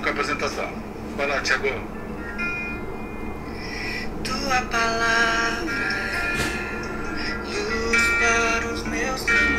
Com a apresentação. Vai lá, Tiago. Tua palavra luz para os meus caminhos.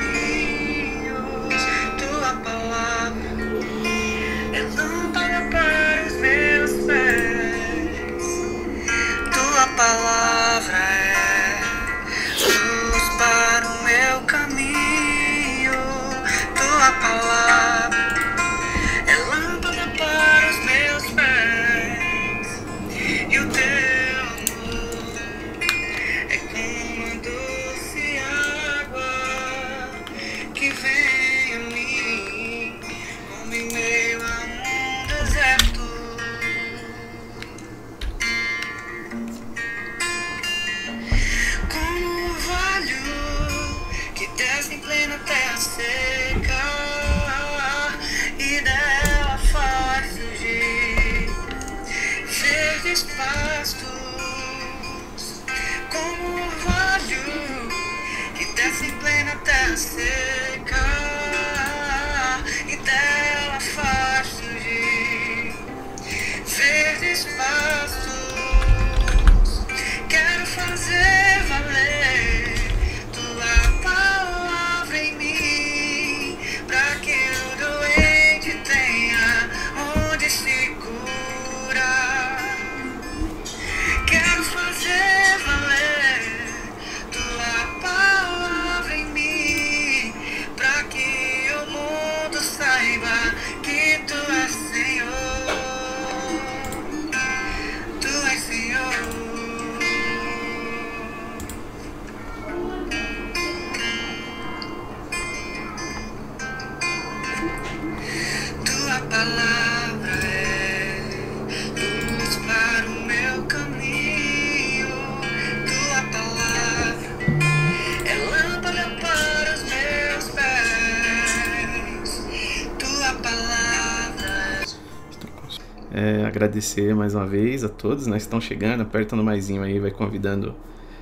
Agradecer mais uma vez a todos né, que estão chegando, aperta no maisinho aí, vai convidando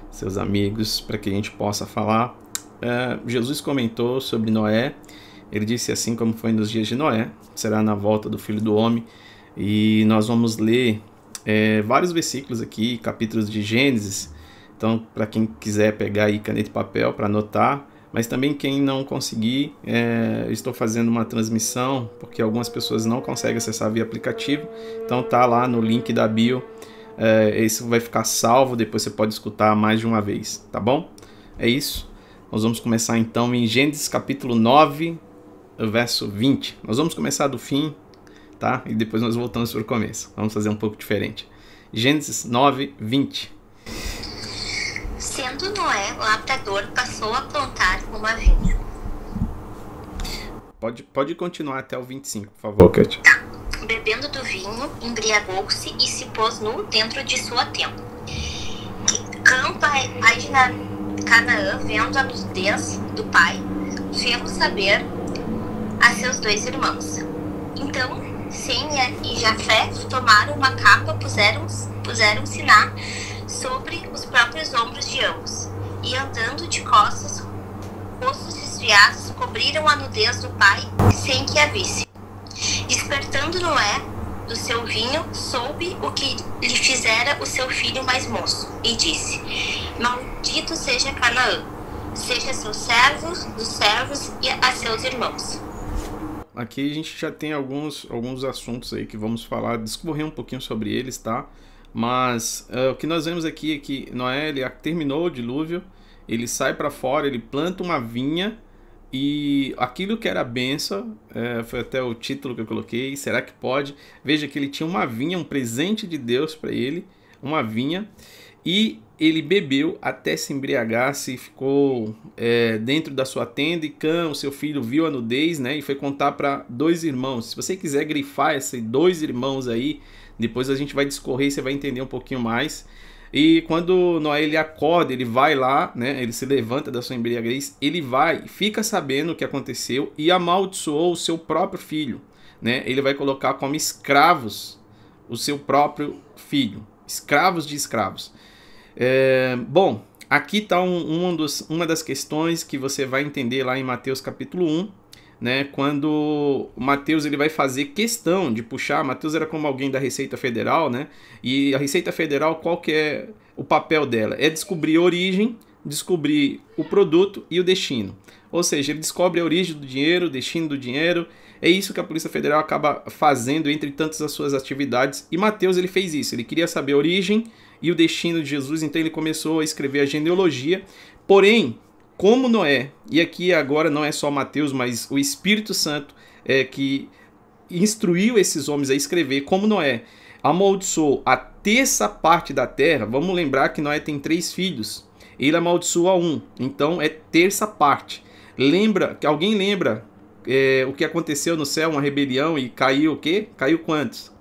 seus amigos para que a gente possa falar. É, Jesus comentou sobre Noé, ele disse assim como foi nos dias de Noé, será na volta do Filho do Homem, e nós vamos ler é, vários versículos aqui, capítulos de Gênesis, então para quem quiser pegar aí caneta e papel para anotar, mas também quem não conseguir, é, estou fazendo uma transmissão, porque algumas pessoas não conseguem acessar via aplicativo, então tá lá no link da bio, é, isso vai ficar salvo, depois você pode escutar mais de uma vez, tá bom? É isso. Nós vamos começar então em Gênesis capítulo 9, verso 20. Nós vamos começar do fim, tá? E depois nós voltamos para o começo. Vamos fazer um pouco diferente. Gênesis 9, 20. Sendo Noé lavrador, passou a plantar uma vinha. Pode, pode continuar até o 25, por favor, Kat. Bebendo do vinho, embriagou-se e se pôs nu dentro de sua tenda. Pai, pai de Na- Canaã, vendo a nudez do pai, fez saber a seus dois irmãos. Então, Sem e Jafé tomaram uma capa, puseram, puseram Siná sobre os próprios ombros de ambos, e andando de costas, rostos desviados, cobriram a nudez do pai sem que a visse. Despertando Noé do seu vinho, soube o que lhe fizera o seu filho mais moço, e disse: Maldito seja Canaã, seja seus servos, dos servos e a seus irmãos. Aqui a gente já tem alguns, alguns assuntos aí que vamos falar, discorrer um pouquinho sobre eles, tá? Mas uh, o que nós vemos aqui é que Noé ele terminou o dilúvio, ele sai para fora, ele planta uma vinha e aquilo que era benção, é, foi até o título que eu coloquei, será que pode? Veja que ele tinha uma vinha, um presente de Deus para ele, uma vinha, e ele bebeu até se embriagar, se ficou é, dentro da sua tenda e Cã, o seu filho, viu a nudez, né? E foi contar para dois irmãos. Se você quiser grifar esses dois irmãos aí, depois a gente vai discorrer e você vai entender um pouquinho mais. E quando Noé ele acorda, ele vai lá, né? Ele se levanta da sua embriaguez, ele vai, fica sabendo o que aconteceu e amaldiçoou o seu próprio filho, né? Ele vai colocar como escravos o seu próprio filho, escravos de escravos. É, bom, aqui está um, um uma das questões que você vai entender lá em Mateus capítulo 1, né, quando Mateus ele vai fazer questão de puxar, Mateus era como alguém da Receita Federal, né? E a Receita Federal, qual que é o papel dela? É descobrir a origem, descobrir o produto e o destino. Ou seja, ele descobre a origem do dinheiro, o destino do dinheiro. É isso que a Polícia Federal acaba fazendo entre tantas as suas atividades. E Mateus ele fez isso. Ele queria saber a origem e o destino de Jesus, então ele começou a escrever a genealogia. Porém, como Noé, e aqui agora não é só Mateus, mas o Espírito Santo é que instruiu esses homens a escrever, como Noé amaldiçoou a terça parte da terra, vamos lembrar que Noé tem três filhos, ele amaldiçoa um, então é terça parte. Lembra, que alguém lembra é, o que aconteceu no céu, uma rebelião e caiu o quê? Caiu quantos?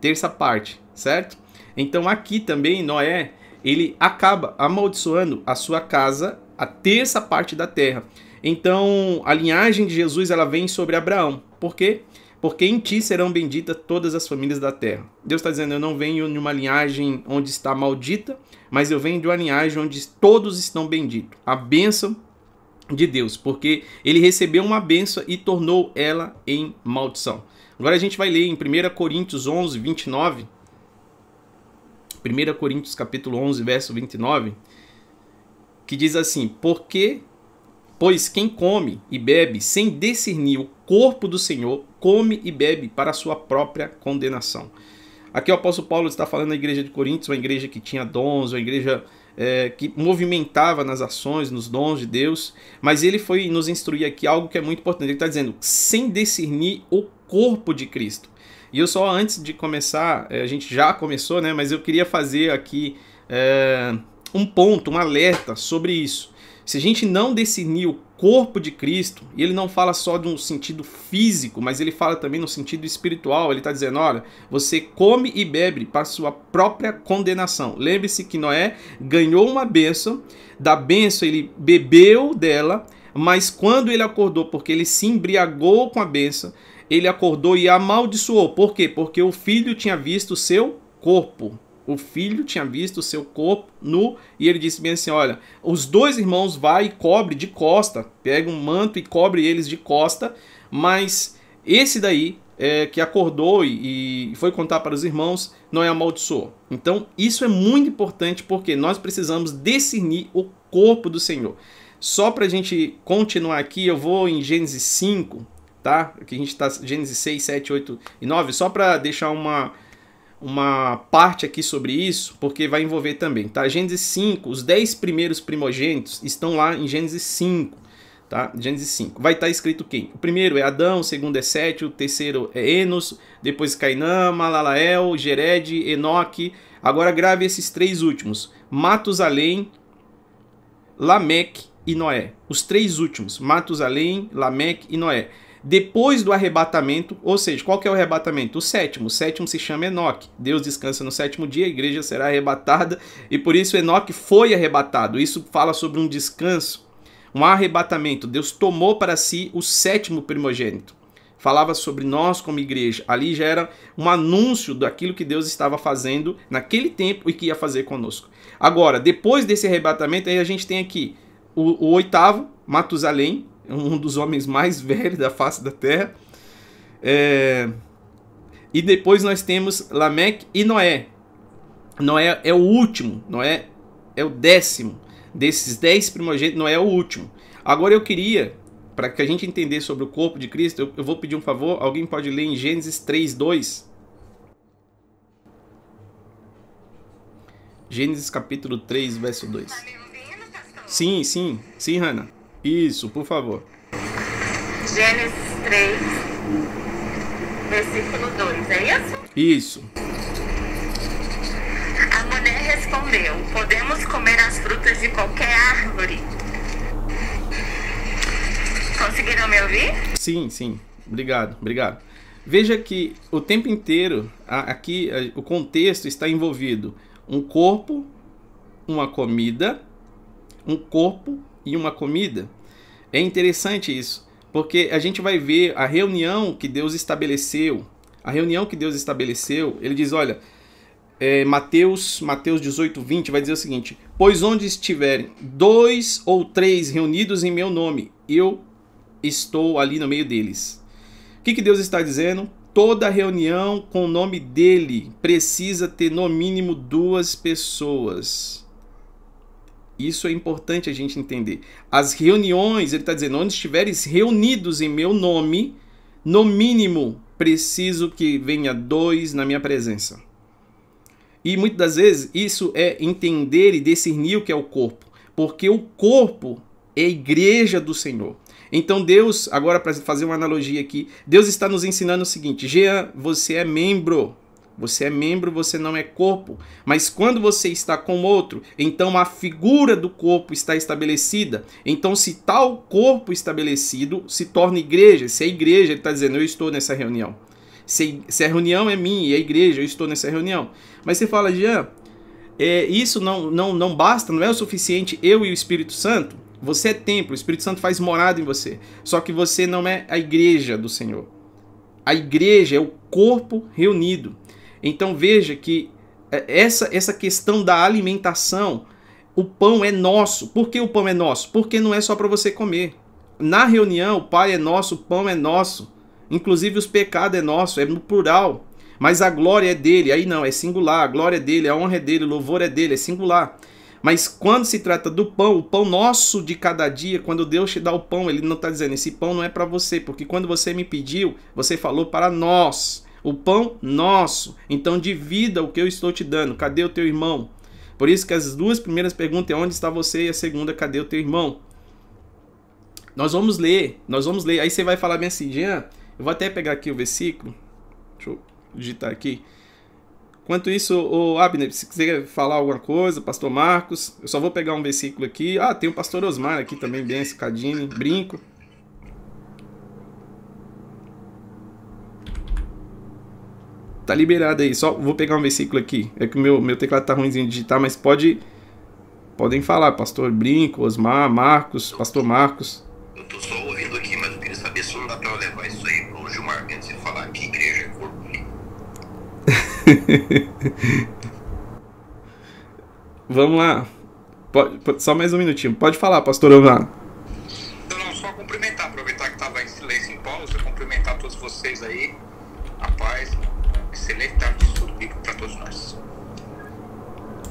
Terça parte, certo? Então aqui também Noé, ele acaba amaldiçoando a sua casa a terça parte da terra. Então, a linhagem de Jesus ela vem sobre Abraão. Por quê? Porque em ti serão benditas todas as famílias da terra. Deus está dizendo: Eu não venho de uma linhagem onde está maldita, mas eu venho de uma linhagem onde todos estão benditos. A bênção de Deus, porque ele recebeu uma bênção e tornou ela em maldição. Agora a gente vai ler em 1 Coríntios 11, 29. 1 Coríntios capítulo 11, verso 29 que diz assim: Porque, pois quem come e bebe sem discernir o corpo do Senhor, come e bebe para a sua própria condenação. Aqui o apóstolo Paulo está falando da igreja de Coríntios, uma igreja que tinha dons, uma igreja é, que movimentava nas ações, nos dons de Deus, mas ele foi nos instruir aqui algo que é muito importante. Ele está dizendo, sem discernir o corpo de Cristo. E eu só antes de começar, é, a gente já começou, né? Mas eu queria fazer aqui é, um ponto, um alerta sobre isso. Se a gente não discernir o corpo de Cristo, e ele não fala só de um sentido físico, mas ele fala também no sentido espiritual, ele está dizendo: olha, você come e bebe para sua própria condenação. Lembre-se que Noé ganhou uma bênção, da bênção ele bebeu dela, mas quando ele acordou, porque ele se embriagou com a bênção, ele acordou e amaldiçoou. Por quê? Porque o filho tinha visto seu corpo. O filho tinha visto o seu corpo nu e ele disse bem assim: Olha, os dois irmãos vai e cobre de costa, pega um manto e cobre eles de costa, mas esse daí é, que acordou e, e, foi contar para os irmãos não é amaldiçoou. Então isso é muito importante porque nós precisamos discernir o corpo do Senhor. Só para a gente continuar aqui, eu vou em Gênesis 5, tá? Aqui a gente está Gênesis 6, 7, 8 e 9, só para deixar uma uma parte aqui sobre isso, porque vai envolver também, tá? Gênesis 5, os 10 primeiros primogênitos estão lá em Gênesis 5, tá? Gênesis 5. Vai estar tá escrito quem? O primeiro é Adão, o segundo é Sete, o terceiro é Enos, depois Cainã, Malalael, Gered, Enoque. Agora grave esses três últimos: Matusalém, Lameque e Noé. Os três últimos: Matusalém, Lameque e Noé depois do arrebatamento, ou seja, qual que é o arrebatamento? O sétimo. O sétimo se chama Enoque. Deus descansa no sétimo dia, a igreja será arrebatada, e por isso Enoque foi arrebatado. Isso fala sobre um descanso, um arrebatamento. Deus tomou para si o sétimo primogênito. Falava sobre nós como igreja. Ali já era um anúncio daquilo que Deus estava fazendo naquele tempo e que ia fazer conosco. Agora, depois desse arrebatamento, aí a gente tem aqui o, o oitavo, Matusalém, um dos homens mais velhos da face da terra. É... E depois nós temos Lameque e Noé. Noé é o último, Noé é o décimo. Desses dez primogênitos, Noé é o último. Agora eu queria, para que a gente entender sobre o corpo de Cristo, eu, eu vou pedir um favor. Alguém pode ler em Gênesis 3, 2? Gênesis capítulo 3, verso 2. Tá sim, sim, sim, Hannah. Isso, por favor. Gênesis 3, versículo 2, é isso? Isso. A mulher respondeu: Podemos comer as frutas de qualquer árvore. Conseguiram me ouvir? Sim, sim. Obrigado, obrigado. Veja que o tempo inteiro, aqui, o contexto está envolvido um corpo, uma comida, um corpo e uma comida. É interessante isso, porque a gente vai ver a reunião que Deus estabeleceu. A reunião que Deus estabeleceu, ele diz: olha, é, Mateus, Mateus 18, 20 vai dizer o seguinte: Pois onde estiverem dois ou três reunidos em meu nome, eu estou ali no meio deles. O que, que Deus está dizendo? Toda reunião com o nome dele precisa ter no mínimo duas pessoas. Isso é importante a gente entender. As reuniões, ele está dizendo, onde estiveres reunidos em meu nome, no mínimo preciso que venha dois na minha presença. E muitas das vezes isso é entender e discernir o que é o corpo, porque o corpo é a igreja do Senhor. Então Deus, agora para fazer uma analogia aqui, Deus está nos ensinando o seguinte: Jean, você é membro. Você é membro, você não é corpo. Mas quando você está com outro, então a figura do corpo está estabelecida. Então, se tal corpo estabelecido se torna igreja, se é igreja, está dizendo, eu estou nessa reunião. Se, se a reunião é minha e a igreja, eu estou nessa reunião. Mas você fala, Jean, é, isso não, não, não basta, não é o suficiente eu e o Espírito Santo? Você é templo, o Espírito Santo faz morada em você. Só que você não é a igreja do Senhor. A igreja é o corpo reunido. Então veja que é, essa, essa questão da alimentação, o pão é nosso. Por que o pão é nosso? Porque não é só para você comer. Na reunião, o Pai é nosso, o pão é nosso. Inclusive os pecados é nosso, é no plural. Mas a glória é dele. Aí não, é singular. A glória é dele, a honra é dele, o louvor é dele, é singular. Mas quando se trata do pão, o pão nosso de cada dia, quando Deus te dá o pão, ele não está dizendo esse pão não é para você, porque quando você me pediu, você falou para nós. O pão nosso. Então divida o que eu estou te dando. Cadê o teu irmão? Por isso que as duas primeiras perguntas é onde está você e a segunda, cadê o teu irmão? Nós vamos ler, nós vamos ler. Aí você vai falar bem assim, Jean, eu vou até pegar aqui o versículo. Deixa eu digitar aqui. Enquanto isso, o Abner, se quiser falar alguma coisa, pastor Marcos, eu só vou pegar um versículo aqui. Ah, tem o pastor Osmar aqui também, bem, Cadine, brinco. Tá liberado aí. Só vou pegar um versículo aqui. É que o meu, meu teclado tá ruimzinho de digitar, mas pode. Podem falar, pastor Brinco, Osmar, Marcos, pastor Marcos. Eu tô só ouvindo aqui, mas eu queria saber se não dá pra levar isso aí pro Gilmar antes de falar que igreja é corpo. Vamos lá. Pode, só mais um minutinho. Pode falar, pastor Osmar. Então, não, só cumprimentar, aproveitar que tava em silêncio em pausa, cumprimentar todos vocês aí. A paz, excelente tarde de estudo bíblico para todos nós.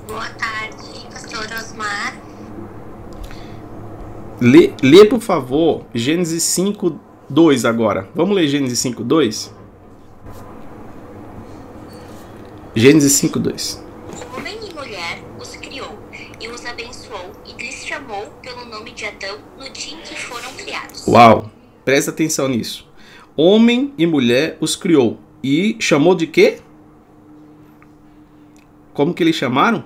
Boa tarde, pastor Osmar. Lê, lê, por favor, Gênesis 5, 2 agora. Vamos ler Gênesis 5, 2? Gênesis 5, 2. Homem e mulher os criou e os abençoou e lhes chamou pelo nome de Adão no dia em que foram criados. Uau! Presta atenção nisso. Homem e mulher os criou e chamou de quê? Como que eles chamaram?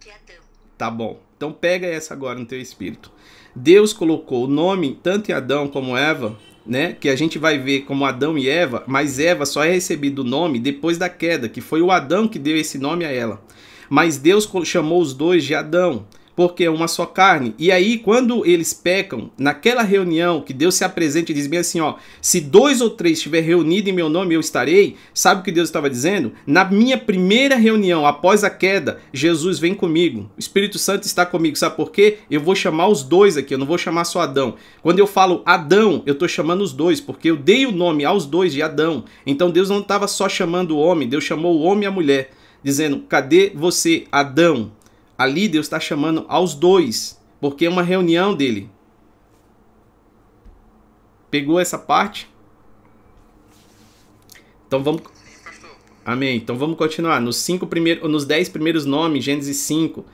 De Adão. Tá bom. Então pega essa agora no teu espírito. Deus colocou o nome tanto em Adão como Eva, né? Que a gente vai ver como Adão e Eva, mas Eva só é recebido o nome depois da queda, que foi o Adão que deu esse nome a ela. Mas Deus chamou os dois de Adão porque é uma só carne. E aí, quando eles pecam, naquela reunião que Deus se apresenta e diz bem assim: ó, se dois ou três estiver reunido em meu nome, eu estarei. Sabe o que Deus estava dizendo? Na minha primeira reunião, após a queda, Jesus vem comigo. O Espírito Santo está comigo. Sabe por quê? Eu vou chamar os dois aqui, eu não vou chamar só Adão. Quando eu falo Adão, eu estou chamando os dois, porque eu dei o nome aos dois de Adão. Então Deus não estava só chamando o homem, Deus chamou o homem e a mulher, dizendo: cadê você, Adão? Ali Deus está chamando aos dois, porque é uma reunião dele. Pegou essa parte? Então vamos. Amém. Então vamos continuar. Nos cinco primeiros, nos dez primeiros nomes, Gênesis 5. Uh,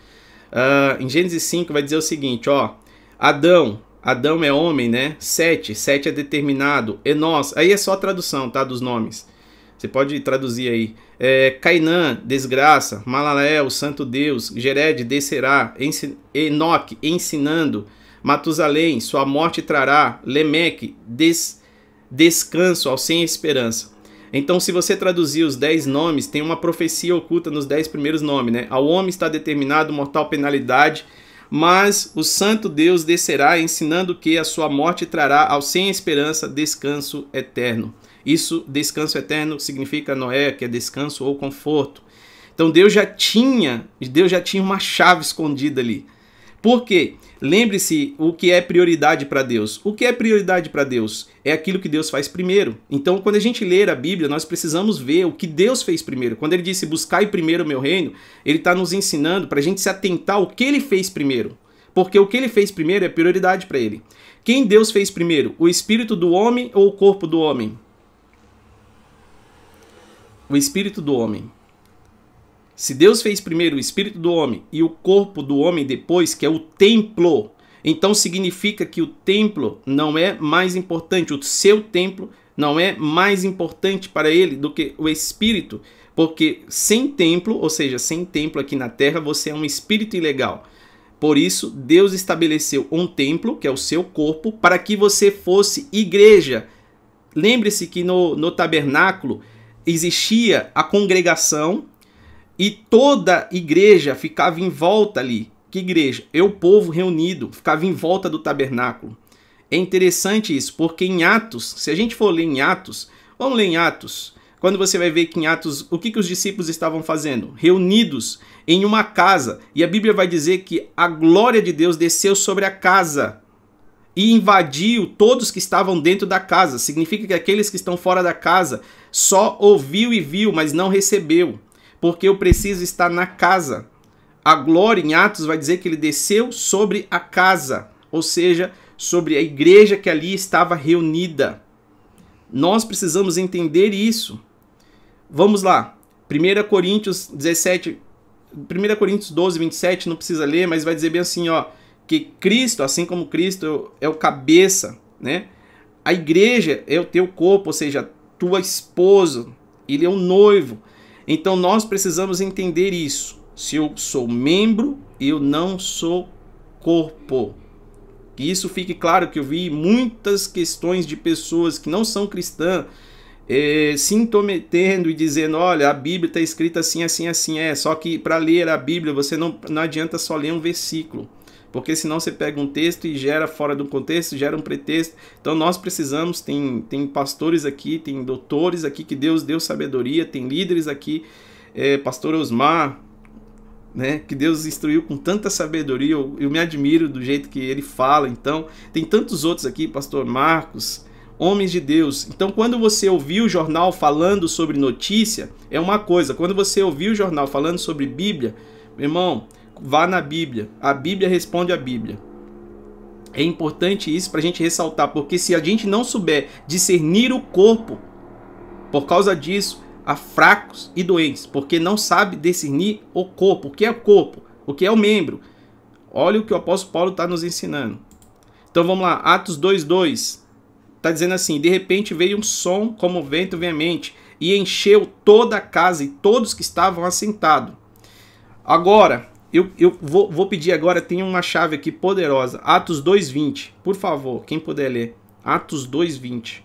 em Gênesis 5 vai dizer o seguinte, ó. Adão, Adão é homem, né? Sete, sete é determinado. Enós, aí é só a tradução, tá? Dos nomes. Você pode traduzir aí. É, Cainã, desgraça. Malalael, santo Deus. Gered, descerá. Ensin Enoque, ensinando. Matusalém, sua morte trará. Lemeque, des descanso ao sem esperança. Então, se você traduzir os dez nomes, tem uma profecia oculta nos dez primeiros nomes, né? Ao homem está determinado mortal penalidade, mas o santo Deus descerá, ensinando que a sua morte trará ao sem esperança descanso eterno. Isso, descanso eterno, significa Noé, que é descanso ou conforto. Então Deus já tinha, Deus já tinha uma chave escondida ali. Por quê? Lembre-se o que é prioridade para Deus. O que é prioridade para Deus? É aquilo que Deus faz primeiro. Então, quando a gente ler a Bíblia, nós precisamos ver o que Deus fez primeiro. Quando ele disse buscai primeiro o meu reino, ele está nos ensinando para a gente se atentar ao que ele fez primeiro. Porque o que ele fez primeiro é prioridade para ele. Quem Deus fez primeiro? O espírito do homem ou o corpo do homem? O espírito do homem. Se Deus fez primeiro o espírito do homem e o corpo do homem depois, que é o templo, então significa que o templo não é mais importante, o seu templo não é mais importante para ele do que o espírito, porque sem templo, ou seja, sem templo aqui na terra, você é um espírito ilegal. Por isso, Deus estabeleceu um templo, que é o seu corpo, para que você fosse igreja. Lembre-se que no, no tabernáculo existia a congregação, e toda igreja ficava em volta ali. Que igreja? É o povo reunido, ficava em volta do tabernáculo. É interessante isso, porque em Atos, se a gente for ler em Atos, vamos ler em Atos, quando você vai ver que em Atos, o que, que os discípulos estavam fazendo? Reunidos em uma casa. E a Bíblia vai dizer que a glória de Deus desceu sobre a casa e invadiu todos que estavam dentro da casa. Significa que aqueles que estão fora da casa só ouviu e viu, mas não recebeu porque eu preciso estar na casa. A glória em Atos vai dizer que ele desceu sobre a casa, ou seja, sobre a igreja que ali estava reunida. Nós precisamos entender isso. Vamos lá. 1 Coríntios 17, 1 Coríntios 12, 27, não precisa ler, mas vai dizer bem assim, ó, que Cristo, assim como Cristo é o cabeça, né? A igreja é o teu corpo, ou seja, tua esposa, ele é o noivo. Então nós precisamos entender isso. Se eu sou membro, eu não sou corpo. Que isso fique claro que eu vi muitas questões de pessoas que não são cristãs é, se intrometendo e dizendo: olha, a Bíblia está escrita assim, assim, assim. É, só que para ler a Bíblia você não, não adianta só ler um versículo porque senão você pega um texto e gera fora do contexto, gera um pretexto. Então nós precisamos, tem, tem pastores aqui, tem doutores aqui que Deus deu sabedoria, tem líderes aqui, é, pastor Osmar, né, que Deus instruiu com tanta sabedoria, eu, eu me admiro do jeito que ele fala. Então, tem tantos outros aqui, pastor Marcos, homens de Deus. Então, quando você ouvir o jornal falando sobre notícia, é uma coisa. Quando você ouvir o jornal falando sobre Bíblia, meu irmão, vá na Bíblia. A Bíblia responde a Bíblia. É importante isso para a gente ressaltar, porque se a gente não souber discernir o corpo, por causa disso, há fracos e doentes, porque não sabe discernir o corpo. O que é o corpo? O que é o membro? Olha o que o apóstolo Paulo está nos ensinando. Então vamos lá, Atos 2,2. Está dizendo assim: De repente veio um som como vento veemente e encheu toda a casa e todos que estavam assentados. Agora, eu, eu vou, vou pedir agora, tem uma chave aqui poderosa. Atos 2.20. Por favor, quem puder ler. Atos 2.20.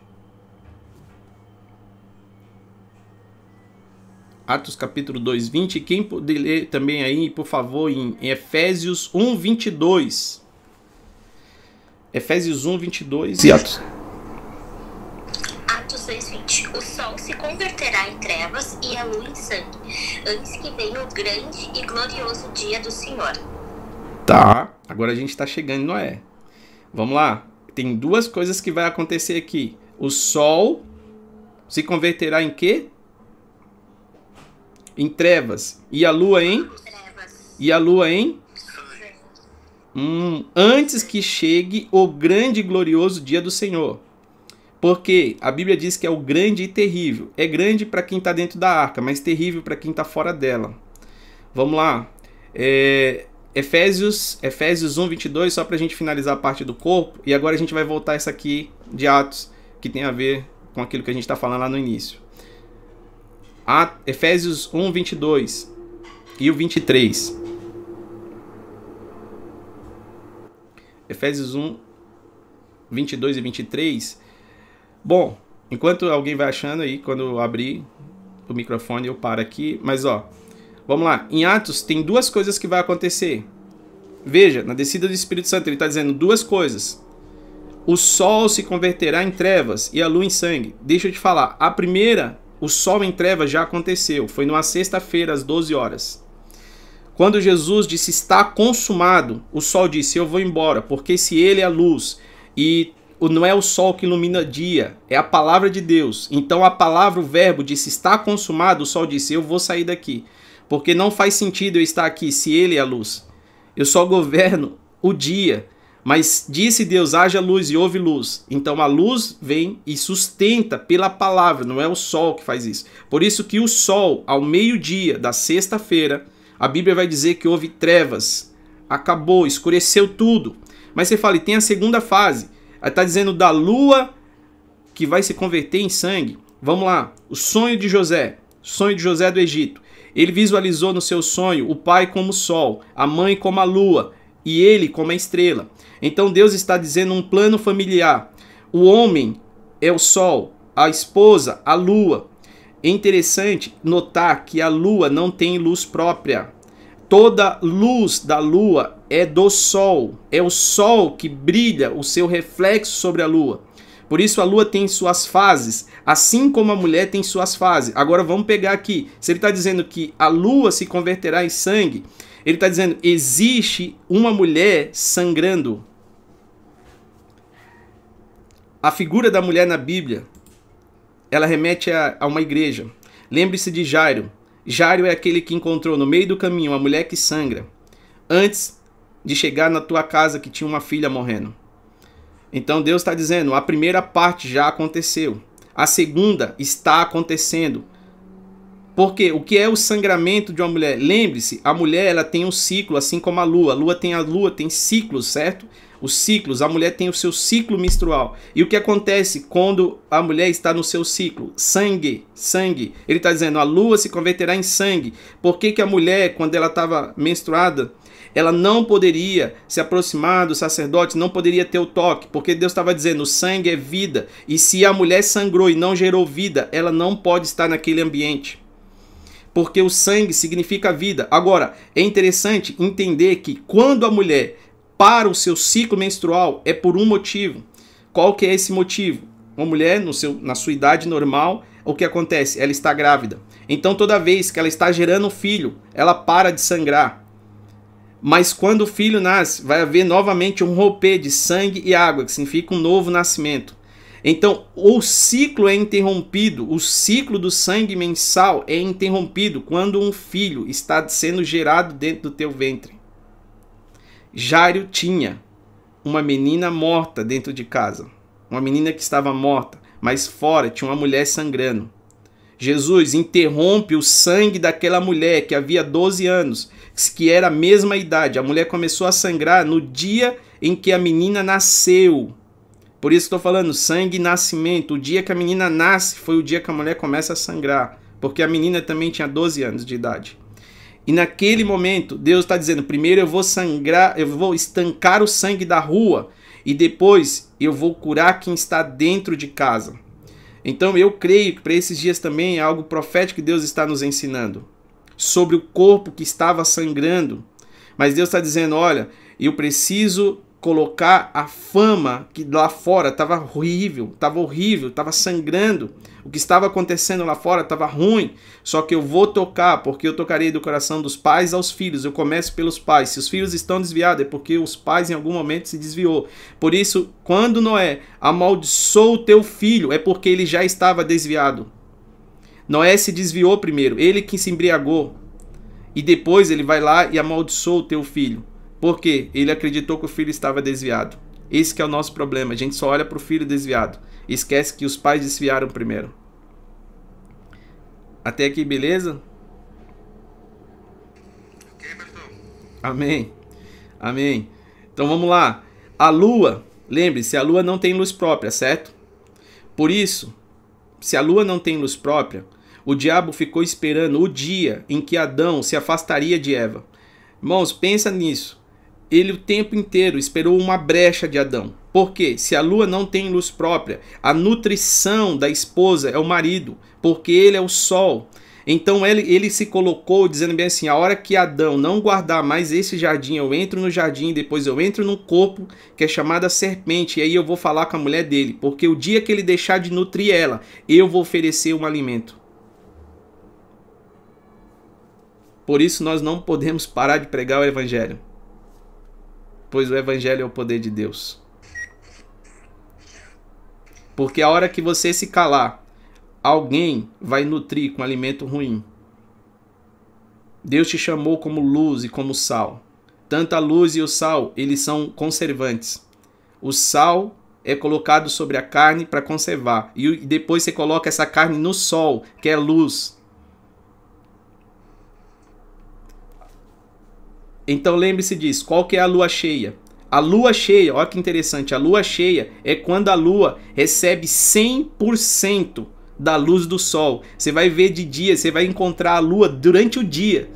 Atos capítulo 2, 20. Quem puder ler também aí, por favor, em Efésios 1, 22. Efésios 1, 22 e Atos. Atos 2:20 O sol se converterá em trevas e a lua em sangue, antes que venha o grande e glorioso dia do Senhor. Tá, agora a gente está chegando em Noé. Vamos lá. Tem duas coisas que vai acontecer aqui. O sol se converterá em quê? Em trevas. E a lua em? Trevas. E a lua em? Hum, antes que chegue o grande e glorioso dia do Senhor. Porque a Bíblia diz que é o grande e terrível. É grande para quem está dentro da arca, mas terrível para quem está fora dela. Vamos lá. É, Efésios, Efésios 1, 22, só para a gente finalizar a parte do corpo. E agora a gente vai voltar essa aqui de Atos, que tem a ver com aquilo que a gente está falando lá no início. A, Efésios 1, 22 e o 23. Efésios 1, 22 e 23 Bom, enquanto alguém vai achando aí, quando eu abrir o microfone eu paro aqui, mas ó, vamos lá. Em Atos tem duas coisas que vai acontecer. Veja, na descida do Espírito Santo ele está dizendo duas coisas. O sol se converterá em trevas e a lua em sangue. Deixa eu te falar, a primeira, o sol em trevas já aconteceu. Foi numa sexta-feira às 12 horas. Quando Jesus disse está consumado, o sol disse eu vou embora, porque se ele é a luz e não é o sol que ilumina dia, é a palavra de Deus. Então a palavra, o verbo disse está consumado, o sol disse eu vou sair daqui, porque não faz sentido eu estar aqui se ele é a luz. Eu só governo o dia. Mas disse Deus: haja luz e houve luz. Então a luz vem e sustenta pela palavra, não é o sol que faz isso. Por isso que o sol, ao meio-dia da sexta-feira, a Bíblia vai dizer que houve trevas, acabou, escureceu tudo. Mas você fala, e tem a segunda fase. Está dizendo da lua que vai se converter em sangue. Vamos lá, o sonho de José, sonho de José do Egito. Ele visualizou no seu sonho o pai como sol, a mãe como a lua e ele como a estrela. Então Deus está dizendo um plano familiar. O homem é o sol, a esposa, a lua. É interessante notar que a lua não tem luz própria. Toda luz da lua é do sol. É o sol que brilha o seu reflexo sobre a lua. Por isso a lua tem suas fases, assim como a mulher tem suas fases. Agora vamos pegar aqui. Se ele está dizendo que a lua se converterá em sangue, ele está dizendo: existe uma mulher sangrando. A figura da mulher na Bíblia, ela remete a, a uma igreja. Lembre-se de Jairo. Jairo é aquele que encontrou no meio do caminho uma mulher que sangra, antes de chegar na tua casa que tinha uma filha morrendo. Então Deus está dizendo: a primeira parte já aconteceu, a segunda está acontecendo. Porque o que é o sangramento de uma mulher? Lembre-se, a mulher ela tem um ciclo, assim como a lua. A lua tem a lua tem ciclos, certo? Os ciclos, a mulher tem o seu ciclo menstrual. E o que acontece quando a mulher está no seu ciclo? Sangue, sangue. Ele está dizendo, a lua se converterá em sangue. Por que, que a mulher, quando ela estava menstruada, ela não poderia se aproximar do sacerdote, não poderia ter o toque, porque Deus estava dizendo: o sangue é vida, e se a mulher sangrou e não gerou vida, ela não pode estar naquele ambiente. Porque o sangue significa vida. Agora, é interessante entender que quando a mulher para o seu ciclo menstrual é por um motivo. Qual que é esse motivo? Uma mulher no seu, na sua idade normal, o que acontece? Ela está grávida. Então toda vez que ela está gerando um filho, ela para de sangrar. Mas quando o filho nasce, vai haver novamente um romper de sangue e água, que significa um novo nascimento. Então, o ciclo é interrompido, o ciclo do sangue mensal é interrompido quando um filho está sendo gerado dentro do teu ventre. Jairo tinha uma menina morta dentro de casa, uma menina que estava morta, mas fora tinha uma mulher sangrando. Jesus interrompe o sangue daquela mulher que havia 12 anos, que era a mesma idade. A mulher começou a sangrar no dia em que a menina nasceu. Por isso estou falando sangue e nascimento. O dia que a menina nasce foi o dia que a mulher começa a sangrar, porque a menina também tinha 12 anos de idade. E naquele momento, Deus está dizendo: primeiro eu vou sangrar, eu vou estancar o sangue da rua, e depois eu vou curar quem está dentro de casa. Então eu creio que para esses dias também é algo profético que Deus está nos ensinando sobre o corpo que estava sangrando. Mas Deus está dizendo: olha, eu preciso colocar a fama que lá fora estava horrível, estava horrível, estava sangrando. O que estava acontecendo lá fora estava ruim. Só que eu vou tocar, porque eu tocarei do coração dos pais aos filhos. Eu começo pelos pais. Se os filhos estão desviados, é porque os pais em algum momento se desviou. Por isso, quando Noé amaldiçoou o teu filho, é porque ele já estava desviado. Noé se desviou primeiro, ele que se embriagou. E depois ele vai lá e amaldiçoou o teu filho. Por quê? Ele acreditou que o filho estava desviado. Esse é o nosso problema. A gente só olha para o filho desviado. Esquece que os pais desviaram primeiro. Até aqui, beleza? Ok, pastor? Amém. Amém. Então vamos lá. A lua, lembre-se, a lua não tem luz própria, certo? Por isso, se a lua não tem luz própria, o diabo ficou esperando o dia em que Adão se afastaria de Eva. Irmãos, pensa nisso ele o tempo inteiro esperou uma brecha de Adão. Porque se a lua não tem luz própria, a nutrição da esposa é o marido, porque ele é o sol. Então ele, ele se colocou dizendo bem assim: a hora que Adão não guardar mais esse jardim, eu entro no jardim, depois eu entro no corpo que é chamada serpente, e aí eu vou falar com a mulher dele, porque o dia que ele deixar de nutrir ela, eu vou oferecer um alimento. Por isso nós não podemos parar de pregar o evangelho. Pois o evangelho é o poder de Deus. Porque a hora que você se calar, alguém vai nutrir com alimento ruim. Deus te chamou como luz e como sal. Tanto a luz e o sal, eles são conservantes. O sal é colocado sobre a carne para conservar. E depois você coloca essa carne no sol, que é luz. Então lembre-se disso. Qual que é a lua cheia? A lua cheia, olha que interessante, a lua cheia é quando a lua recebe 100% da luz do sol. Você vai ver de dia, você vai encontrar a lua durante o dia,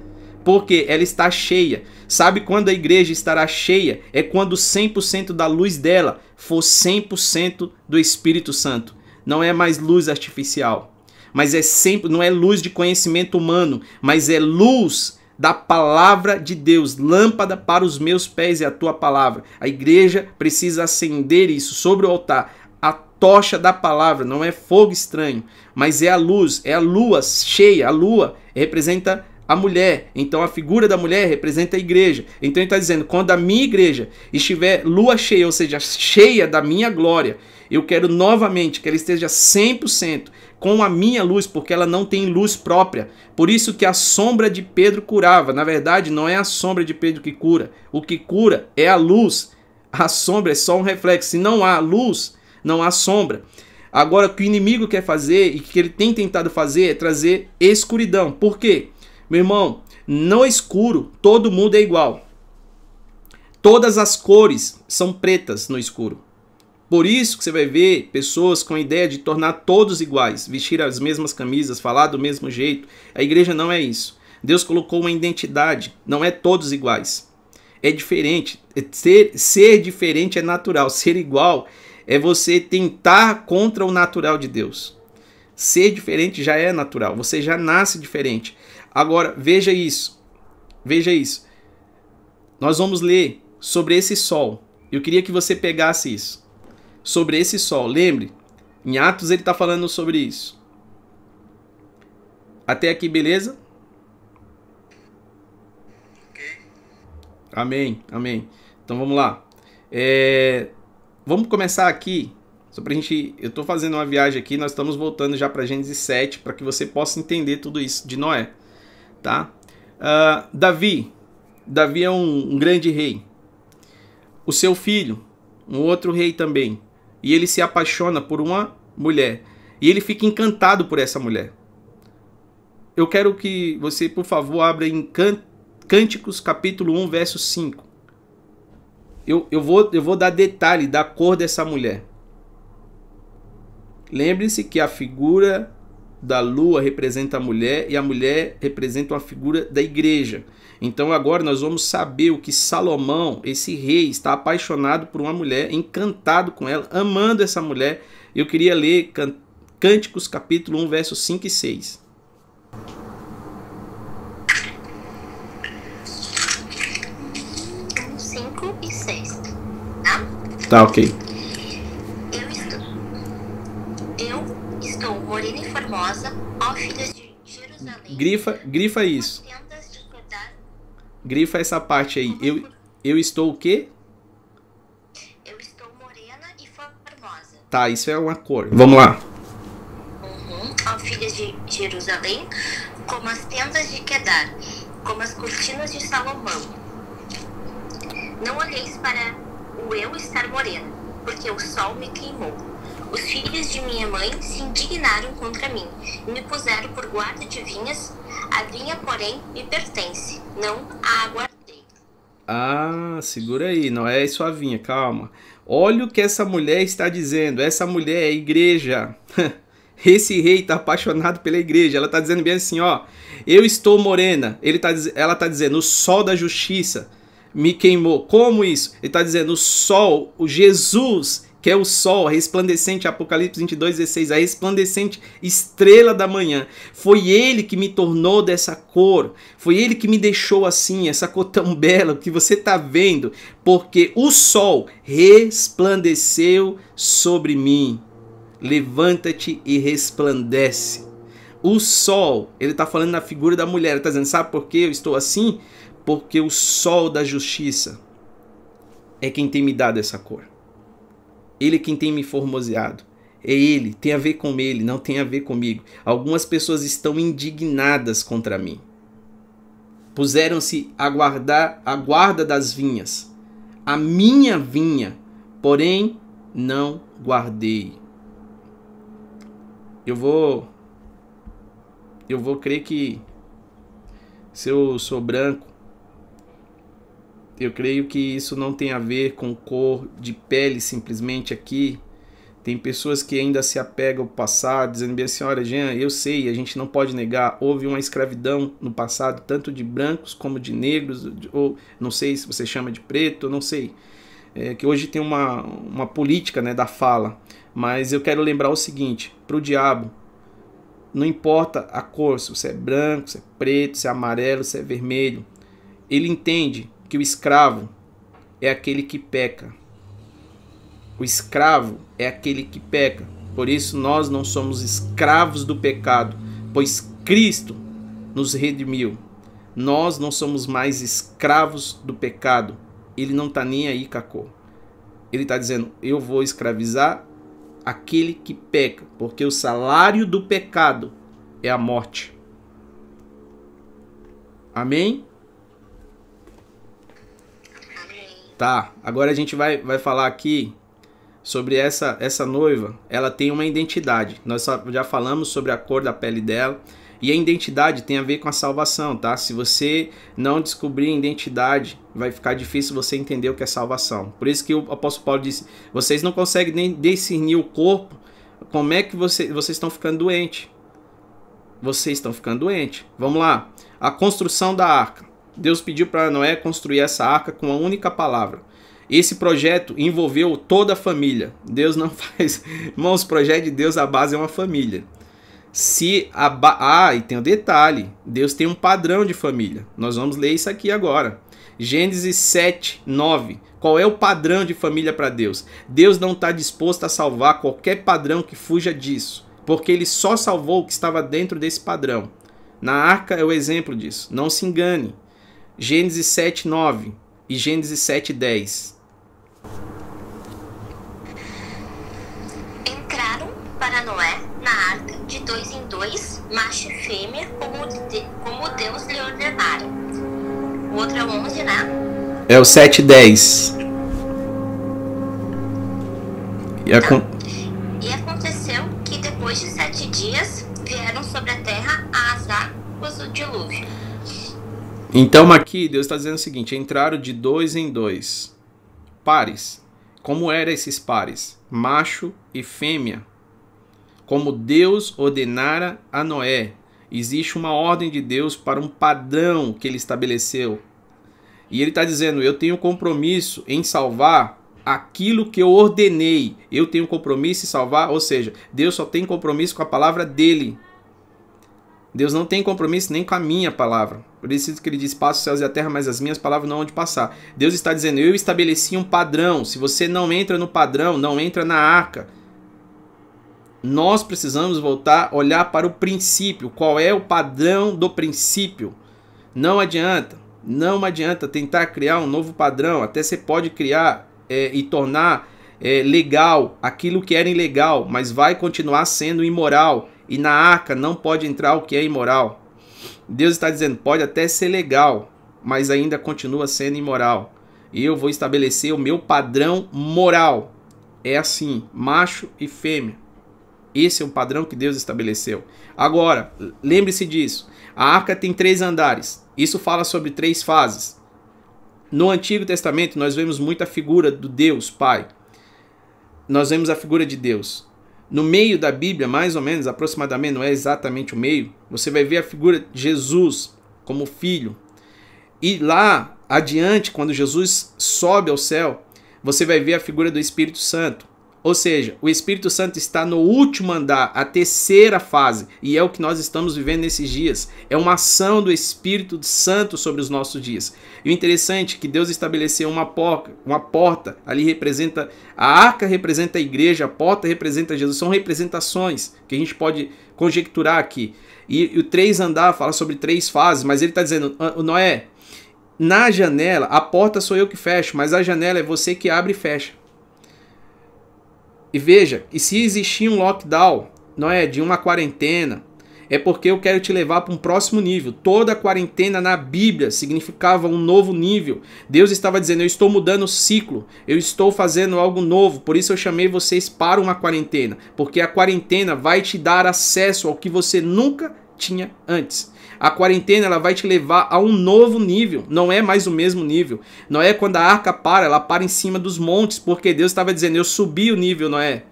porque ela está cheia. Sabe quando a igreja estará cheia? É quando 100% da luz dela for 100% do Espírito Santo. Não é mais luz artificial, mas é sempre, não é luz de conhecimento humano, mas é luz da palavra de Deus, lâmpada para os meus pés é a tua palavra. A igreja precisa acender isso sobre o altar. A tocha da palavra não é fogo estranho, mas é a luz, é a lua cheia. A lua representa a mulher. Então a figura da mulher representa a igreja. Então ele está dizendo: quando a minha igreja estiver lua cheia, ou seja, cheia da minha glória, eu quero novamente que ela esteja 100% com a minha luz, porque ela não tem luz própria. Por isso que a sombra de Pedro curava. Na verdade, não é a sombra de Pedro que cura. O que cura é a luz. A sombra é só um reflexo. Se não há luz, não há sombra. Agora, o que o inimigo quer fazer e que ele tem tentado fazer é trazer escuridão. Por quê? Meu irmão, no escuro todo mundo é igual. Todas as cores são pretas no escuro. Por isso que você vai ver pessoas com a ideia de tornar todos iguais, vestir as mesmas camisas, falar do mesmo jeito. A igreja não é isso. Deus colocou uma identidade, não é todos iguais. É diferente. Ser, ser diferente é natural. Ser igual é você tentar contra o natural de Deus. Ser diferente já é natural. Você já nasce diferente. Agora, veja isso. Veja isso. Nós vamos ler sobre esse sol. Eu queria que você pegasse isso sobre esse sol. Lembre, em Atos ele está falando sobre isso. Até aqui, beleza? Amém, amém. Então vamos lá. É, vamos começar aqui. Só pra gente. Eu estou fazendo uma viagem aqui, nós estamos voltando já para Gênesis 7, para que você possa entender tudo isso de Noé. Tá? Uh, Davi. Davi é um, um grande rei. O seu filho, um outro rei também, e ele se apaixona por uma mulher. E ele fica encantado por essa mulher. Eu quero que você, por favor, abra em Cânticos capítulo 1, verso 5. Eu, eu, vou, eu vou dar detalhe da cor dessa mulher. Lembre-se que a figura da lua representa a mulher e a mulher representa uma figura da igreja. Então agora nós vamos saber o que Salomão, esse rei, está apaixonado por uma mulher, encantado com ela, amando essa mulher. Eu queria ler Cânticos capítulo 1, versos 5 e 6. Cinco e seis. Tá? Tá, ok. Eu estou. Eu estou morena e formosa, ó filhas de Jerusalém. Grifa, grifa isso. Grifa essa parte aí. Eu, eu estou o quê? Eu estou morena e formosa. Tá, isso é uma cor. Vamos lá. Uhum. Ó filhas de Jerusalém, como as tendas de Quedar, como as cortinas de Salomão. Não olheis para o eu estar morena, porque o sol me queimou. Os filhos de minha mãe se indignaram contra mim e me puseram por guarda de vinhas. A vinha, porém, me pertence, não a aguardei. Ah, segura aí, não é suavinha, calma. Olha o que essa mulher está dizendo. Essa mulher é igreja. Esse rei está apaixonado pela igreja. Ela está dizendo bem assim, ó. Eu estou morena. Ele tá, ela está dizendo, o sol da justiça me queimou. Como isso? Ele está dizendo, o sol, o Jesus, que é o sol, resplandecente, Apocalipse 22, 16, a resplandecente estrela da manhã. Foi ele que me tornou dessa cor. Foi ele que me deixou assim, essa cor tão bela que você está vendo. Porque o sol resplandeceu sobre mim. Levanta-te e resplandece, O sol, ele está falando na figura da mulher. Está dizendo, sabe por que eu estou assim? Porque o sol da justiça é quem tem me dado essa cor. Ele é quem tem me formoseado. É ele, tem a ver com ele, não tem a ver comigo. Algumas pessoas estão indignadas contra mim. Puseram-se a guardar a guarda das vinhas. A minha vinha, porém não guardei. Eu vou eu vou crer que se eu sou branco, eu creio que isso não tem a ver com cor de pele simplesmente aqui. Tem pessoas que ainda se apegam ao passado, dizendo bem assim, olha, Jean, eu sei, a gente não pode negar, houve uma escravidão no passado, tanto de brancos como de negros, ou não sei se você chama de preto, não sei. É, que hoje tem uma, uma política né, da fala. Mas eu quero lembrar o seguinte, para o diabo, não importa a cor, se você é branco, se é preto, se é amarelo, se é vermelho. Ele entende que o escravo é aquele que peca. O escravo é aquele que peca. Por isso nós não somos escravos do pecado, pois Cristo nos redimiu. Nós não somos mais escravos do pecado. Ele não está nem aí, Cacô. Ele está dizendo: eu vou escravizar aquele que peca, porque o salário do pecado é a morte. Amém? Tá, agora a gente vai, vai falar aqui sobre essa, essa noiva. Ela tem uma identidade. Nós já falamos sobre a cor da pele dela. E a identidade tem a ver com a salvação, tá? Se você não descobrir a identidade, vai ficar difícil você entender o que é salvação. Por isso que o apóstolo Paulo disse: vocês não conseguem nem discernir o corpo. Como é que você, vocês estão ficando doentes? Vocês estão ficando doentes. Vamos lá. A construção da arca. Deus pediu para Noé construir essa arca com uma única palavra. Esse projeto envolveu toda a família. Deus não faz. Irmãos, o projeto de Deus, a base é uma família. Se a ba... Ah, e tem um detalhe: Deus tem um padrão de família. Nós vamos ler isso aqui agora. Gênesis 7, 9. Qual é o padrão de família para Deus? Deus não está disposto a salvar qualquer padrão que fuja disso, porque ele só salvou o que estava dentro desse padrão. Na arca é o exemplo disso. Não se engane. Gênesis 7, 9 e Gênesis 7, 10. Entraram para Noé na arca de dois em dois, macho e fêmea, como, de, como Deus lhe ordenara. O outro é o 11, né? É o 7 10. E, acon... E aconteceu que depois de sete dias vieram sobre a terra as águas do dilúvio. Então aqui Deus está dizendo o seguinte: entraram de dois em dois, pares. Como eram esses pares? Macho e fêmea. Como Deus ordenara a Noé. Existe uma ordem de Deus para um padrão que ele estabeleceu. E ele está dizendo: Eu tenho compromisso em salvar aquilo que eu ordenei. Eu tenho compromisso em salvar, ou seja, Deus só tem compromisso com a palavra dele. Deus não tem compromisso nem com a minha palavra. Por isso que ele diz: Passo os céus e a terra, mas as minhas palavras não hão de passar. Deus está dizendo: Eu estabeleci um padrão. Se você não entra no padrão, não entra na arca. Nós precisamos voltar a olhar para o princípio. Qual é o padrão do princípio? Não adianta. Não adianta tentar criar um novo padrão. Até você pode criar é, e tornar é, legal aquilo que era ilegal, mas vai continuar sendo imoral. E na arca não pode entrar o que é imoral. Deus está dizendo: pode até ser legal, mas ainda continua sendo imoral. Eu vou estabelecer o meu padrão moral. É assim, macho e fêmea. Esse é o padrão que Deus estabeleceu. Agora, lembre-se disso. A arca tem três andares. Isso fala sobre três fases. No Antigo Testamento, nós vemos muita figura do Deus Pai. Nós vemos a figura de Deus. No meio da Bíblia, mais ou menos, aproximadamente, não é exatamente o meio, você vai ver a figura de Jesus como filho. E lá adiante, quando Jesus sobe ao céu, você vai ver a figura do Espírito Santo. Ou seja, o Espírito Santo está no último andar, a terceira fase, e é o que nós estamos vivendo nesses dias. É uma ação do Espírito Santo sobre os nossos dias. E o interessante é que Deus estabeleceu uma porta, uma porta, ali representa a arca representa a igreja, a porta representa Jesus, são representações que a gente pode conjecturar aqui. E, e o três andar fala sobre três fases, mas ele está dizendo, Noé, na janela, a porta sou eu que fecho, mas a janela é você que abre e fecha. E veja, e se existir um lockdown, não é de uma quarentena, é porque eu quero te levar para um próximo nível. Toda quarentena na Bíblia significava um novo nível. Deus estava dizendo: Eu estou mudando o ciclo, eu estou fazendo algo novo. Por isso eu chamei vocês para uma quarentena, porque a quarentena vai te dar acesso ao que você nunca tinha antes. A quarentena ela vai te levar a um novo nível, não é mais o mesmo nível. Não é quando a arca para, ela para em cima dos montes, porque Deus estava dizendo: Eu subi o nível, não é?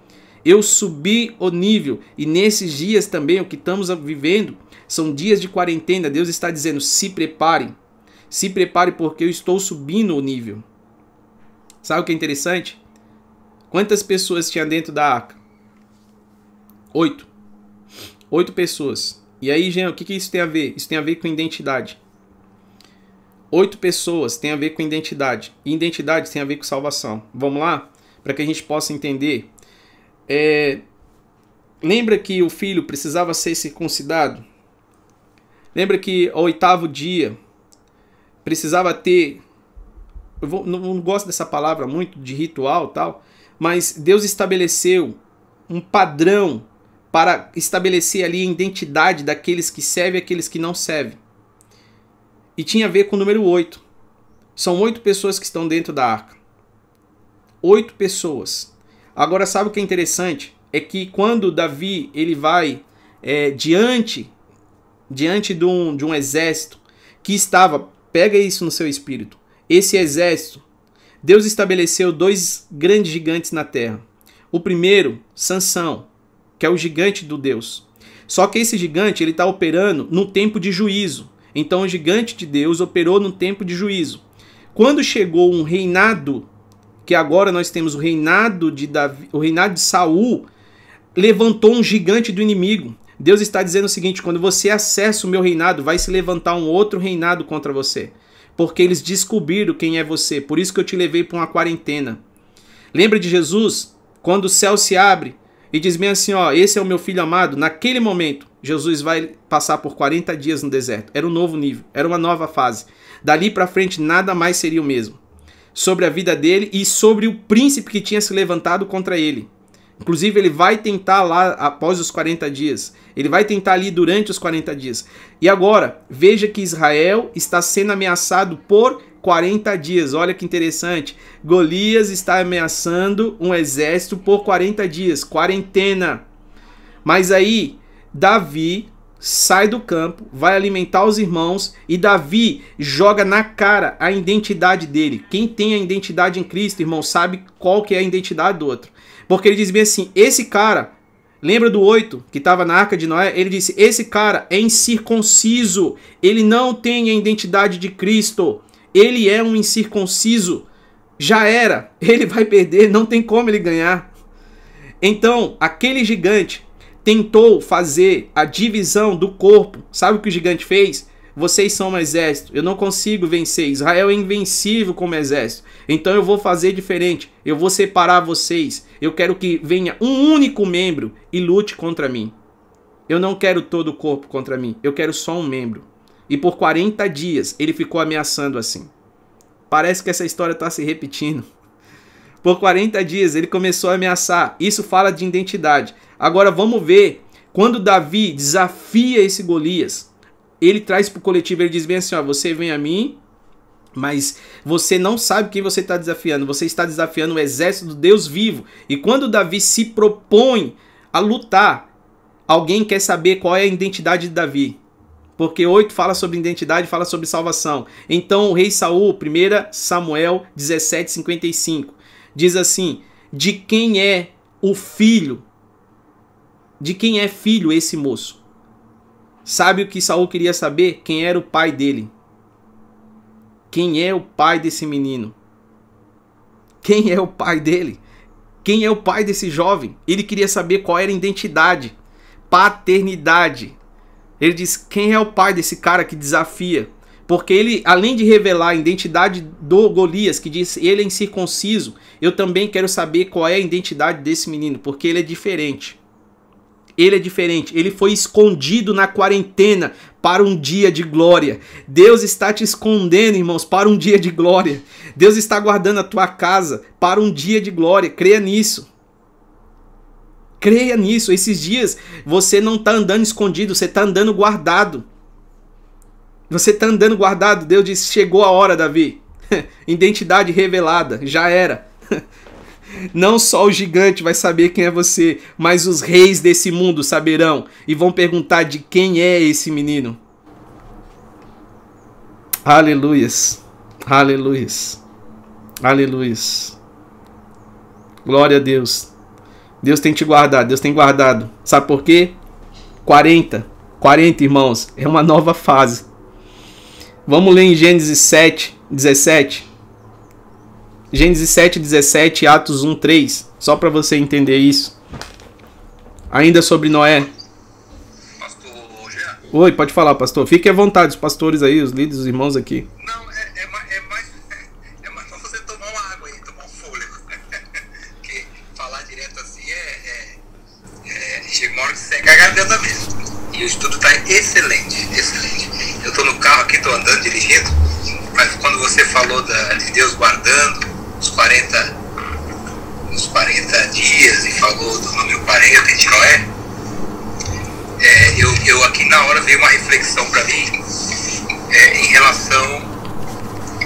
Eu subi o nível. E nesses dias também, o que estamos vivendo, são dias de quarentena. Deus está dizendo: se prepare. Se prepare porque eu estou subindo o nível. Sabe o que é interessante? Quantas pessoas tinha dentro da arca? Oito. Oito pessoas. E aí, Jean, o que, que isso tem a ver? Isso tem a ver com identidade. Oito pessoas tem a ver com identidade. E identidade tem a ver com salvação. Vamos lá? Para que a gente possa entender. É... Lembra que o filho precisava ser circuncidado? Lembra que ao oitavo dia precisava ter. Eu vou, não, não gosto dessa palavra muito de ritual tal, mas Deus estabeleceu um padrão para estabelecer ali a identidade daqueles que servem e aqueles que não servem. E tinha a ver com o número 8. São oito pessoas que estão dentro da arca. Oito pessoas. Agora, sabe o que é interessante? É que quando Davi ele vai é, diante diante de um, de um exército que estava, pega isso no seu espírito, esse exército, Deus estabeleceu dois grandes gigantes na terra. O primeiro, Sansão, que é o gigante do Deus. Só que esse gigante ele está operando no tempo de juízo. Então o gigante de Deus operou no tempo de juízo. Quando chegou um reinado, que agora nós temos o reinado de Davi, o reinado de Saul, levantou um gigante do inimigo. Deus está dizendo o seguinte: quando você acessa o meu reinado, vai se levantar um outro reinado contra você. Porque eles descobriram quem é você. Por isso que eu te levei para uma quarentena. Lembra de Jesus? Quando o céu se abre e diz bem assim: ó, esse é o meu filho amado, naquele momento, Jesus vai passar por 40 dias no deserto. Era um novo nível, era uma nova fase. Dali para frente, nada mais seria o mesmo. Sobre a vida dele e sobre o príncipe que tinha se levantado contra ele. Inclusive, ele vai tentar lá após os 40 dias. Ele vai tentar ali durante os 40 dias. E agora, veja que Israel está sendo ameaçado por 40 dias. Olha que interessante. Golias está ameaçando um exército por 40 dias. Quarentena. Mas aí, Davi sai do campo, vai alimentar os irmãos e Davi joga na cara a identidade dele. Quem tem a identidade em Cristo, irmão, sabe qual que é a identidade do outro. Porque ele diz bem assim: esse cara, lembra do 8 que estava na arca de Noé? Ele disse: esse cara é incircunciso, ele não tem a identidade de Cristo ele é um incircunciso, já era, ele vai perder, não tem como ele ganhar. Então, aquele gigante tentou fazer a divisão do corpo. Sabe o que o gigante fez? Vocês são um exército, eu não consigo vencer. Israel é invencível como exército. Então eu vou fazer diferente. Eu vou separar vocês. Eu quero que venha um único membro e lute contra mim. Eu não quero todo o corpo contra mim. Eu quero só um membro. E por 40 dias ele ficou ameaçando assim. Parece que essa história está se repetindo. Por 40 dias ele começou a ameaçar. Isso fala de identidade. Agora vamos ver. Quando Davi desafia esse Golias, ele traz para o coletivo, ele diz bem assim: ó, você vem a mim, mas você não sabe quem você está desafiando. Você está desafiando o exército do Deus vivo. E quando Davi se propõe a lutar, alguém quer saber qual é a identidade de Davi. Porque 8 fala sobre identidade, fala sobre salvação. Então o rei Saul, 1 Samuel 17:55, diz assim: "De quem é o filho? De quem é filho esse moço?" Sabe o que Saul queria saber? Quem era o pai dele? Quem é o pai desse menino? Quem é o pai dele? quem é o pai desse jovem. Ele queria saber qual era a identidade, paternidade. Ele diz: quem é o pai desse cara que desafia? Porque ele, além de revelar a identidade do Golias, que diz ele é incircunciso, eu também quero saber qual é a identidade desse menino, porque ele é diferente. Ele é diferente. Ele foi escondido na quarentena para um dia de glória. Deus está te escondendo, irmãos, para um dia de glória. Deus está guardando a tua casa para um dia de glória. Creia nisso. Creia nisso. Esses dias você não está andando escondido, você está andando guardado. Você está andando guardado. Deus disse: chegou a hora, Davi. Identidade revelada. Já era. Não só o gigante vai saber quem é você, mas os reis desse mundo saberão e vão perguntar de quem é esse menino. Aleluias. Aleluias. Aleluias. Glória a Deus. Deus tem te guardado, Deus tem guardado. Sabe por quê? 40. 40, irmãos. É uma nova fase. Vamos ler em Gênesis 7, 17. Gênesis 7, 17, Atos 1, 3. Só para você entender isso. Ainda sobre Noé. Pastor Jean? Oi, pode falar, pastor. Fique à vontade, os pastores aí, os líderes, os irmãos aqui. Não, uma hora que seca a garganta mesmo. E o estudo tá excelente, excelente. Eu tô no carro aqui, tô andando, dirigindo. Mas quando você falou da, de Deus guardando os 40, os 40 dias e falou do número 40 de Noé, é, eu, eu aqui na hora veio uma reflexão para mim é, em relação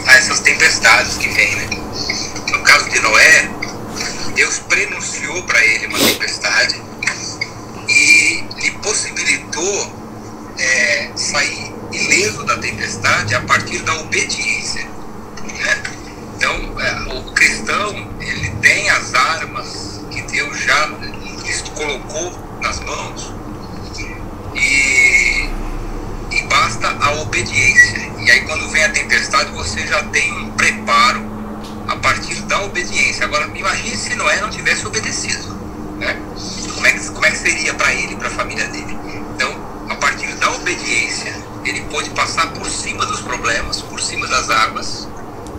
a essas tempestades que vêm, né? No caso de Noé, Deus prenunciou para ele uma tempestade possibilitou é, sair ileso da tempestade a partir da obediência. Né? Então, é, o cristão ele tem as armas que Deus já colocou nas mãos e, e basta a obediência. E aí, quando vem a tempestade, você já tem um preparo a partir da obediência. Agora, imagine se Noé não tivesse obedecido. Como, é que, seria para ele para a família dele? Então, a partir da obediência, ele pôde passar por cima dos problemas, por cima das águas,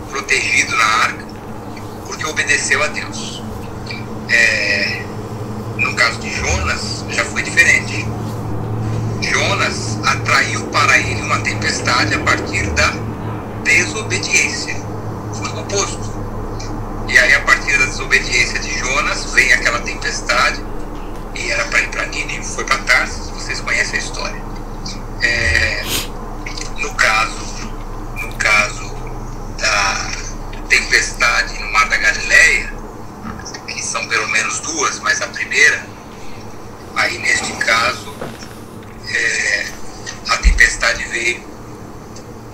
protegido na arca, porque obedeceu a Deus. É, no caso de Jonas, já foi diferente. Jonas atraiu para ele uma tempestade a partir da desobediência. Foi o oposto. E aí, a partir da desobediência de Jonas, vem aquela tempestade, e era para ir para Nínive, foi para Tarsis, vocês conhecem a história. É, no caso, no caso da tempestade no Mar da Galileia, que são pelo menos duas, mas a primeira, aí neste caso, é, a tempestade veio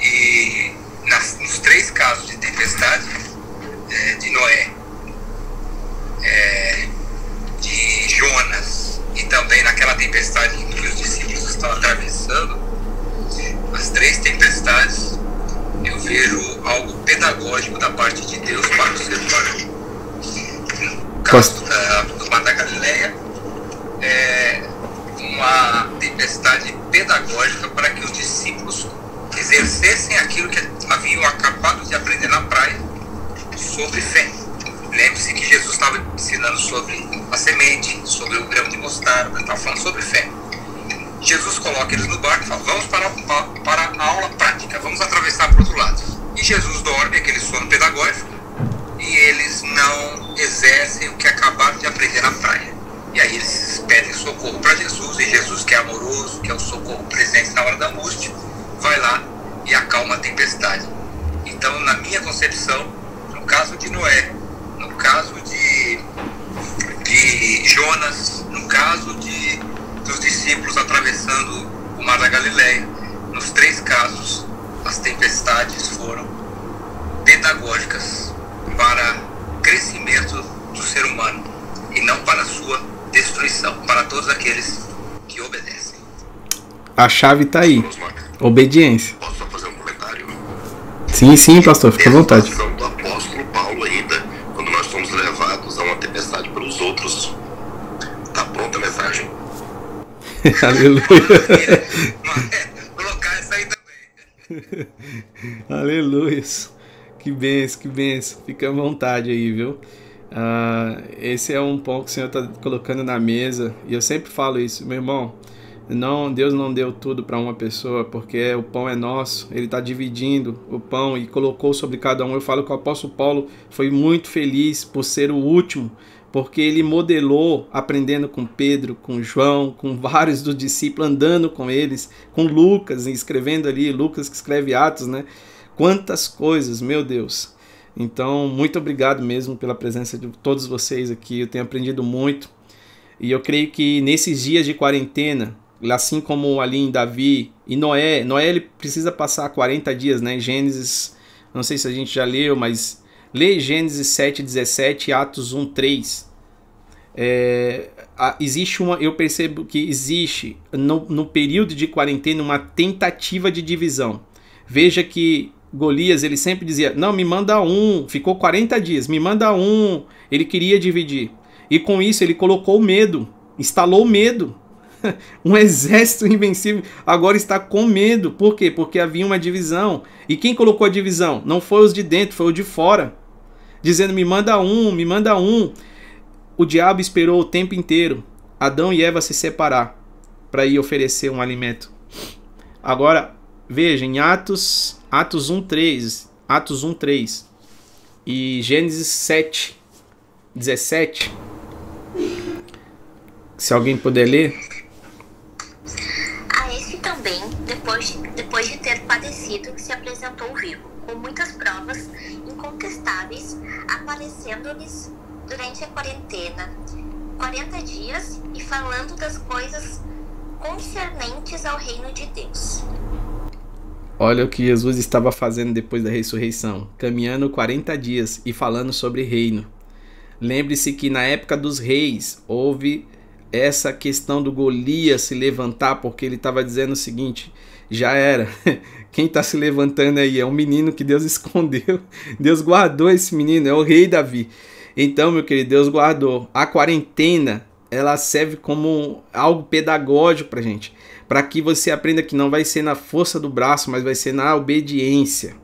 e nas, nos três casos de tempestade é, de Noé, é, de Jonas e naquela tempestade que os discípulos estão atravessando, as três tempestades, eu vejo algo pedagógico da parte de Deus para o ser humano. No caso da, do Mar da Galileia, é uma tempestade pedagógica para que os discípulos exercessem aquilo que haviam acabado de aprender na praia sobre fé. Lembre-se que Jesus estava ensinando sobre a semente, sobre o grão de mostarda, estava falando sobre fé. Jesus coloca eles no barco e fala: Vamos para, para a aula prática, vamos atravessar para o outro lado. E Jesus dorme, aquele sono pedagógico, e eles não exercem o que acabaram de aprender na praia. E aí eles pedem socorro para Jesus, e Jesus, que é amoroso, que é o socorro presente na hora da angústia, vai lá e acalma a tempestade. Então, na minha concepção, no caso de Noé, no caso de, de Jonas, no caso de, dos discípulos atravessando o Mar da Galileia, nos três casos, as tempestades foram pedagógicas para crescimento do ser humano e não para sua destruição, para todos aqueles que obedecem. A chave tá aí. Obediência. Posso só fazer um comentário? Sim, sim, pastor, fica à vontade. Do apóstolo Paulo ainda, quando nós fomos levados a uma tempestade por Aleluia. Colocar isso aí também. Aleluia. Que benção, que benção. Fica à vontade aí, viu? Ah, esse é um pão que o Senhor está colocando na mesa. E eu sempre falo isso, meu irmão. Não, Deus não deu tudo para uma pessoa, porque o pão é nosso. Ele está dividindo o pão e colocou sobre cada um. Eu falo que o apóstolo Paulo foi muito feliz por ser o último, porque ele modelou aprendendo com Pedro, com João, com vários dos discípulos, andando com eles, com Lucas, escrevendo ali, Lucas que escreve Atos, né? Quantas coisas, meu Deus. Então, muito obrigado mesmo pela presença de todos vocês aqui. Eu tenho aprendido muito. E eu creio que nesses dias de quarentena, assim como ali em Davi e Noé, Noé ele precisa passar 40 dias, né? Gênesis, não sei se a gente já leu, mas lê Gênesis 7, 17 e Atos 1, 3. É, existe uma, eu percebo que existe no, no período de quarentena uma tentativa de divisão. Veja que Golias ele sempre dizia: Não, me manda um. Ficou 40 dias, me manda um. Ele queria dividir. E com isso ele colocou medo, instalou medo. um exército invencível agora está com medo. Por quê? Porque havia uma divisão. E quem colocou a divisão? Não foi os de dentro, foi o de fora. Dizendo: Me manda um, me manda um. O diabo esperou o tempo inteiro Adão e Eva se separar para ir oferecer um alimento. Agora, veja, em Atos, Atos 1:3, Atos 1:3 e Gênesis 7 17. Se alguém puder ler. A este também, depois de, depois de ter padecido, se apresentou vivo, com muitas provas aparecendo-lhes durante a quarentena, 40 dias, e falando das coisas concernentes ao reino de Deus. Olha o que Jesus estava fazendo depois da ressurreição, caminhando 40 dias e falando sobre reino. Lembre-se que na época dos reis houve essa questão do Golias se levantar, porque ele estava dizendo o seguinte: já era. Quem está se levantando aí é um menino que Deus escondeu. Deus guardou esse menino, é o rei Davi. Então, meu querido, Deus guardou. A quarentena, ela serve como algo pedagógico para gente, para que você aprenda que não vai ser na força do braço, mas vai ser na obediência,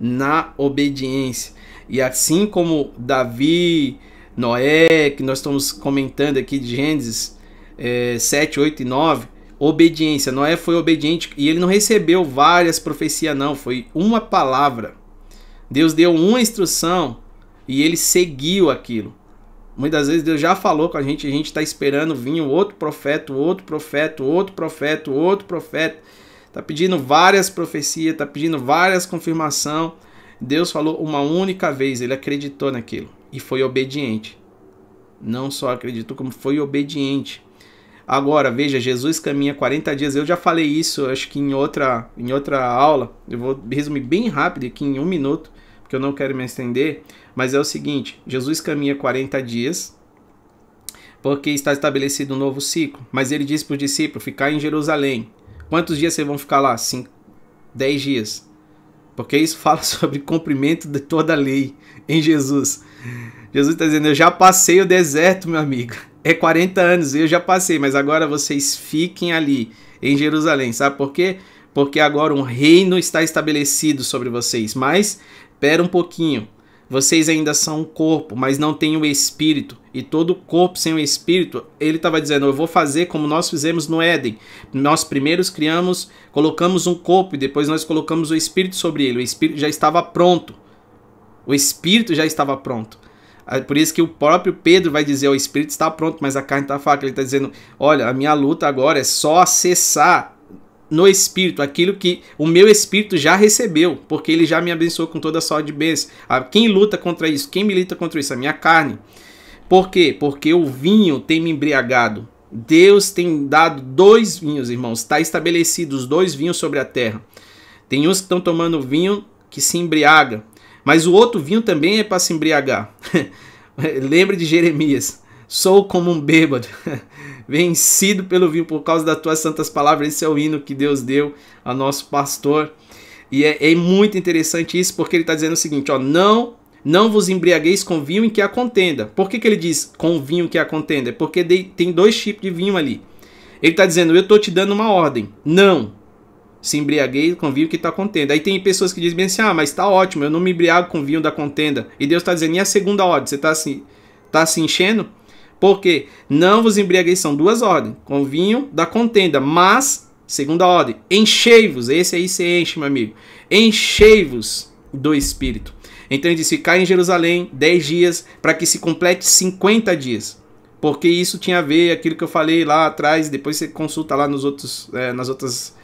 na obediência. E assim como Davi, Noé, que nós estamos comentando aqui de Gênesis é, 7, 8 e 9, obediência. Noé foi obediente e ele não recebeu várias profecias, não, foi uma palavra. Deus deu uma instrução e ele seguiu aquilo. Muitas vezes Deus já falou com a gente, a gente está esperando vir outro profeta, outro profeta, outro profeta, outro profeta. Está pedindo várias profecias, está pedindo várias confirmação. Deus falou uma única vez, ele acreditou naquilo e foi obediente. Não só acreditou, como foi obediente. Agora, veja, Jesus caminha 40 dias. Eu já falei isso, acho que em outra, em outra aula. Eu vou resumir bem rápido aqui em um minuto, porque eu não quero me estender. Mas é o seguinte: Jesus caminha 40 dias, porque está estabelecido um novo ciclo. Mas ele disse para os discípulos ficar em Jerusalém. Quantos dias vocês vão ficar lá? Cinco, dez dias. Porque isso fala sobre cumprimento de toda a lei em Jesus. Jesus está dizendo: Eu já passei o deserto, meu amigo. É 40 anos, eu já passei, mas agora vocês fiquem ali em Jerusalém. Sabe por quê? Porque agora um reino está estabelecido sobre vocês. Mas, espera um pouquinho. Vocês ainda são um corpo, mas não têm o espírito. E todo corpo sem o espírito, ele estava dizendo: Eu vou fazer como nós fizemos no Éden. Nós primeiros criamos, colocamos um corpo e depois nós colocamos o espírito sobre ele. O espírito já estava pronto. O espírito já estava pronto. Por isso que o próprio Pedro vai dizer: O espírito está pronto, mas a carne está fraca. Ele está dizendo: Olha, a minha luta agora é só acessar no espírito aquilo que o meu espírito já recebeu, porque ele já me abençoou com toda a sorte de bênção. Quem luta contra isso? Quem milita contra isso? A minha carne. Por quê? Porque o vinho tem me embriagado. Deus tem dado dois vinhos, irmãos. Está estabelecido os dois vinhos sobre a terra. Tem uns que estão tomando vinho que se embriaga, mas o outro vinho também é para se embriagar. Lembre de Jeremias. Sou como um bêbado, vencido pelo vinho por causa das tuas santas palavras. Esse é o hino que Deus deu ao nosso pastor. E é, é muito interessante isso, porque ele está dizendo o seguinte: ó, não não vos embriagueis com vinho em que há contenda. Por que, que ele diz com vinho que há contenda? Porque tem dois tipos de vinho ali. Ele está dizendo, eu estou te dando uma ordem. Não. Se embriaguei com vinho que está contenda. Aí tem pessoas que dizem assim, ah, mas está ótimo, eu não me embriago com vinho da contenda. E Deus está dizendo, e a segunda ordem? Você está assim, tá se enchendo? Porque não vos embriagueis, são duas ordens, com vinho da contenda, mas, segunda ordem, enchei-vos, esse aí se enche, meu amigo, enchei-vos do Espírito. Então ele disse, ficar em Jerusalém 10 dias, para que se complete 50 dias. Porque isso tinha a ver, aquilo que eu falei lá atrás, depois você consulta lá nos outros, é, nas outras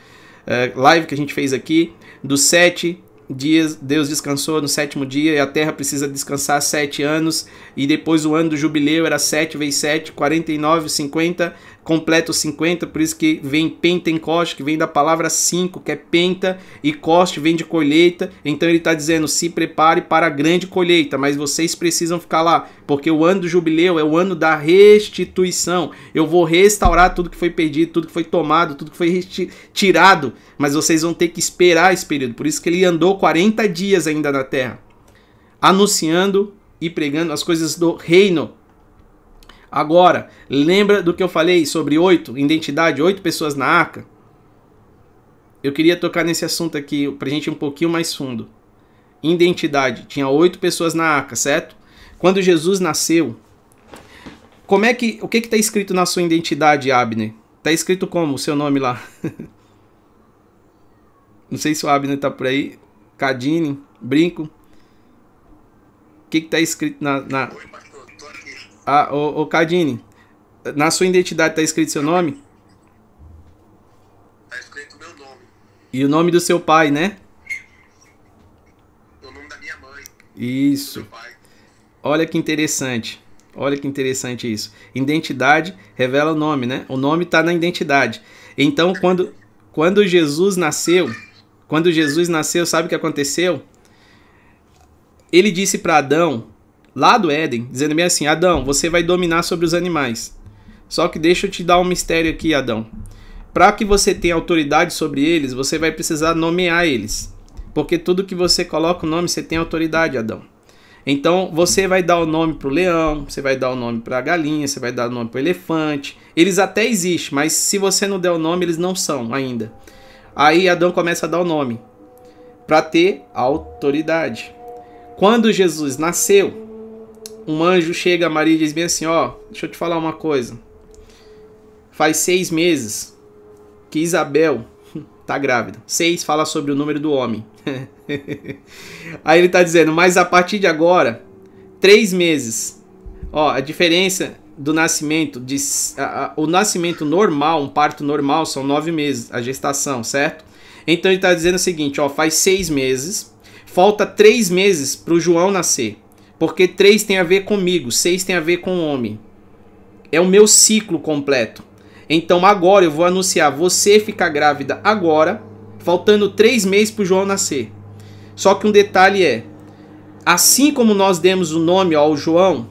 é, lives que a gente fez aqui, do 7 dias, Deus descansou no sétimo dia e a terra precisa descansar sete anos. E depois o ano do jubileu era 7 vezes 7, 49, 50, completo 50. Por isso que vem Pentecoste, que vem da palavra 5, que é penta, e coste vem de colheita. Então ele está dizendo: se prepare para a grande colheita, mas vocês precisam ficar lá, porque o ano do jubileu é o ano da restituição. Eu vou restaurar tudo que foi perdido, tudo que foi tomado, tudo que foi tirado mas vocês vão ter que esperar esse período. Por isso que ele andou 40 dias ainda na terra, anunciando e pregando as coisas do reino. Agora, lembra do que eu falei sobre oito, identidade, oito pessoas na arca? Eu queria tocar nesse assunto aqui pra gente ir um pouquinho mais fundo. Identidade, tinha oito pessoas na arca, certo? Quando Jesus nasceu, como é que, o que está escrito na sua identidade, Abner? Está escrito como o seu nome lá? Não sei se o Abner tá por aí. Cadine, brinco. O que que tá escrito na... na... Oi. Ah, ô, ô Cadine, na sua identidade tá escrito seu nome? Tá escrito meu nome. E o nome do seu pai, né? O nome da minha mãe. Isso. Olha que interessante. Olha que interessante isso. Identidade revela o nome, né? O nome está na identidade. Então, quando, quando Jesus nasceu, quando Jesus nasceu, sabe o que aconteceu? Ele disse para Adão, lá do Éden, dizendo bem assim: Adão, você vai dominar sobre os animais. Só que deixa eu te dar um mistério aqui, Adão. Para que você tenha autoridade sobre eles, você vai precisar nomear eles. Porque tudo que você coloca o nome, você tem autoridade, Adão. Então você vai dar o nome para o leão, você vai dar o nome para a galinha, você vai dar o nome para o elefante. Eles até existem, mas se você não der o nome, eles não são ainda. Aí Adão começa a dar o nome para ter autoridade. Quando Jesus nasceu, um anjo chega a Maria e diz bem assim: Ó, deixa eu te falar uma coisa. Faz seis meses que Isabel tá grávida. Seis fala sobre o número do homem. Aí ele tá dizendo, mas a partir de agora, três meses. Ó, a diferença do nascimento, de, a, a, o nascimento normal, um parto normal, são nove meses, a gestação, certo? Então ele está dizendo o seguinte: ó, faz seis meses, falta três meses para o João nascer, porque três tem a ver comigo, seis tem a ver com o homem. É o meu ciclo completo. Então agora eu vou anunciar: você fica grávida agora, faltando três meses para o João nascer. Só que um detalhe é: assim como nós demos o nome ao João,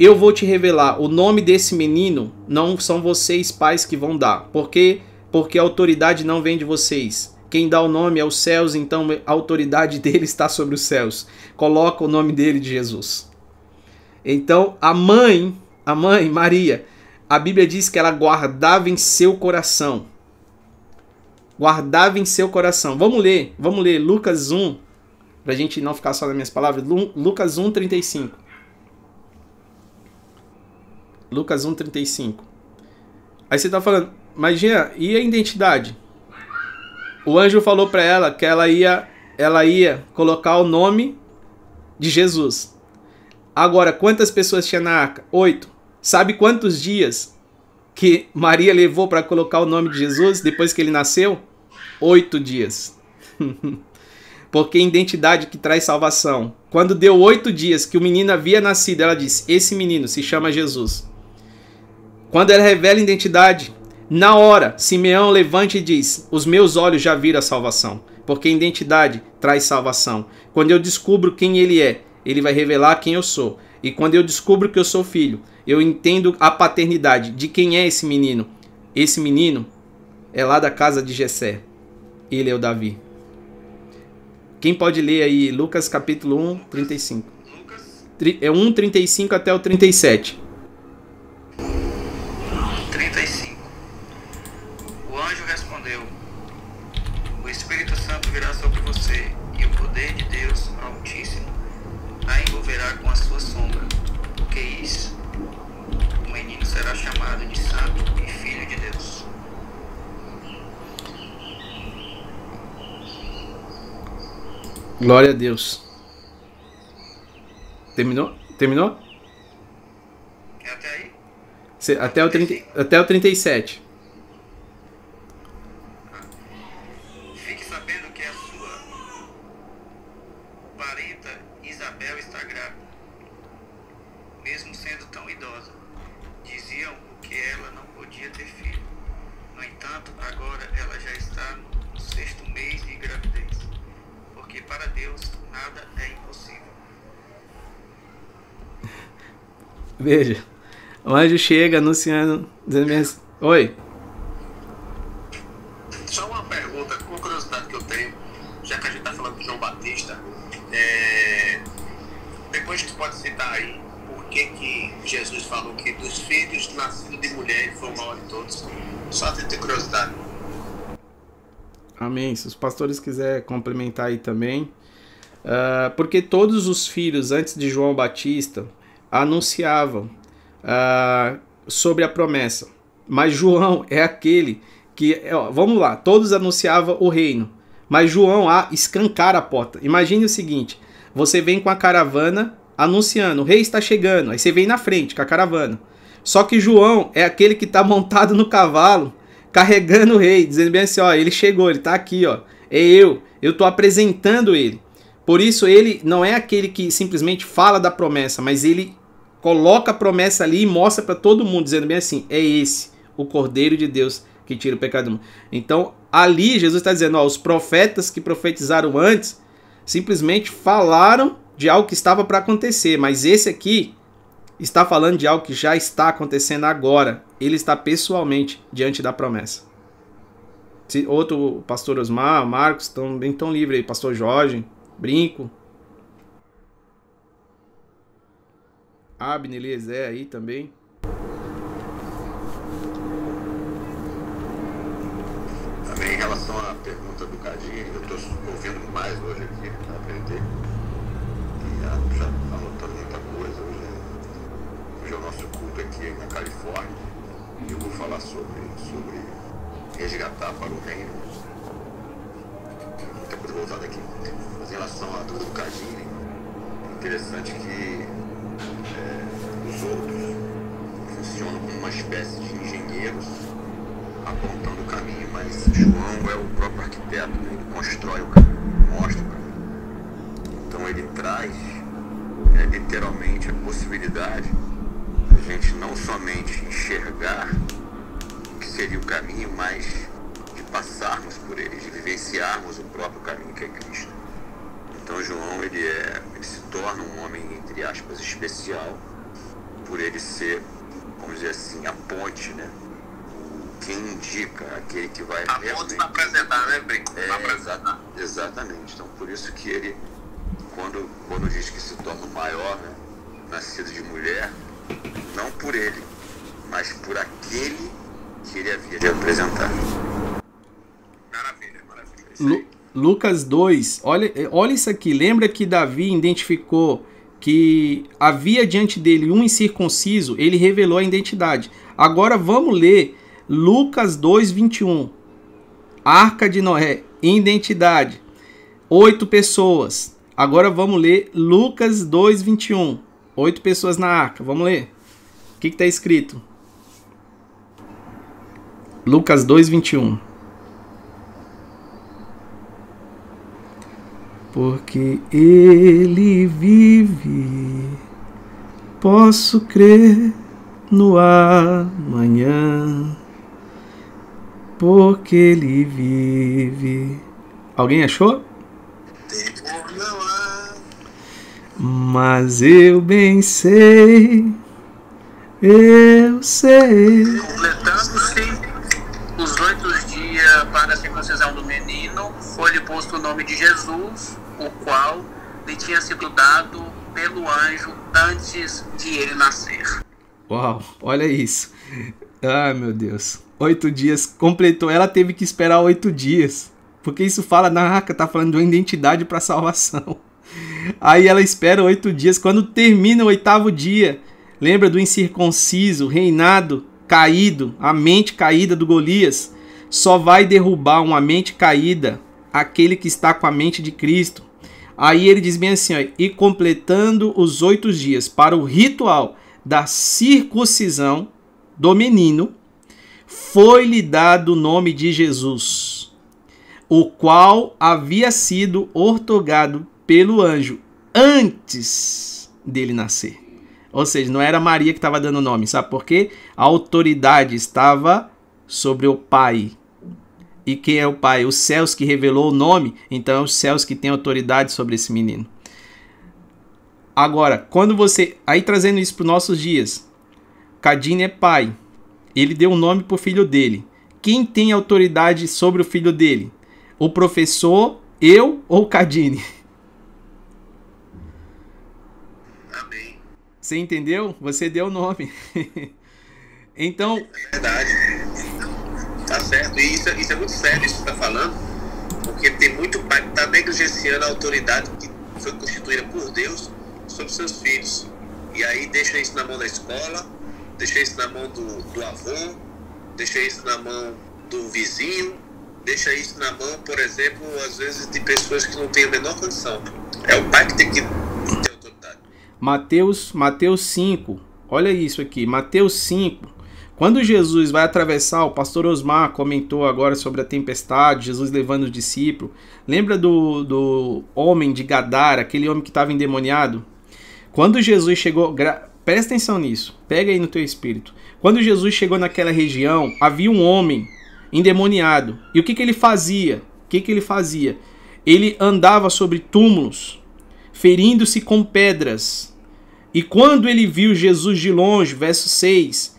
eu vou te revelar o nome desse menino, não são vocês pais que vão dar. Por quê? Porque a autoridade não vem de vocês. Quem dá o nome é os céus, então a autoridade dele está sobre os céus. Coloca o nome dele de Jesus. Então, a mãe, a mãe Maria, a Bíblia diz que ela guardava em seu coração. Guardava em seu coração. Vamos ler, vamos ler Lucas 1, para a gente não ficar só nas minhas palavras. Lucas 1, 35. Lucas 1,35. Aí você tá falando, mas Jean, e a identidade? O anjo falou para ela que ela ia, ela ia colocar o nome de Jesus. Agora, quantas pessoas tinha na arca? Oito. Sabe quantos dias que Maria levou para colocar o nome de Jesus depois que ele nasceu? Oito dias. Porque identidade que traz salvação. Quando deu oito dias que o menino havia nascido, ela disse: Esse menino se chama Jesus. Quando ela revela identidade, na hora, Simeão levante e diz: Os meus olhos já viram a salvação, porque a identidade traz salvação. Quando eu descubro quem ele é, ele vai revelar quem eu sou. E quando eu descubro que eu sou filho, eu entendo a paternidade de quem é esse menino. Esse menino é lá da casa de Jessé. Ele é o Davi. Quem pode ler aí Lucas capítulo 1, 35? É 1, 35 até o 37. A sua sombra. Porque isso, o menino será chamado de Santo e Filho de Deus. Glória a Deus. Terminou? Terminou? É até aí? Cê- Até o, 30, até o 37. Veja. O anjo chega anunciando, dizendo assim, Oi. Só uma pergunta, uma curiosidade que eu tenho, já que a gente está falando de João Batista, é, depois tu pode citar aí por que, que Jesus falou que dos filhos nascidos de mulher ele foi o maior de todos. Só de ter curiosidade. Amém. Se os pastores quiserem complementar aí também. Ah, porque todos os filhos antes de João Batista anunciavam ah, sobre a promessa. Mas João é aquele que, ó, vamos lá, todos anunciavam o reino. Mas João ah, escancara a porta. Imagine o seguinte: você vem com a caravana anunciando, o rei está chegando. Aí você vem na frente com a caravana. Só que João é aquele que está montado no cavalo, carregando o rei, dizendo bem assim: ó, ele chegou, ele está aqui, ó. É eu, eu estou apresentando ele. Por isso ele não é aquele que simplesmente fala da promessa, mas ele coloca a promessa ali e mostra para todo mundo, dizendo bem assim: é esse, o Cordeiro de Deus que tira o pecado do mundo. Então, ali Jesus está dizendo: ó, os profetas que profetizaram antes simplesmente falaram de algo que estava para acontecer, mas esse aqui está falando de algo que já está acontecendo agora. Ele está pessoalmente diante da promessa. Se outro pastor Osmar, Marcos, estão bem tão livre aí, pastor Jorge, Brinco, Abner, aí também. Também em relação à pergunta do Cadinho, eu estou ouvindo mais hoje aqui para aprender. E ah, já anotando muita coisa. Hoje é, hoje é o nosso culto aqui na Califórnia. E eu vou falar sobre, sobre resgatar para o reino. Muita coisa voltada aqui. Mas em relação à dúvida do Cadinho, interessante que os outros funcionam como uma espécie de engenheiros apontando o caminho, mas João é o próprio arquiteto, né? ele constrói o caminho, mostra o caminho. Então ele traz é, literalmente a possibilidade de a gente não somente enxergar o que seria o caminho, mas de passarmos por ele, de vivenciarmos o próprio caminho que é Cristo. Então João ele é, ele se torna um homem entre aspas especial por ele ser, vamos dizer assim, a ponte, né? Quem indica, aquele que vai A ponte para apresentar, né, Brinco? é, apresentar. exa- exatamente. Então, por isso que ele, quando, quando diz que se torna o maior, né, nascido de mulher, não por ele, mas por aquele que ele havia de apresentar. Maravilha, maravilha. Lucas 2, olha, olha isso aqui. Lembra que Davi identificou que havia diante dele um incircunciso? Ele revelou a identidade. Agora vamos ler Lucas 2, 21. Arca de Noé, identidade. Oito pessoas. Agora vamos ler Lucas 2, 21. Oito pessoas na arca. Vamos ler. O que está escrito? Lucas 2, 21. Porque ele vive, posso crer no amanhã. Porque ele vive. Alguém achou? Mas eu bem sei, eu sei. Completando-se os oito dias para a circuncisão do menino, foi-lhe posto o nome de Jesus, o qual lhe tinha sido dado pelo anjo antes de ele nascer. Uau, olha isso. Ai meu Deus. Oito dias completou. Ela teve que esperar oito dias Porque isso fala na arca, tá falando de uma identidade para salvação. Aí ela espera oito dias. Quando termina o oitavo dia, lembra do incircunciso, reinado caído, a mente caída do Golias? Só vai derrubar uma mente caída aquele que está com a mente de Cristo. Aí ele diz bem assim: ó, e completando os oito dias para o ritual da circuncisão do menino, foi-lhe dado o nome de Jesus, o qual havia sido ortogado pelo anjo antes dele nascer. Ou seja, não era Maria que estava dando o nome, sabe por quê? A autoridade estava sobre o pai. E quem é o pai? Os céus que revelou o nome, então é os céus que têm autoridade sobre esse menino. Agora, quando você. Aí trazendo isso para os nossos dias. Cadine é pai. Ele deu o um nome para o filho dele. Quem tem autoridade sobre o filho dele? O professor, eu ou Cadine? Amém. Você entendeu? Você deu o nome. então. É verdade. Tá certo. E isso, isso é muito sério, isso que está falando. Porque tem muito pai que está negligenciando a autoridade que foi constituída por Deus sobre seus filhos. E aí deixa isso na mão da escola, deixa isso na mão do, do avô, deixa isso na mão do vizinho, deixa isso na mão, por exemplo, às vezes de pessoas que não têm a menor condição. É o pai que tem que ter autoridade. Mateus, Mateus 5, olha isso aqui, Mateus 5. Quando Jesus vai atravessar, o pastor Osmar comentou agora sobre a tempestade, Jesus levando o discípulo. Lembra do, do homem de Gadara, aquele homem que estava endemoniado? Quando Jesus chegou, presta atenção nisso, pega aí no teu espírito. Quando Jesus chegou naquela região, havia um homem endemoniado. E o que, que ele fazia? O que, que ele fazia? Ele andava sobre túmulos, ferindo-se com pedras. E quando ele viu Jesus de longe, verso 6,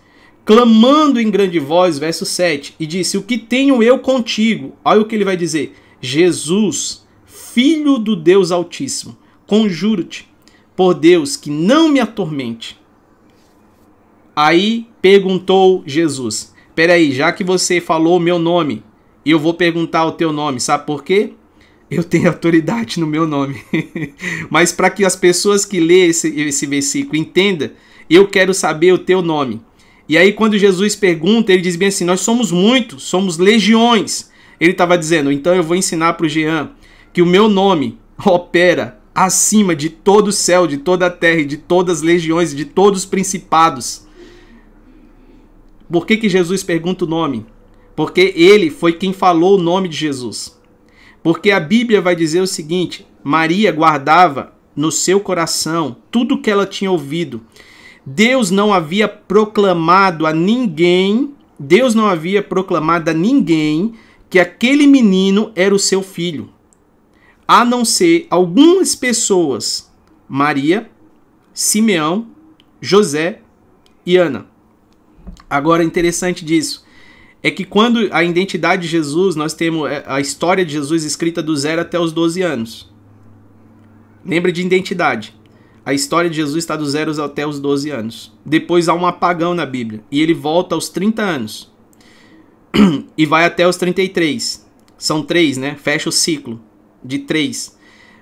clamando em grande voz, verso 7, e disse: O que tenho eu contigo? Olha o que ele vai dizer: Jesus, filho do Deus Altíssimo, conjuro-te por Deus que não me atormente. Aí perguntou Jesus: Peraí, já que você falou meu nome, eu vou perguntar o teu nome, sabe por quê? Eu tenho autoridade no meu nome. Mas para que as pessoas que lêem esse, esse versículo entendam, eu quero saber o teu nome. E aí, quando Jesus pergunta, ele diz bem assim: Nós somos muitos, somos legiões. Ele estava dizendo: Então eu vou ensinar para o Jean que o meu nome opera acima de todo o céu, de toda a terra e de todas as legiões, de todos os principados. Por que, que Jesus pergunta o nome? Porque ele foi quem falou o nome de Jesus. Porque a Bíblia vai dizer o seguinte: Maria guardava no seu coração tudo o que ela tinha ouvido. Deus não havia proclamado a ninguém, Deus não havia proclamado a ninguém que aquele menino era o seu filho a não ser algumas pessoas: Maria, Simeão, José e Ana. Agora, interessante disso é que quando a identidade de Jesus, nós temos é, a história de Jesus escrita do zero até os 12 anos. Lembra de identidade. A história de Jesus está do zero até os 12 anos. Depois há um apagão na Bíblia. E ele volta aos 30 anos. e vai até os 33. São três, né? Fecha o ciclo de três.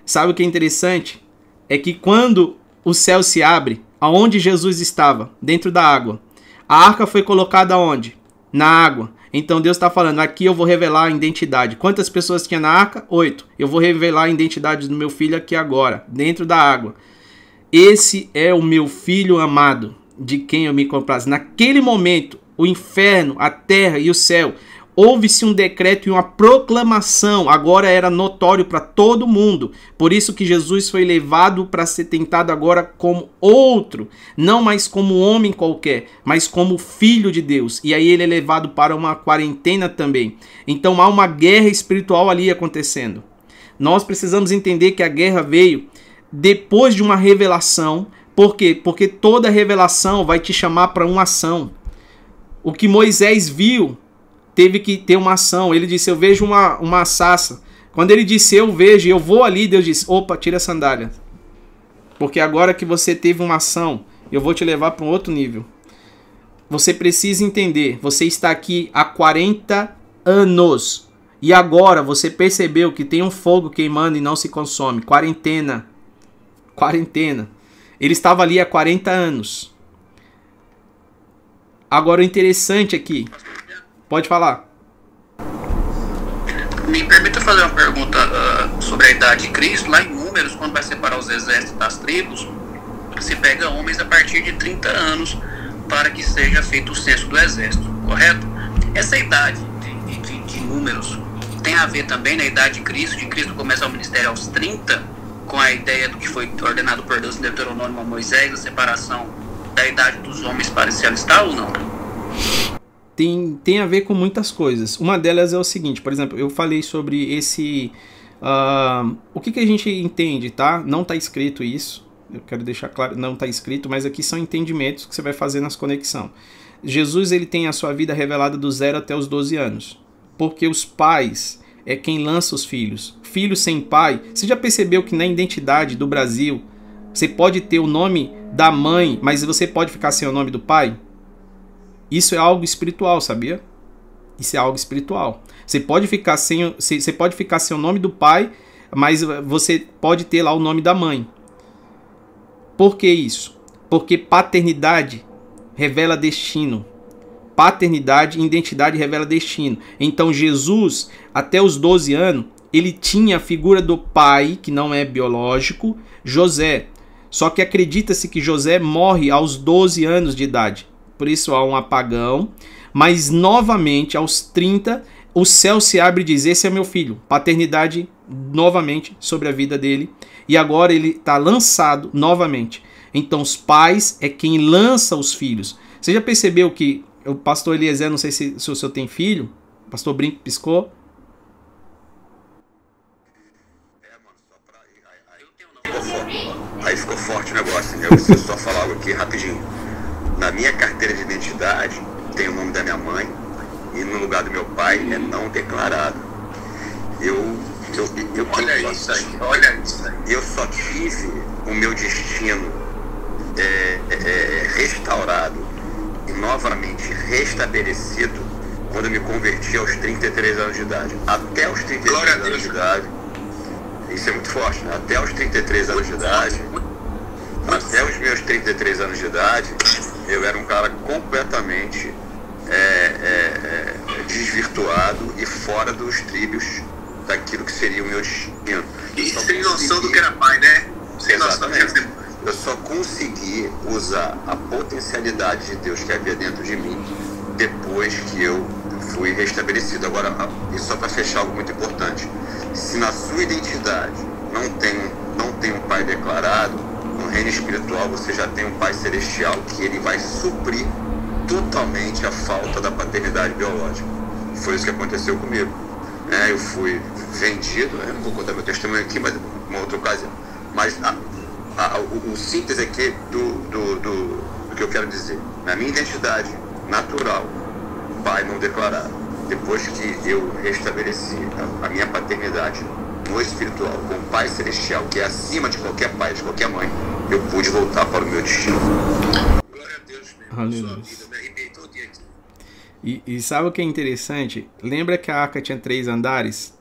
Sabe o que é interessante? É que quando o céu se abre, aonde Jesus estava? Dentro da água. A arca foi colocada onde? Na água. Então Deus está falando, aqui eu vou revelar a identidade. Quantas pessoas tinha na arca? Oito. Eu vou revelar a identidade do meu filho aqui agora, dentro da água. Esse é o meu filho amado, de quem eu me comprazo. Naquele momento, o inferno, a terra e o céu houve-se um decreto e uma proclamação, agora era notório para todo mundo. Por isso que Jesus foi levado para ser tentado agora como outro, não mais como homem qualquer, mas como filho de Deus. E aí ele é levado para uma quarentena também. Então há uma guerra espiritual ali acontecendo. Nós precisamos entender que a guerra veio depois de uma revelação. Por quê? Porque toda revelação vai te chamar para uma ação. O que Moisés viu teve que ter uma ação. Ele disse: Eu vejo uma, uma sassa. Quando ele disse eu vejo, eu vou ali, Deus disse: opa, tira a sandália. Porque agora que você teve uma ação, eu vou te levar para um outro nível. Você precisa entender: você está aqui há 40 anos. E agora você percebeu que tem um fogo queimando e não se consome. Quarentena. Quarentena. Ele estava ali há 40 anos. Agora o interessante aqui. Pode falar. Me permita fazer uma pergunta uh, sobre a idade de Cristo. Lá em Números, quando vai separar os exércitos das tribos, se pega homens a partir de 30 anos para que seja feito o censo do exército, correto? Essa idade de, de, de números tem a ver também na idade de Cristo, de Cristo começar o ministério aos 30, com a ideia do que foi ordenado por Deus em Deuteronômio a Moisés, a separação da idade dos homens para se alistar ou não? Tem, tem a ver com muitas coisas. Uma delas é o seguinte, por exemplo, eu falei sobre esse. Uh, o que, que a gente entende, tá? Não está escrito isso. Eu quero deixar claro, não está escrito, mas aqui são entendimentos que você vai fazer nas conexão. Jesus ele tem a sua vida revelada do zero até os 12 anos porque os pais é quem lança os filhos. Filho sem pai. Você já percebeu que na identidade do Brasil você pode ter o nome da mãe, mas você pode ficar sem o nome do pai? Isso é algo espiritual, sabia? Isso é algo espiritual. Você pode ficar sem, você pode ficar sem o nome do pai, mas você pode ter lá o nome da mãe. Por que isso? Porque paternidade revela destino paternidade identidade revela destino. Então Jesus, até os 12 anos, ele tinha a figura do pai, que não é biológico, José. Só que acredita-se que José morre aos 12 anos de idade. Por isso há um apagão. Mas novamente, aos 30, o céu se abre e diz: Esse é meu filho. Paternidade novamente sobre a vida dele. E agora ele está lançado novamente. Então, os pais é quem lança os filhos. Você já percebeu que o pastor Eliezer, não sei se, se o senhor tem filho. O pastor Brinco piscou. É, mano, só pra. Aí, aí, aí ficou forte o negócio, né? Eu preciso só falar algo aqui rapidinho. Na minha carteira de identidade tem o nome da minha mãe e no lugar do meu pai é não declarado. Eu. eu, eu olha eu isso aí, olha isso aí. Eu só tive o meu destino é, é, é restaurado novamente restabelecido quando me converti aos 33 anos de idade. Até os 33 anos de idade, isso é muito forte, né? Até os 33 anos de idade, até os meus 33 anos de idade, eu era um cara completamente é, é, é, desvirtuado e fora dos trilhos daquilo que seria o meu destino. E sem noção do que era pai, né? Sem Exatamente. noção do que era eu só consegui usar a potencialidade de Deus que havia dentro de mim depois que eu fui restabelecido. Agora, e só para fechar algo muito importante: se na sua identidade não tem, não tem um Pai declarado, no reino espiritual você já tem um Pai celestial que ele vai suprir totalmente a falta da paternidade biológica. Foi isso que aconteceu comigo. É, eu fui vendido, né? não vou contar meu testemunho aqui, mas uma outra ocasião. Mas a, a, o, o, síntese aqui do, do, do, do, que eu quero dizer. Na minha identidade natural, pai não declarado, depois que eu restabeleci a, a minha paternidade no espiritual, com o Pai Celestial, que é acima de qualquer pai, de qualquer mãe, eu pude voltar para o meu destino. Glória a Deus, meu. Sua vida me arrebentou E, e sabe o que é interessante? Lembra que a arca tinha três andares?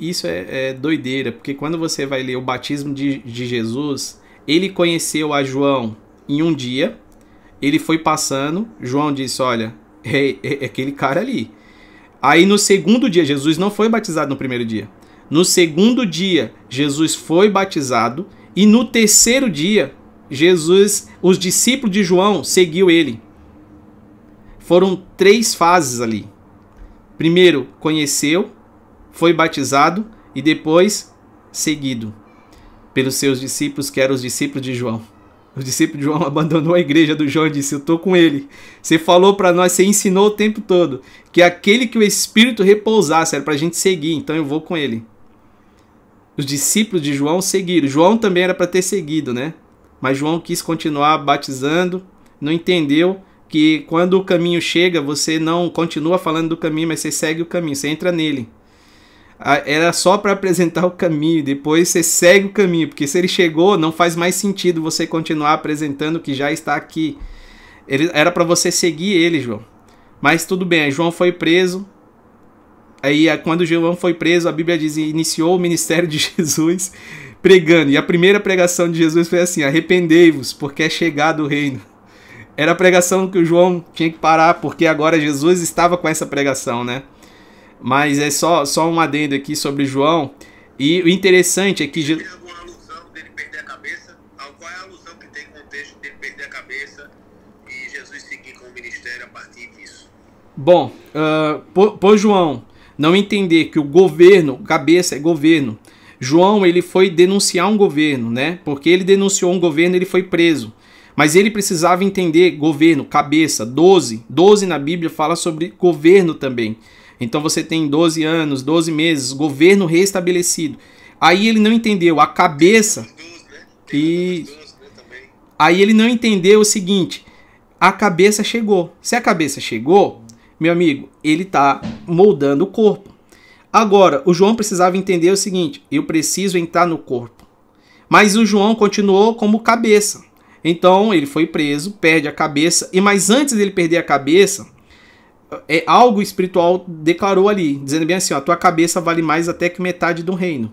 Isso é, é doideira, porque quando você vai ler o batismo de, de Jesus, ele conheceu a João em um dia, ele foi passando, João disse: Olha, é, é, é aquele cara ali. Aí no segundo dia, Jesus não foi batizado no primeiro dia. No segundo dia, Jesus foi batizado. E no terceiro dia, Jesus, os discípulos de João seguiu ele. Foram três fases ali. Primeiro, conheceu, foi batizado e depois seguido pelos seus discípulos, que eram os discípulos de João. O discípulo de João abandonou a igreja do João e disse: Eu estou com ele. Você falou para nós, você ensinou o tempo todo que aquele que o Espírito repousasse era para a gente seguir, então eu vou com ele. Os discípulos de João seguiram. João também era para ter seguido, né? Mas João quis continuar batizando, não entendeu que quando o caminho chega, você não continua falando do caminho, mas você segue o caminho, você entra nele era só para apresentar o caminho, depois você segue o caminho, porque se ele chegou, não faz mais sentido você continuar apresentando o que já está aqui. Ele, era para você seguir ele, João. Mas tudo bem, João foi preso, Aí, quando João foi preso, a Bíblia diz: iniciou o ministério de Jesus pregando. E a primeira pregação de Jesus foi assim: arrependei-vos, porque é chegado o reino. Era a pregação que o João tinha que parar, porque agora Jesus estava com essa pregação, né? Mas é só, só um adendo aqui sobre João. E o interessante é que. Tem alguma alusão dele perder a cabeça? Qual é a alusão que tem com o texto dele perder a cabeça e Jesus seguir com o ministério a partir disso? Bom, uh, por, por João não entender que o governo, cabeça é governo. João ele foi denunciar um governo, né? Porque ele denunciou um governo, ele foi preso. Mas ele precisava entender governo, cabeça, 12. 12 na Bíblia fala sobre governo também. Então você tem 12 anos, 12 meses, governo restabelecido. Aí ele não entendeu a cabeça. E aí ele não entendeu o seguinte: a cabeça chegou. Se a cabeça chegou, meu amigo, ele está moldando o corpo. Agora, o João precisava entender o seguinte: eu preciso entrar no corpo. Mas o João continuou como cabeça. Então ele foi preso, perde a cabeça, e mas antes dele perder a cabeça, é algo espiritual declarou ali, dizendo bem assim, ó, tua cabeça vale mais até que metade do reino.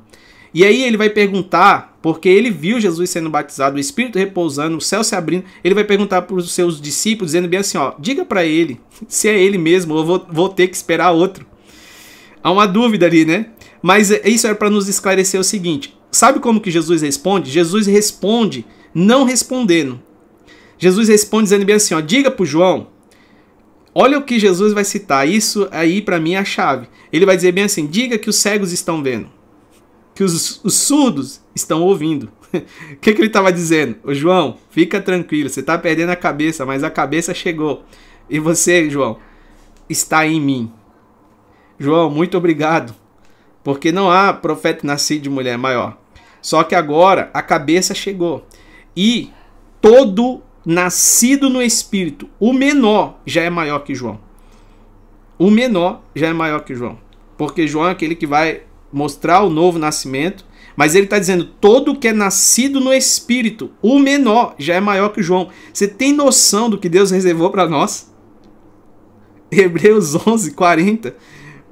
E aí ele vai perguntar, porque ele viu Jesus sendo batizado, o Espírito repousando, o céu se abrindo, ele vai perguntar para os seus discípulos, dizendo bem assim, ó, diga para ele se é ele mesmo, ou vou, vou ter que esperar outro. Há uma dúvida ali, né? Mas isso é para nos esclarecer o seguinte, sabe como que Jesus responde? Jesus responde não respondendo. Jesus responde dizendo bem assim, ó, diga para João, olha o que Jesus vai citar, isso aí para mim é a chave. Ele vai dizer bem assim, diga que os cegos estão vendo, que os, os surdos estão ouvindo. O que, que ele estava dizendo? João, fica tranquilo, você está perdendo a cabeça, mas a cabeça chegou. E você, João, está em mim. João, muito obrigado, porque não há profeta nascido de mulher maior. Só que agora a cabeça chegou. E todo nascido no espírito, o menor já é maior que João. O menor já é maior que João. Porque João é aquele que vai mostrar o novo nascimento. Mas ele está dizendo: todo que é nascido no espírito, o menor já é maior que João. Você tem noção do que Deus reservou para nós? Hebreus 11, 40.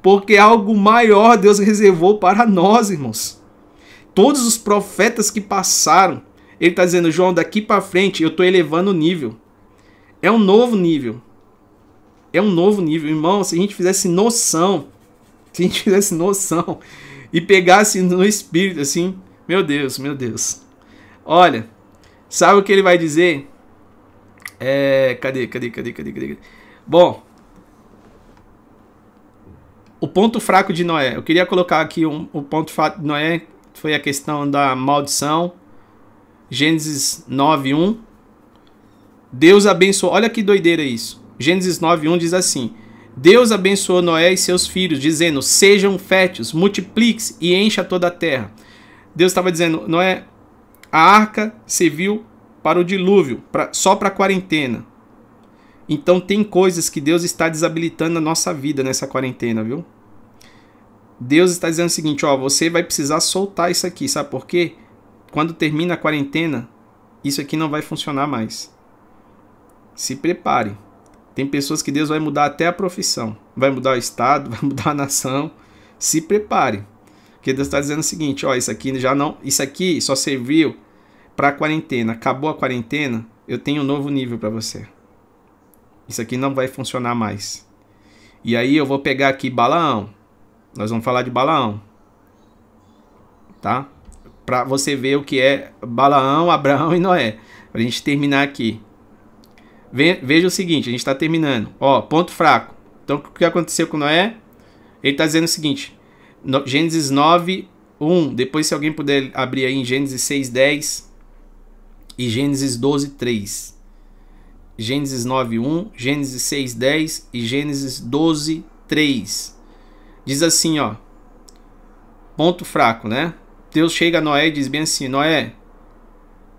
Porque algo maior Deus reservou para nós, irmãos. Todos os profetas que passaram, ele está dizendo, João, daqui para frente eu estou elevando o nível. É um novo nível. É um novo nível. Irmão, se a gente fizesse noção, se a gente fizesse noção e pegasse no espírito assim, meu Deus, meu Deus. Olha, sabe o que ele vai dizer? É, cadê, cadê, cadê, cadê, cadê? Bom, o ponto fraco de Noé. Eu queria colocar aqui um, o ponto fraco de Noé foi a questão da maldição Gênesis 9:1. Deus abençoou. Olha que doideira isso. Gênesis 9:1 diz assim: Deus abençoou Noé e seus filhos, dizendo: Sejam férteis, multiplique-se e encha toda a terra. Deus estava dizendo: Noé, a arca serviu para o dilúvio, pra, só para a quarentena. Então tem coisas que Deus está desabilitando na nossa vida nessa quarentena, viu? Deus está dizendo o seguinte, ó, você vai precisar soltar isso aqui, sabe por quê? Quando termina a quarentena, isso aqui não vai funcionar mais. Se prepare. Tem pessoas que Deus vai mudar até a profissão, vai mudar o estado, vai mudar a nação. Se prepare. Porque Deus está dizendo o seguinte, ó, isso aqui já não, isso aqui só serviu para a quarentena. Acabou a quarentena, eu tenho um novo nível para você. Isso aqui não vai funcionar mais. E aí eu vou pegar aqui Balaão. Nós vamos falar de Balaão. Tá? Para você ver o que é Balaão, Abraão e Noé. Para a gente terminar aqui. Veja o seguinte, a gente está terminando. Ó, ponto fraco. Então, o que aconteceu com Noé? Ele está dizendo o seguinte, no, Gênesis 9, 1. Depois, se alguém puder abrir aí em Gênesis 6, 10 e Gênesis 12, 3. Gênesis 9, 1, Gênesis 6, 10 e Gênesis 12, 3. Diz assim, ó. Ponto fraco, né? Deus chega a Noé e diz bem assim: Noé,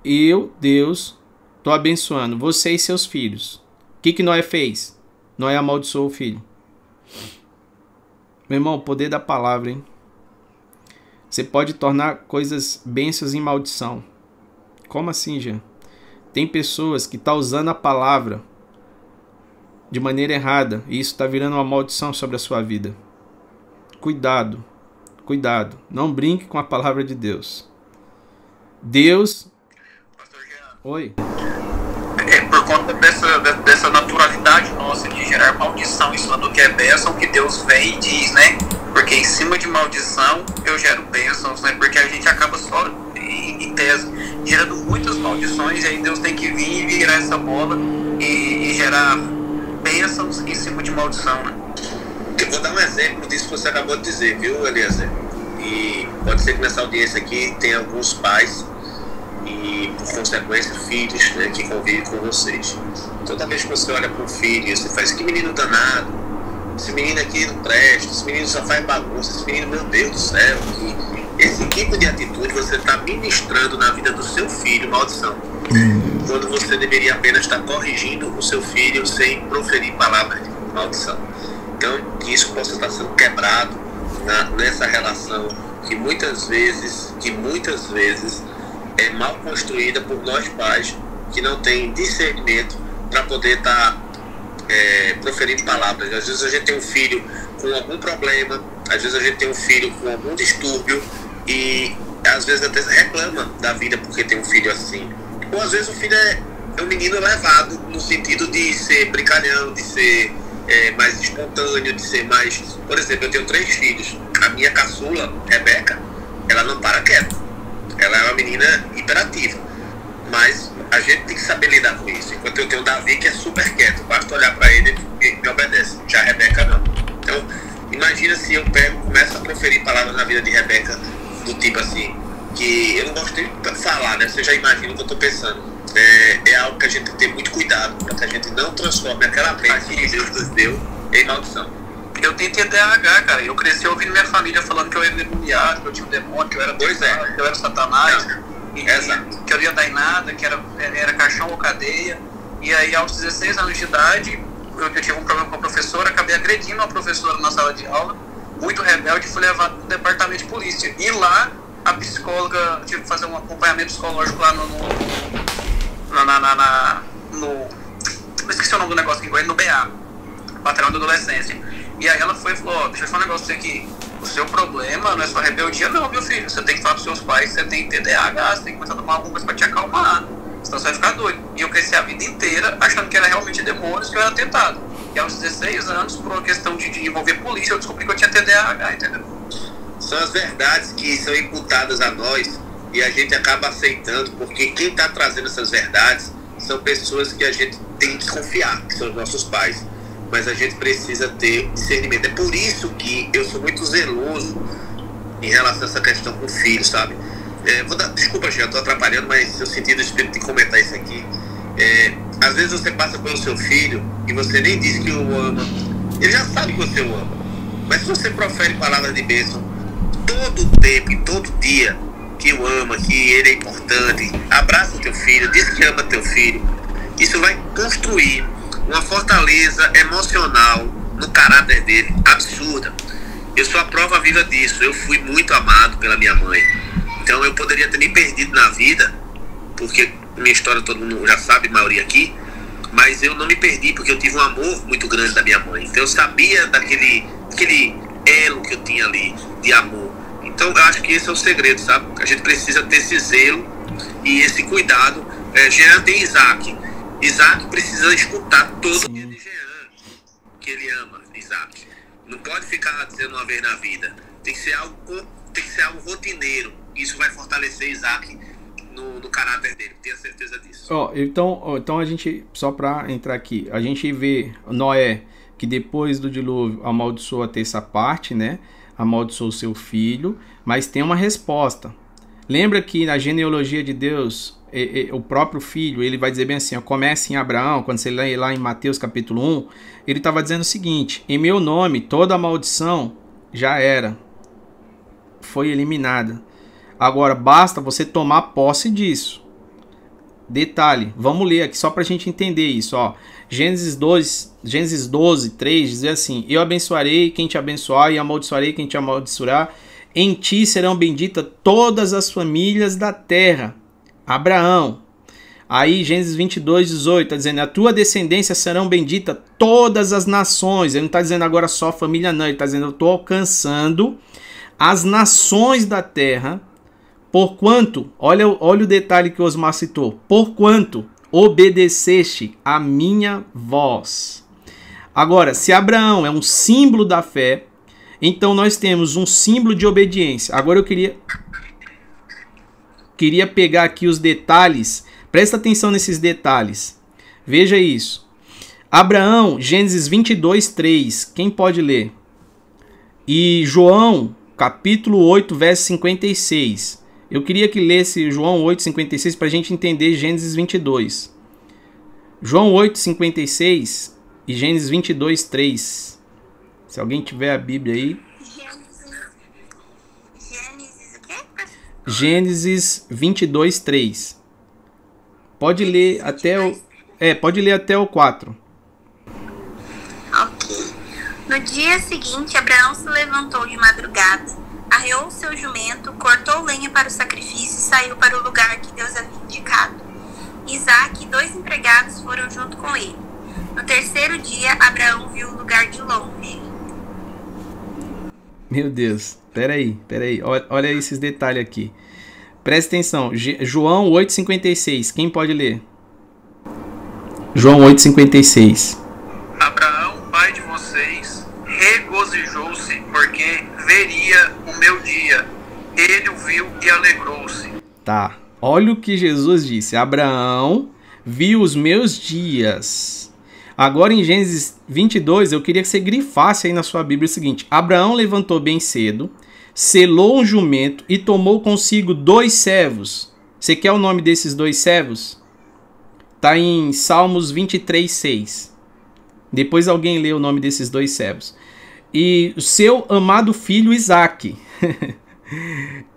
eu, Deus, estou abençoando você e seus filhos. O que, que Noé fez? Noé amaldiçoou o filho. Meu irmão, o poder da palavra, hein? Você pode tornar coisas bênçãos em maldição. Como assim, Jean? Tem pessoas que estão tá usando a palavra de maneira errada e isso está virando uma maldição sobre a sua vida. cuidado, cuidado, não brinque com a palavra de Deus. Deus. Oi. é por conta dessa, de- dessa naturalidade nossa de gerar maldição em cima do que é bênção, que Deus vem e diz, né? Porque em cima de maldição eu gero bênçãos, né? Porque a gente acaba só, em, em tese, gerando muitas maldições, e aí Deus tem que vir e virar essa bola e, e gerar bênçãos em cima de maldição, né? Eu vou dar um exemplo disso que você acabou de dizer, viu, Eliezer? E pode ser que nessa audiência aqui tenha alguns pais e, por consequência, filhos né, que convivem com vocês. Toda vez que você olha para um filho, você faz que menino danado, esse menino aqui não presta, esse menino só faz bagunça, esse menino, meu Deus do céu. E esse tipo de atitude você está ministrando na vida do seu filho maldição. Quando você deveria apenas estar corrigindo o seu filho sem proferir palavras de maldição. Então, que isso possa estar sendo quebrado na- nessa relação que muitas vezes, que muitas vezes é mal construída por nós pais que não têm discernimento para poder estar é, proferindo palavras. Às vezes a gente tem um filho com algum problema, às vezes a gente tem um filho com algum distúrbio e às vezes até reclama da vida porque tem um filho assim. Ou às vezes o filho é, é um menino levado no sentido de ser brincalhão, de ser é, mais espontâneo, de ser mais. Por exemplo, eu tenho três filhos. A minha caçula, Rebeca, ela não para quieta. Ela é uma menina hiperativa. Mas a gente tem que saber lidar com isso. Enquanto eu tenho o Davi, que é super quieto. Basta olhar para ele e me obedece. Já a Rebeca não. Então, imagina se eu pego, começo a proferir palavras na vida de Rebeca do tipo assim, que eu não gosto de falar, né? Você já imagina o que eu estou pensando. É, é algo que a gente tem que ter muito cuidado para que a gente não transforme aquela bênção que Deus nos deu em maldição. Eu tenho TDAH, cara. Eu cresci ouvindo minha família falando que eu era endemoniado, que eu tinha um demônio, que eu era Pois é. que eu era satanás, e, que eu não ia dar em nada, que era, era caixão ou cadeia. E aí, aos 16 anos de idade, eu, eu tive um problema com a professora, acabei agredindo a professora na sala de aula, muito rebelde, fui levado para o departamento de polícia. E lá, a psicóloga, tive que fazer um acompanhamento psicológico lá no. no na, na, na, no. Eu esqueci o nome do negócio que no BA patrão da adolescência. E aí ela foi e falou, ó, deixa eu falar um negócio aqui. O seu problema não é só rebeldia, não, meu filho. Você tem que falar pros seus pais que você tem TDAH, você tem que começar a tomar alguma coisa pra te acalmar. Senão você vai ficar doido. E eu cresci a vida inteira achando que era realmente demônios, que eu era tentado. E aos 16 anos, por uma questão de, de envolver polícia, eu descobri que eu tinha TDAH, entendeu? São as verdades que são imputadas a nós e a gente acaba aceitando, porque quem está trazendo essas verdades são pessoas que a gente tem que confiar, que são os nossos pais. Mas a gente precisa ter discernimento. É por isso que eu sou muito zeloso em relação a essa questão com filhos, sabe? É, vou dar, desculpa, eu tô atrapalhando, mas eu senti do espírito de comentar isso aqui. É, às vezes você passa pelo seu filho e você nem diz que o ama. Ele já sabe que você o ama. Mas se você profere palavras de bênção todo o tempo, todo dia, que o ama, que ele é importante, abraça o teu filho, diz que ama teu filho. Isso vai construir uma fortaleza emocional no caráter dele, absurda. Eu sou a prova viva disso. Eu fui muito amado pela minha mãe. Então eu poderia ter me perdido na vida, porque minha história todo mundo já sabe, a maioria aqui. Mas eu não me perdi porque eu tive um amor muito grande da minha mãe. Então eu sabia daquele, daquele elo que eu tinha ali de amor. Então eu acho que esse é o segredo, sabe? A gente precisa ter esse zelo e esse cuidado. É, Jean tem Isaac. Isaac precisa escutar todo dia de Jean que ele ama Isaac. Não pode ficar dizendo uma vez na vida. Tem que ser algo, tem que ser algo rotineiro. Isso vai fortalecer Isaac no, no caráter dele. Tenha certeza disso. Ó, então, então a gente, só pra entrar aqui, a gente vê Noé que depois do dilúvio amaldiçoou a terça parte, né? Amaldiçoou seu filho, mas tem uma resposta. Lembra que na genealogia de Deus, o próprio filho, ele vai dizer bem assim, começa em Abraão, quando você lê lá em Mateus capítulo 1, ele estava dizendo o seguinte: em meu nome toda maldição já era, foi eliminada. Agora basta você tomar posse disso. Detalhe, vamos ler aqui só para a gente entender isso. Ó. Gênesis 12, Gênesis 12, 3 diz assim: Eu abençoarei quem te abençoar e amaldiçoarei quem te amaldiçoará. Em ti serão benditas todas as famílias da terra. Abraão. Aí Gênesis 22, 18 está dizendo: A tua descendência serão benditas todas as nações. Ele não está dizendo agora só família, não. Ele está dizendo: Eu estou alcançando as nações da terra. Porquanto, olha, olha o detalhe que Osmar citou: Porquanto obedeceste a minha voz. Agora, se Abraão é um símbolo da fé, então nós temos um símbolo de obediência. Agora eu queria queria pegar aqui os detalhes Presta atenção nesses detalhes. Veja isso. Abraão, Gênesis 22, 3. Quem pode ler? E João, capítulo 8, verso 56. Eu queria que lesse João 8, 56 para a gente entender Gênesis 22. João 8, 56 e Gênesis 22, 3. Se alguém tiver a Bíblia aí. Gênesis 22, 3. Pode ler até o. É, pode ler até o 4. Ok. No dia seguinte, Abraão se levantou de madrugada, arreou o seu jumento, cortou lenha para o sacrifício e saiu para o lugar que Deus havia indicado. Isaac e dois empregados foram junto com ele. No terceiro dia, Abraão viu o lugar de longe. Meu Deus, peraí, peraí, olha, olha esses detalhes aqui. Presta atenção. João 8,56. Quem pode ler? João 8,56. Abraão, pai de vocês, regozijou-se porque veria o meu dia. Ele o viu e alegrou-se. Tá. Olha o que Jesus disse. Abraão viu os meus dias. Agora em Gênesis 22, eu queria que você grifasse aí na sua Bíblia o seguinte: Abraão levantou bem cedo selou um jumento e tomou consigo dois servos. Você quer o nome desses dois servos? Está em Salmos 23, 6. Depois alguém lê o nome desses dois servos. E seu amado filho Isaque.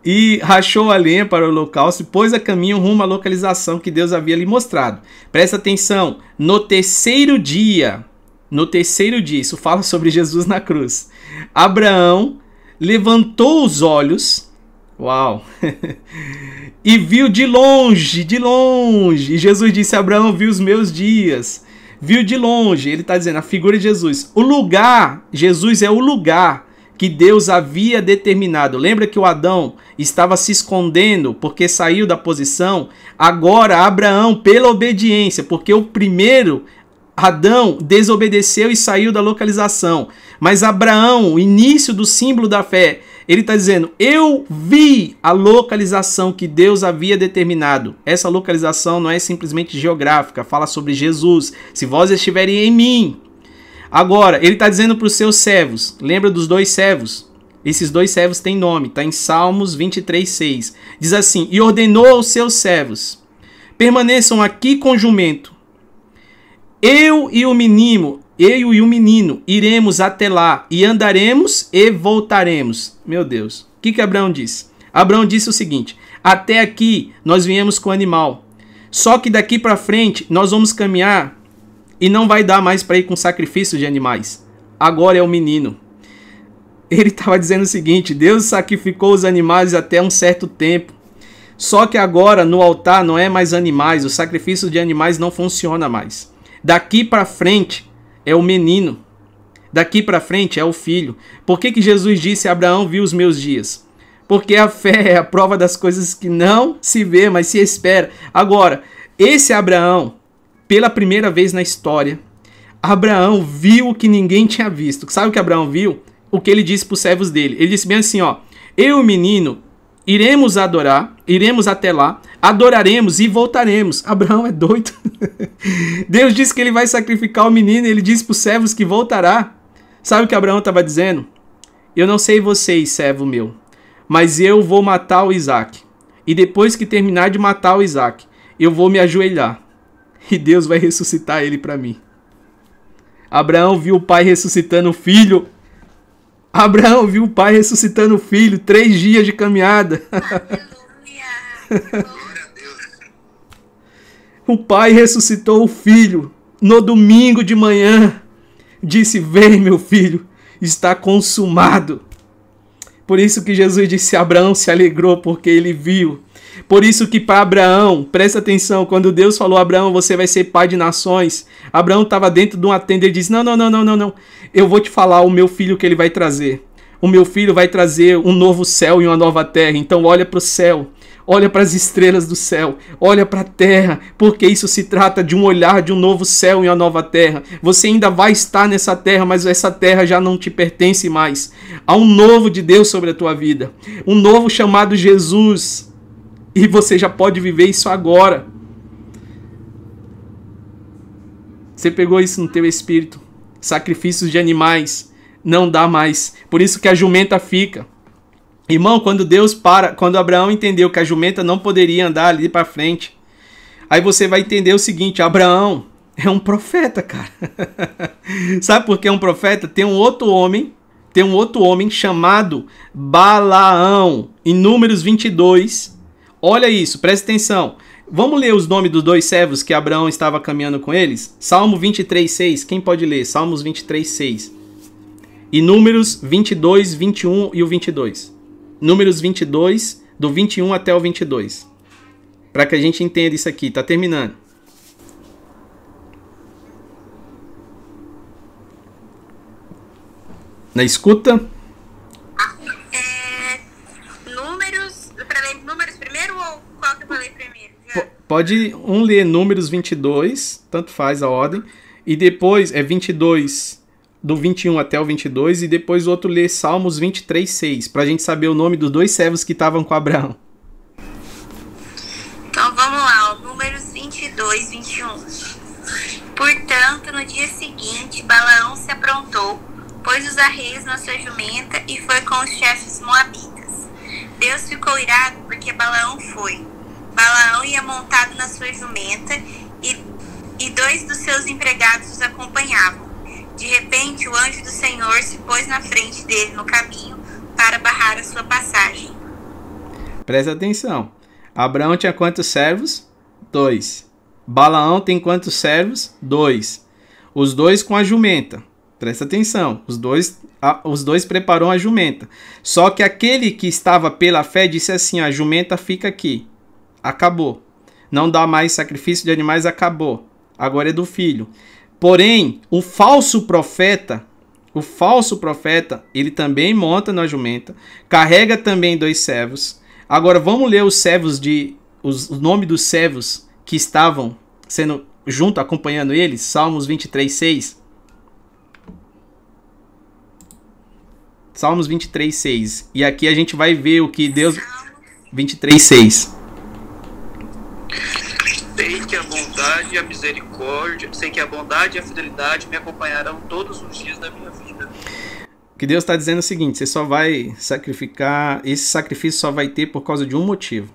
e rachou a lenha para o holocausto e pôs a caminho rumo à localização que Deus havia lhe mostrado. Presta atenção, no terceiro dia, no terceiro dia, isso fala sobre Jesus na cruz. Abraão levantou os olhos, uau, e viu de longe, de longe. E Jesus disse: Abraão viu os meus dias, viu de longe. Ele está dizendo a figura de Jesus. O lugar, Jesus é o lugar que Deus havia determinado. Lembra que o Adão estava se escondendo porque saiu da posição? Agora, Abraão, pela obediência, porque o primeiro Adão desobedeceu e saiu da localização. Mas Abraão, o início do símbolo da fé, ele está dizendo: Eu vi a localização que Deus havia determinado. Essa localização não é simplesmente geográfica, fala sobre Jesus. Se vós estiverem em mim. Agora, ele está dizendo para os seus servos: lembra dos dois servos? Esses dois servos têm nome, está em Salmos 23, 6. Diz assim: E ordenou aos seus servos: permaneçam aqui com jumento eu e o menino, eu e o menino iremos até lá e andaremos e voltaremos. Meu Deus. O que, que Abraão disse? Abraão disse o seguinte: Até aqui nós viemos com o animal. Só que daqui para frente nós vamos caminhar e não vai dar mais para ir com sacrifício de animais. Agora é o menino. Ele estava dizendo o seguinte: Deus sacrificou os animais até um certo tempo. Só que agora no altar não é mais animais, o sacrifício de animais não funciona mais. Daqui para frente é o menino. Daqui para frente é o filho. Por que, que Jesus disse: Abraão viu os meus dias? Porque a fé é a prova das coisas que não se vê, mas se espera. Agora, esse Abraão, pela primeira vez na história, Abraão viu o que ninguém tinha visto. Sabe o que Abraão viu? O que ele disse para os servos dele. Ele disse bem assim: ó, eu, menino, iremos adorar, iremos até lá, adoraremos e voltaremos. Abraão é doido. Deus disse que ele vai sacrificar o menino e ele disse para os servos que voltará. Sabe o que Abraão estava dizendo? Eu não sei vocês, servo meu, mas eu vou matar o Isaac. E depois que terminar de matar o Isaac, eu vou me ajoelhar. E Deus vai ressuscitar ele para mim. Abraão viu o pai ressuscitando o filho Abraão viu o pai ressuscitando o filho, três dias de caminhada. o pai ressuscitou o filho no domingo de manhã. Disse: Vem, meu filho, está consumado. Por isso que Jesus disse: Abraão se alegrou porque ele viu. Por isso que para Abraão, presta atenção, quando Deus falou Abraão, você vai ser pai de nações, Abraão estava dentro de uma tenda e disse: "Não, não, não, não, não, não. Eu vou te falar o meu filho que ele vai trazer. O meu filho vai trazer um novo céu e uma nova terra. Então olha para o céu. Olha para as estrelas do céu, olha para a terra, porque isso se trata de um olhar de um novo céu e uma nova terra. Você ainda vai estar nessa terra, mas essa terra já não te pertence mais. Há um novo de Deus sobre a tua vida, um novo chamado Jesus, e você já pode viver isso agora. Você pegou isso no teu espírito. Sacrifícios de animais não dá mais. Por isso que a jumenta fica. Irmão, quando Deus para, quando Abraão entendeu que a jumenta não poderia andar ali para frente, aí você vai entender o seguinte: Abraão é um profeta, cara. Sabe por que é um profeta? Tem um outro homem, tem um outro homem chamado Balaão, em Números 22. Olha isso, presta atenção. Vamos ler os nomes dos dois servos que Abraão estava caminhando com eles? Salmo 23:6. Quem pode ler? Salmos 23:6. E Números 22, 21 e o 22. Números 22, do 21 até o 22. Para que a gente entenda isso aqui, tá terminando. Na escuta? É, números. Pra ler números primeiro ou qual que eu falei primeiro? Já. Pode um ler Números 22, tanto faz a ordem, e depois é 22 do 21 até o 22 e depois o outro lê Salmos 23, 6, para a gente saber o nome dos dois servos que estavam com Abraão. Então vamos lá, números 22, 21. Portanto, no dia seguinte, Balaão se aprontou, pôs os arreios na sua jumenta e foi com os chefes moabitas. Deus ficou irado porque Balaão foi. Balaão ia montado na sua jumenta e, e dois dos seus empregados os acompanhavam. De repente, o anjo do Senhor se pôs na frente dele no caminho para barrar a sua passagem. Presta atenção. Abraão tinha quantos servos? Dois. Balaão tem quantos servos? Dois. Os dois com a jumenta. Presta atenção. Os dois, a, os dois preparou a jumenta. Só que aquele que estava pela fé disse assim: a jumenta fica aqui. Acabou. Não dá mais sacrifício de animais, acabou. Agora é do filho. Porém, o falso profeta, o falso profeta, ele também monta na jumenta, carrega também dois servos. Agora vamos ler os servos de os, o nome dos servos que estavam sendo junto acompanhando eles, Salmos 23, 6. Salmos 23, 6. E aqui a gente vai ver o que Deus 23, 6. Sei que a bondade e a misericórdia, sei que a bondade e a fidelidade me acompanharão todos os dias da minha vida. Que Deus está dizendo o seguinte: você só vai sacrificar, esse sacrifício só vai ter por causa de um motivo: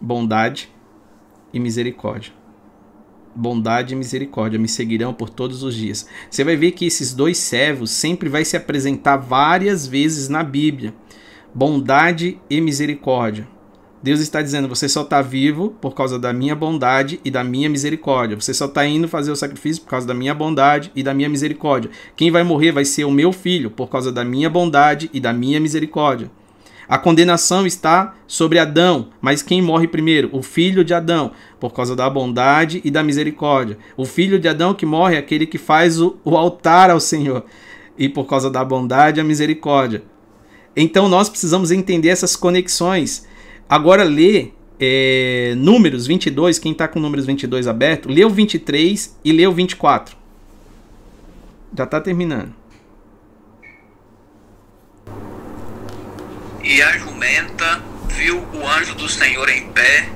bondade e misericórdia. Bondade e misericórdia me seguirão por todos os dias. Você vai ver que esses dois servos sempre vai se apresentar várias vezes na Bíblia. Bondade e misericórdia. Deus está dizendo: você só está vivo por causa da minha bondade e da minha misericórdia. Você só está indo fazer o sacrifício por causa da minha bondade e da minha misericórdia. Quem vai morrer vai ser o meu filho por causa da minha bondade e da minha misericórdia. A condenação está sobre Adão, mas quem morre primeiro? O filho de Adão, por causa da bondade e da misericórdia. O filho de Adão que morre é aquele que faz o, o altar ao Senhor, e por causa da bondade e a misericórdia. Então nós precisamos entender essas conexões. Agora lê é, Números 22, quem está com Números 22 aberto, lê o 23 e lê o 24. Já está terminando. E a jumenta viu o anjo do Senhor em pé,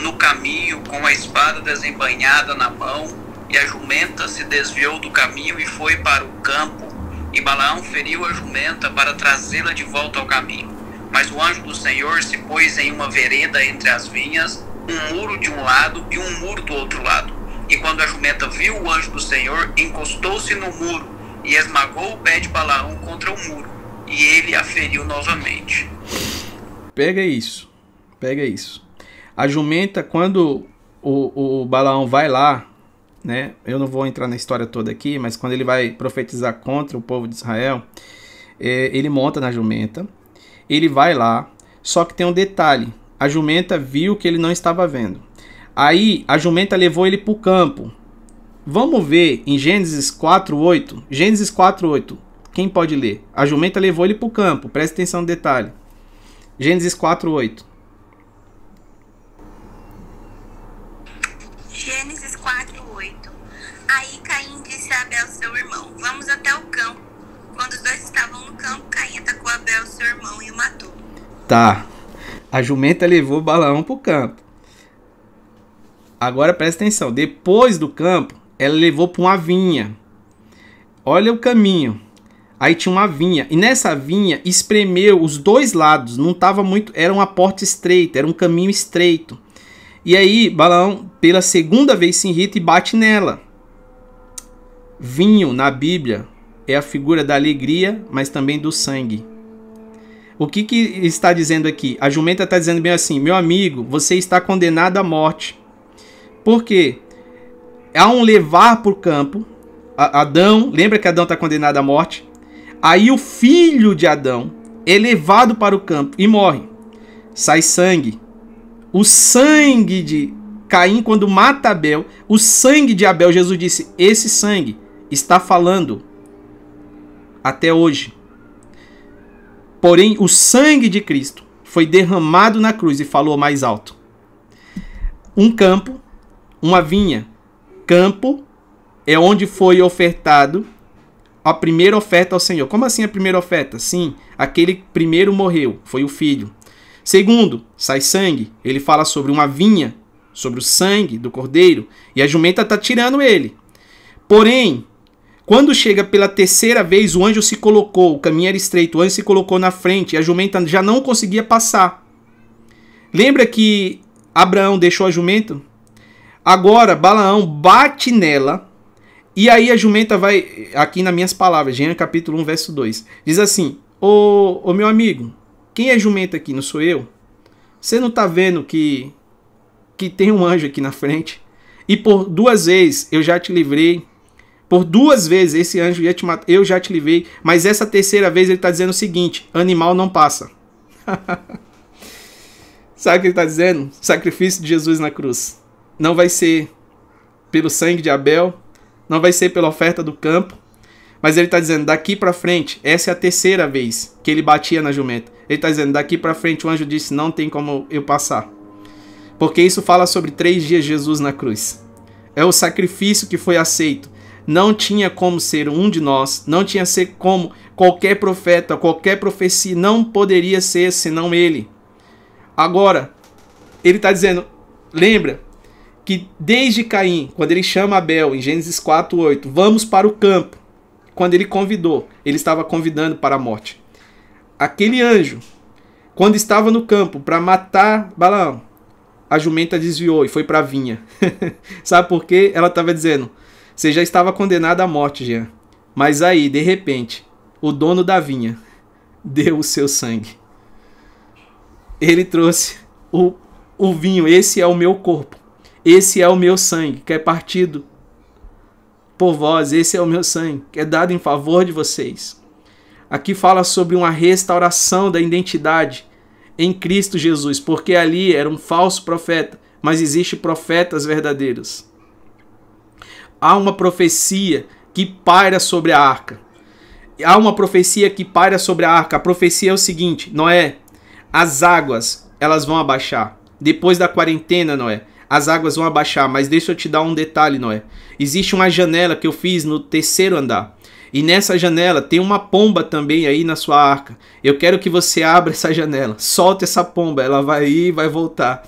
no caminho, com a espada desembainhada na mão, e a jumenta se desviou do caminho e foi para o campo, e Balaão feriu a jumenta para trazê-la de volta ao caminho. Mas o anjo do Senhor se pôs em uma vereda entre as vinhas, um muro de um lado e um muro do outro lado. E quando a jumenta viu o anjo do Senhor, encostou-se no muro e esmagou o pé de Balaão contra o muro, e ele a feriu novamente. Pega isso. Pega isso. A jumenta, quando o, o Balaão vai lá, né? Eu não vou entrar na história toda aqui, mas quando ele vai profetizar contra o povo de Israel, é, ele monta na jumenta Ele vai lá, só que tem um detalhe: a jumenta viu que ele não estava vendo. Aí a jumenta levou ele para o campo. Vamos ver em Gênesis 4:8. Gênesis 4:8. Quem pode ler? A jumenta levou ele para o campo. Presta atenção no detalhe. Gênesis 4:8. Gênesis irmão, e o matou. Tá. A jumenta levou Balaão para o campo. Agora presta atenção. Depois do campo, ela levou para uma vinha. Olha o caminho. Aí tinha uma vinha. E nessa vinha espremeu os dois lados. Não estava muito. Era uma porta estreita. Era um caminho estreito. E aí Balaão, pela segunda vez, se irrita e bate nela. Vinho na Bíblia é a figura da alegria, mas também do sangue. O que, que está dizendo aqui? A jumenta está dizendo bem assim: meu amigo, você está condenado à morte. Por quê? Há um levar por campo. Adão, lembra que Adão está condenado à morte? Aí o filho de Adão é levado para o campo e morre. Sai sangue. O sangue de Caim, quando mata Abel, o sangue de Abel, Jesus disse: Esse sangue está falando até hoje. Porém, o sangue de Cristo foi derramado na cruz e falou mais alto. Um campo, uma vinha. Campo é onde foi ofertado a primeira oferta ao Senhor. Como assim a primeira oferta? Sim, aquele primeiro morreu, foi o filho. Segundo, sai sangue. Ele fala sobre uma vinha, sobre o sangue do cordeiro, e a jumenta está tirando ele. Porém, quando chega pela terceira vez, o anjo se colocou, o caminho era estreito, o anjo se colocou na frente e a jumenta já não conseguia passar. Lembra que Abraão deixou a jumenta? Agora Balaão bate nela e aí a jumenta vai, aqui nas minhas palavras, Gênesis capítulo 1, verso 2, diz assim: Ô, ô meu amigo, quem é jumenta aqui? Não sou eu? Você não está vendo que, que tem um anjo aqui na frente? E por duas vezes eu já te livrei por duas vezes esse anjo ia te matar, eu já te livrei, mas essa terceira vez ele está dizendo o seguinte: animal não passa. Sabe o que ele está dizendo? Sacrifício de Jesus na cruz. Não vai ser pelo sangue de Abel, não vai ser pela oferta do campo, mas ele está dizendo daqui para frente, essa é a terceira vez que ele batia na jumenta. Ele está dizendo daqui para frente o anjo disse não tem como eu passar, porque isso fala sobre três dias de Jesus na cruz. É o sacrifício que foi aceito não tinha como ser um de nós, não tinha ser como qualquer profeta, qualquer profecia, não poderia ser senão ele. Agora, ele está dizendo, lembra que desde Caim, quando ele chama Abel em Gênesis 4:8, vamos para o campo. Quando ele convidou, ele estava convidando para a morte. Aquele anjo, quando estava no campo para matar Balaão, a jumenta desviou e foi para a vinha. Sabe por quê? Ela estava dizendo: você já estava condenado à morte, Jean. Mas aí, de repente, o dono da vinha deu o seu sangue. Ele trouxe o, o vinho. Esse é o meu corpo. Esse é o meu sangue, que é partido por vós. Esse é o meu sangue, que é dado em favor de vocês. Aqui fala sobre uma restauração da identidade em Cristo Jesus, porque ali era um falso profeta, mas existe profetas verdadeiros há uma profecia que paira sobre a arca. Há uma profecia que paira sobre a arca. A profecia é o seguinte, Noé, as águas, elas vão abaixar. Depois da quarentena, Noé, as águas vão abaixar, mas deixa eu te dar um detalhe, Noé. Existe uma janela que eu fiz no terceiro andar. E nessa janela tem uma pomba também aí na sua arca. Eu quero que você abra essa janela. Solta essa pomba, ela vai ir e vai voltar.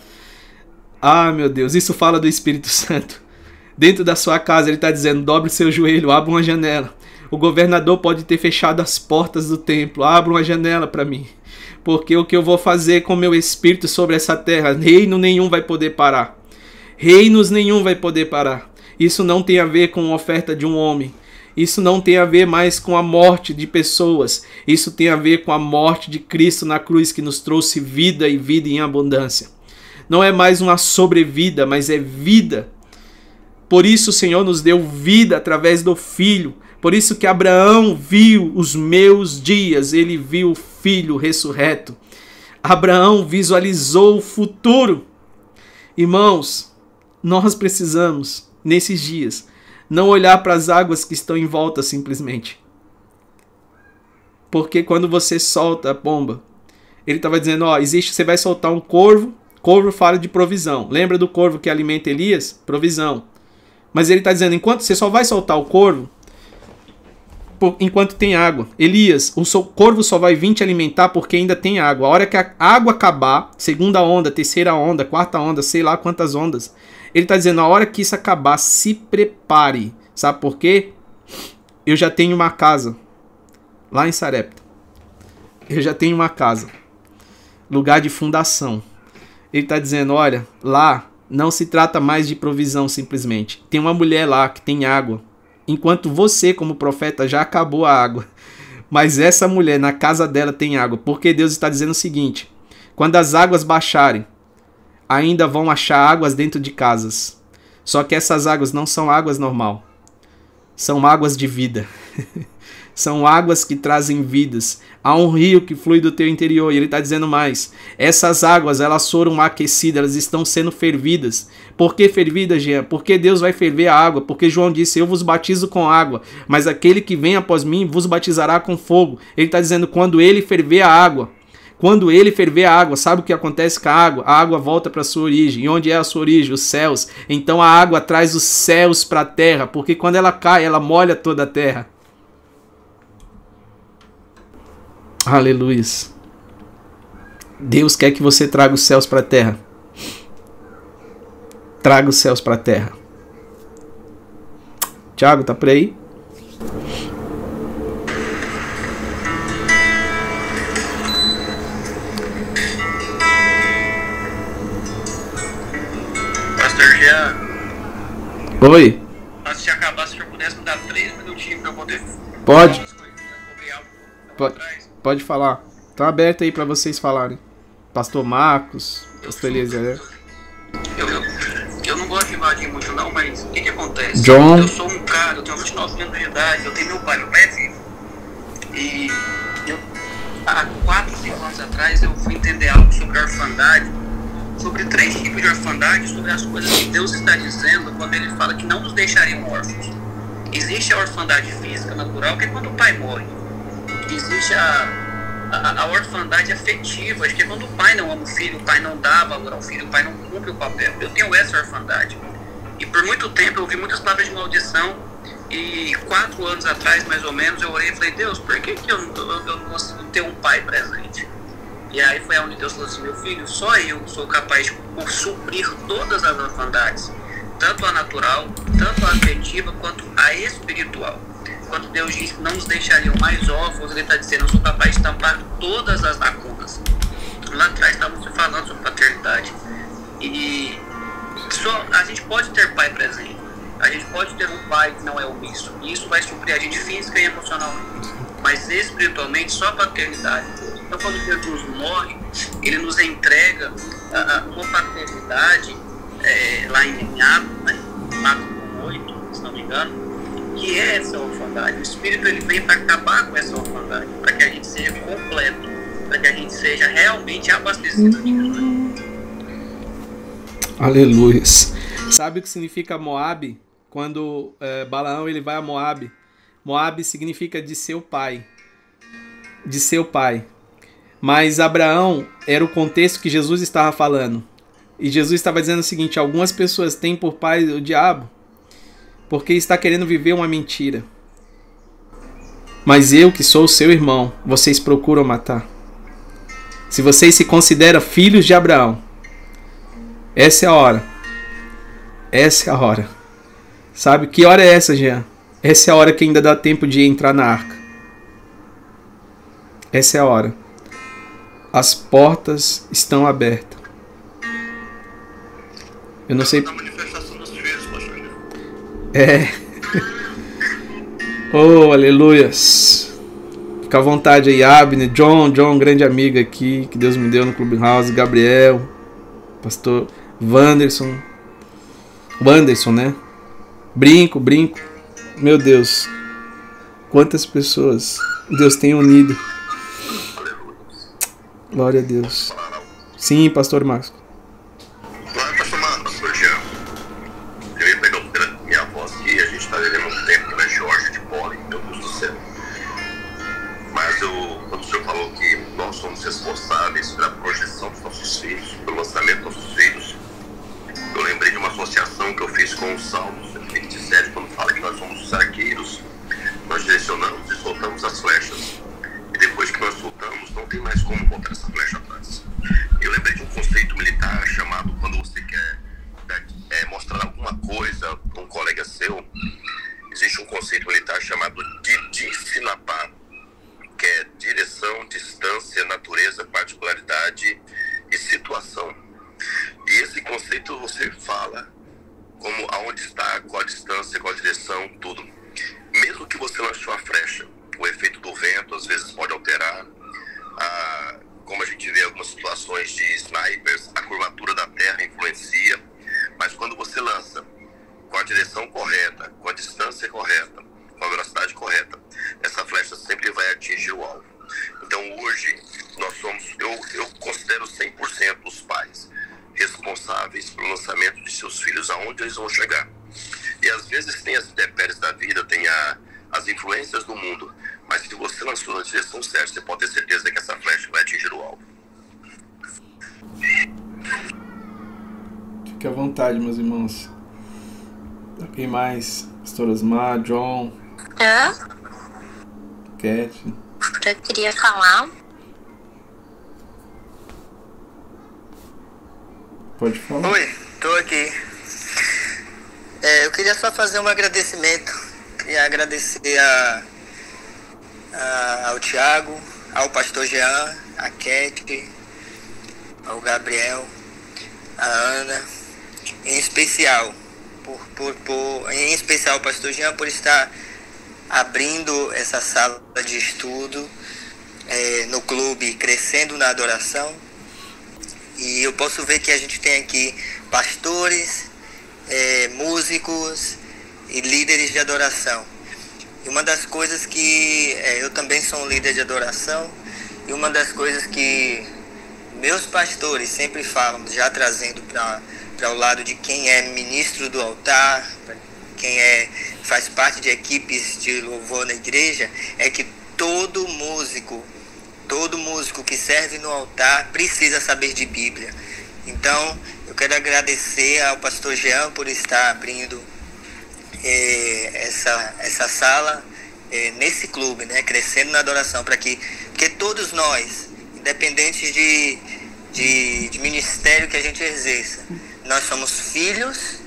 Ah, meu Deus, isso fala do Espírito Santo dentro da sua casa, ele está dizendo: dobre seu joelho, abra uma janela. O governador pode ter fechado as portas do templo, abra uma janela para mim. Porque o que eu vou fazer com meu espírito sobre essa terra, reino nenhum vai poder parar. Reinos nenhum vai poder parar. Isso não tem a ver com a oferta de um homem. Isso não tem a ver mais com a morte de pessoas. Isso tem a ver com a morte de Cristo na cruz que nos trouxe vida e vida em abundância. Não é mais uma sobrevida, mas é vida por isso o Senhor nos deu vida através do Filho. Por isso que Abraão viu os meus dias, ele viu filho ressurreto. Abraão visualizou o futuro. Irmãos, nós precisamos, nesses dias, não olhar para as águas que estão em volta simplesmente. Porque quando você solta a pomba, ele estava dizendo: Ó, existe, você vai soltar um corvo. Corvo fala de provisão. Lembra do corvo que alimenta Elias? Provisão. Mas ele está dizendo: enquanto você só vai soltar o corvo enquanto tem água. Elias, o corvo só vai vir te alimentar porque ainda tem água. A hora que a água acabar, segunda onda, terceira onda, quarta onda, sei lá quantas ondas, ele está dizendo: a hora que isso acabar, se prepare. Sabe por quê? Eu já tenho uma casa lá em Sarepta. Eu já tenho uma casa. Lugar de fundação. Ele está dizendo: olha, lá não se trata mais de provisão simplesmente. Tem uma mulher lá que tem água enquanto você, como profeta, já acabou a água. Mas essa mulher, na casa dela, tem água. Porque Deus está dizendo o seguinte: quando as águas baixarem, ainda vão achar águas dentro de casas. Só que essas águas não são águas normal. São águas de vida. são águas que trazem vidas. Há um rio que flui do teu interior. E ele está dizendo mais. Essas águas, elas foram aquecidas, elas estão sendo fervidas. Por que fervida, Jean? Porque Deus vai ferver a água. Porque João disse: Eu vos batizo com água, mas aquele que vem após mim vos batizará com fogo. Ele está dizendo: quando ele ferver a água, quando ele ferver a água, sabe o que acontece com a água? A água volta para sua origem. E onde é a sua origem? Os céus. Então a água traz os céus para a terra, porque quando ela cai, ela molha toda a terra. Aleluia. Deus quer que você traga os céus para a terra. Traga os céus para a terra. Tiago, tá por aí? Pastor Jean. Oi. De acabar, se eu pudesse me dar três minutinhos eu poder. Pode. Pode. Pode falar. Tá aberto aí para vocês falarem. Pastor Marcos, Pastor Eliezer. Eu, eu, eu não gosto de invadir muito não, mas o que que acontece? John. Eu sou um cara, eu tenho 29 anos de idade, eu tenho meu pai, meu pai é vivo. E eu, há 4, 5 anos atrás eu fui entender algo sobre a orfandade, sobre três tipos de orfandade, sobre as coisas que Deus está dizendo quando ele fala que não nos deixaria órfãos. Existe a orfandade física natural, que é quando o pai morre existe a, a, a, orfandade afetiva, acho que quando o pai não ama o filho, o pai não dá valor ao filho, o pai não cumpre o papel. Eu tenho essa orfandade. E por muito tempo eu ouvi muitas palavras de maldição. E quatro anos atrás, mais ou menos, eu orei e falei: Deus, por que, que eu, eu, eu não consigo ter um pai presente? E aí foi onde Deus falou assim: Meu filho, só eu sou capaz de suprir todas as orfandades, tanto a natural, tanto a afetiva, quanto a espiritual quando Deus diz que não nos deixariam mais órfãos, Ele está dizendo: Eu sou capaz de tampar todas as lacunas. Lá atrás estávamos falando sobre paternidade. E só, a gente pode ter pai presente. A gente pode ter um pai que não é omisso. E isso vai suprir a gente física e emocionalmente. Mas espiritualmente, só a paternidade. Então, quando Jesus morre, ele nos entrega uma paternidade, é, lá em Atos, né? Atos 8, se não me engano, que é essa orfandade. O Espírito ele vem para acabar com essa orfandade, para que a gente seja completo, para que a gente seja realmente abastecido de Cristo. Aleluia. Sabe o que significa Moab? Quando é, Balaão ele vai a Moab, Moab significa de seu pai, de seu pai. Mas Abraão era o contexto que Jesus estava falando. E Jesus estava dizendo o seguinte: algumas pessoas têm por pai o diabo, porque está querendo viver uma mentira. Mas eu, que sou seu irmão, vocês procuram matar. Se vocês se consideram filhos de Abraão, essa é a hora. Essa é a hora. Sabe que hora é essa, Jean? Essa é a hora que ainda dá tempo de entrar na arca. Essa é a hora. As portas estão abertas. Eu não sei. É. Oh, aleluias. Fica à vontade aí, Abner, John, John, grande amigo aqui, que Deus me deu no Clubhouse, Gabriel, pastor Wanderson, Wanderson, né? Brinco, brinco. Meu Deus, quantas pessoas Deus tem unido. Glória a Deus. Sim, pastor Marcos. Mais? Pastor Osmar, John. Hã? Cat. Eu queria falar. Pode falar. Oi, tô aqui. É, eu queria só fazer um agradecimento. Queria agradecer a, a, ao Tiago, ao pastor Jean, a Cat, ao Gabriel, a Ana, em especial, por, por, em especial o pastor Jean por estar abrindo essa sala de estudo é, no clube Crescendo na Adoração. E eu posso ver que a gente tem aqui pastores, é, músicos e líderes de adoração. E uma das coisas que é, eu também sou um líder de adoração, e uma das coisas que meus pastores sempre falam, já trazendo para o lado de quem é ministro do altar, quem é, faz parte de equipes de louvor na igreja, é que todo músico todo músico que serve no altar precisa saber de Bíblia. Então, eu quero agradecer ao pastor Jean por estar abrindo eh, essa, essa sala eh, nesse clube, né, crescendo na adoração, para que porque todos nós, independente de, de, de ministério que a gente exerça, nós somos filhos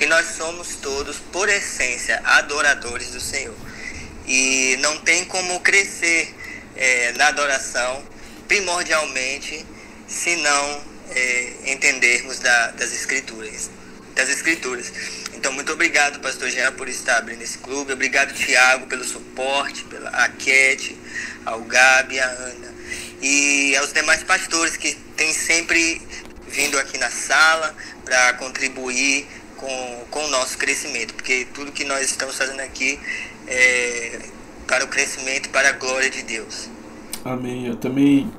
e nós somos todos, por essência, adoradores do Senhor. E não tem como crescer é, na adoração, primordialmente, se não é, entendermos da, das escrituras, das escrituras. Então, muito obrigado, Pastor Jean, por estar abrindo esse clube. Obrigado, Tiago, pelo suporte, pela a Cat, ao Gabi, a Ana e aos demais pastores que têm sempre vindo aqui na sala para contribuir com, com o nosso crescimento, porque tudo que nós estamos fazendo aqui é para o crescimento para a glória de Deus. Amém. Eu também.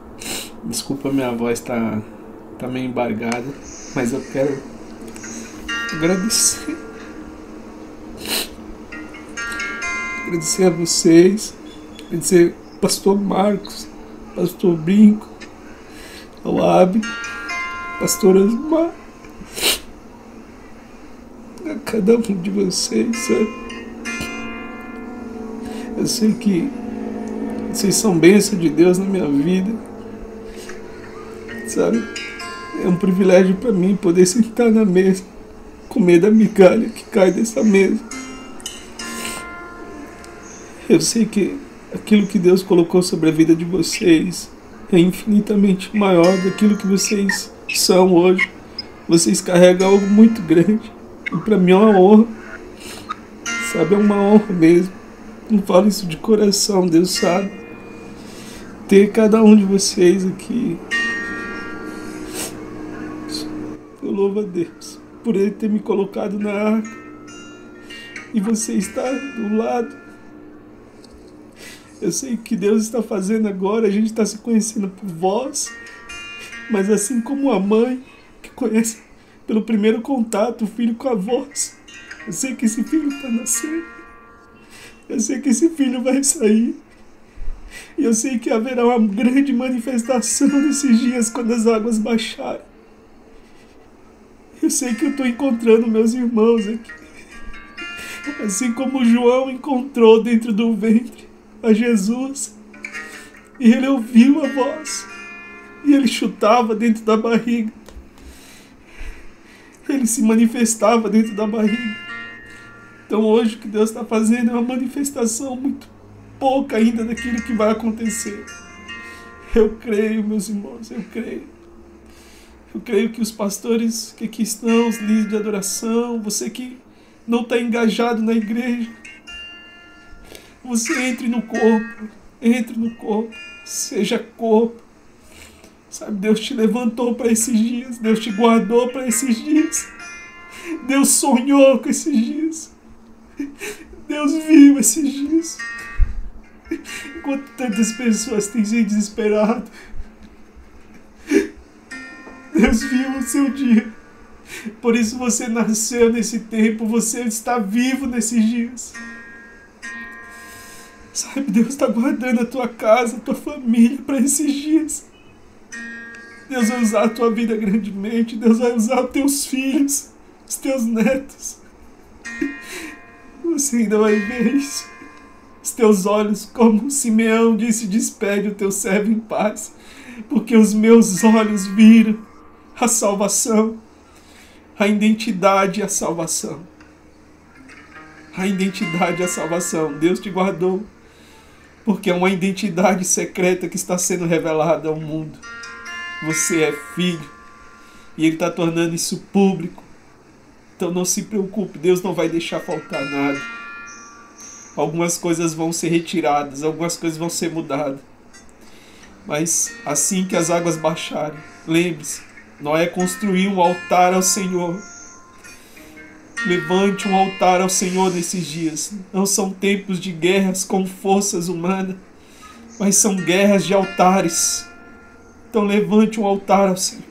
Desculpa, minha voz tá, tá meio embargada, mas eu quero agradecer. Agradecer a vocês, agradecer ao Pastor Marcos, Pastor Brinco, ao Ab, Pastor Osmar, a cada um de vocês, sabe? Eu sei que vocês são bênção de Deus na minha vida. Sabe? É um privilégio para mim poder sentar na mesa, comer da migalha que cai dessa mesa. Eu sei que aquilo que Deus colocou sobre a vida de vocês é infinitamente maior daquilo que vocês são hoje. Vocês carregam algo muito grande. E para mim é uma honra. Sabe, é uma honra mesmo. Não falo isso de coração, Deus sabe. Ter cada um de vocês aqui. Eu louvo a Deus por Ele ter me colocado na arca. E você está do lado. Eu sei o que Deus está fazendo agora. A gente está se conhecendo por voz. Mas assim como a mãe que conhece pelo primeiro contato o filho com a voz, eu sei que esse filho está nascendo. Eu sei que esse filho vai sair. E eu sei que haverá uma grande manifestação nesses dias quando as águas baixarem. Eu sei que eu estou encontrando meus irmãos aqui. Assim como João encontrou dentro do ventre a Jesus. E ele ouviu a voz. E ele chutava dentro da barriga. Ele se manifestava dentro da barriga. Então hoje o que Deus está fazendo é uma manifestação muito pouca ainda daquilo que vai acontecer. Eu creio, meus irmãos, eu creio. Eu creio que os pastores que aqui estão, os líderes de adoração, você que não está engajado na igreja, você entre no corpo, entre no corpo, seja corpo. Sabe, Deus te levantou para esses dias, Deus te guardou para esses dias. Deus sonhou com esses dias. Deus viu esses dias. Enquanto tantas pessoas têm se desesperado, Deus viu o seu dia. Por isso você nasceu nesse tempo, você está vivo nesses dias. Sabe, Deus está guardando a tua casa, a tua família para esses dias. Deus vai usar a tua vida grandemente, Deus vai usar os teus filhos, os teus netos. Você ainda vai ver isso. Os teus olhos, como Simeão disse, despede o teu servo em paz, porque os meus olhos viram a salvação, a identidade e a salvação. A identidade e a salvação. Deus te guardou, porque é uma identidade secreta que está sendo revelada ao mundo. Você é filho, e Ele está tornando isso público. Então não se preocupe, Deus não vai deixar faltar nada. Algumas coisas vão ser retiradas, algumas coisas vão ser mudadas. Mas assim que as águas baixarem, lembre-se, Noé construiu um altar ao Senhor. Levante um altar ao Senhor nesses dias. Não são tempos de guerras com forças humanas, mas são guerras de altares. Então levante um altar ao Senhor.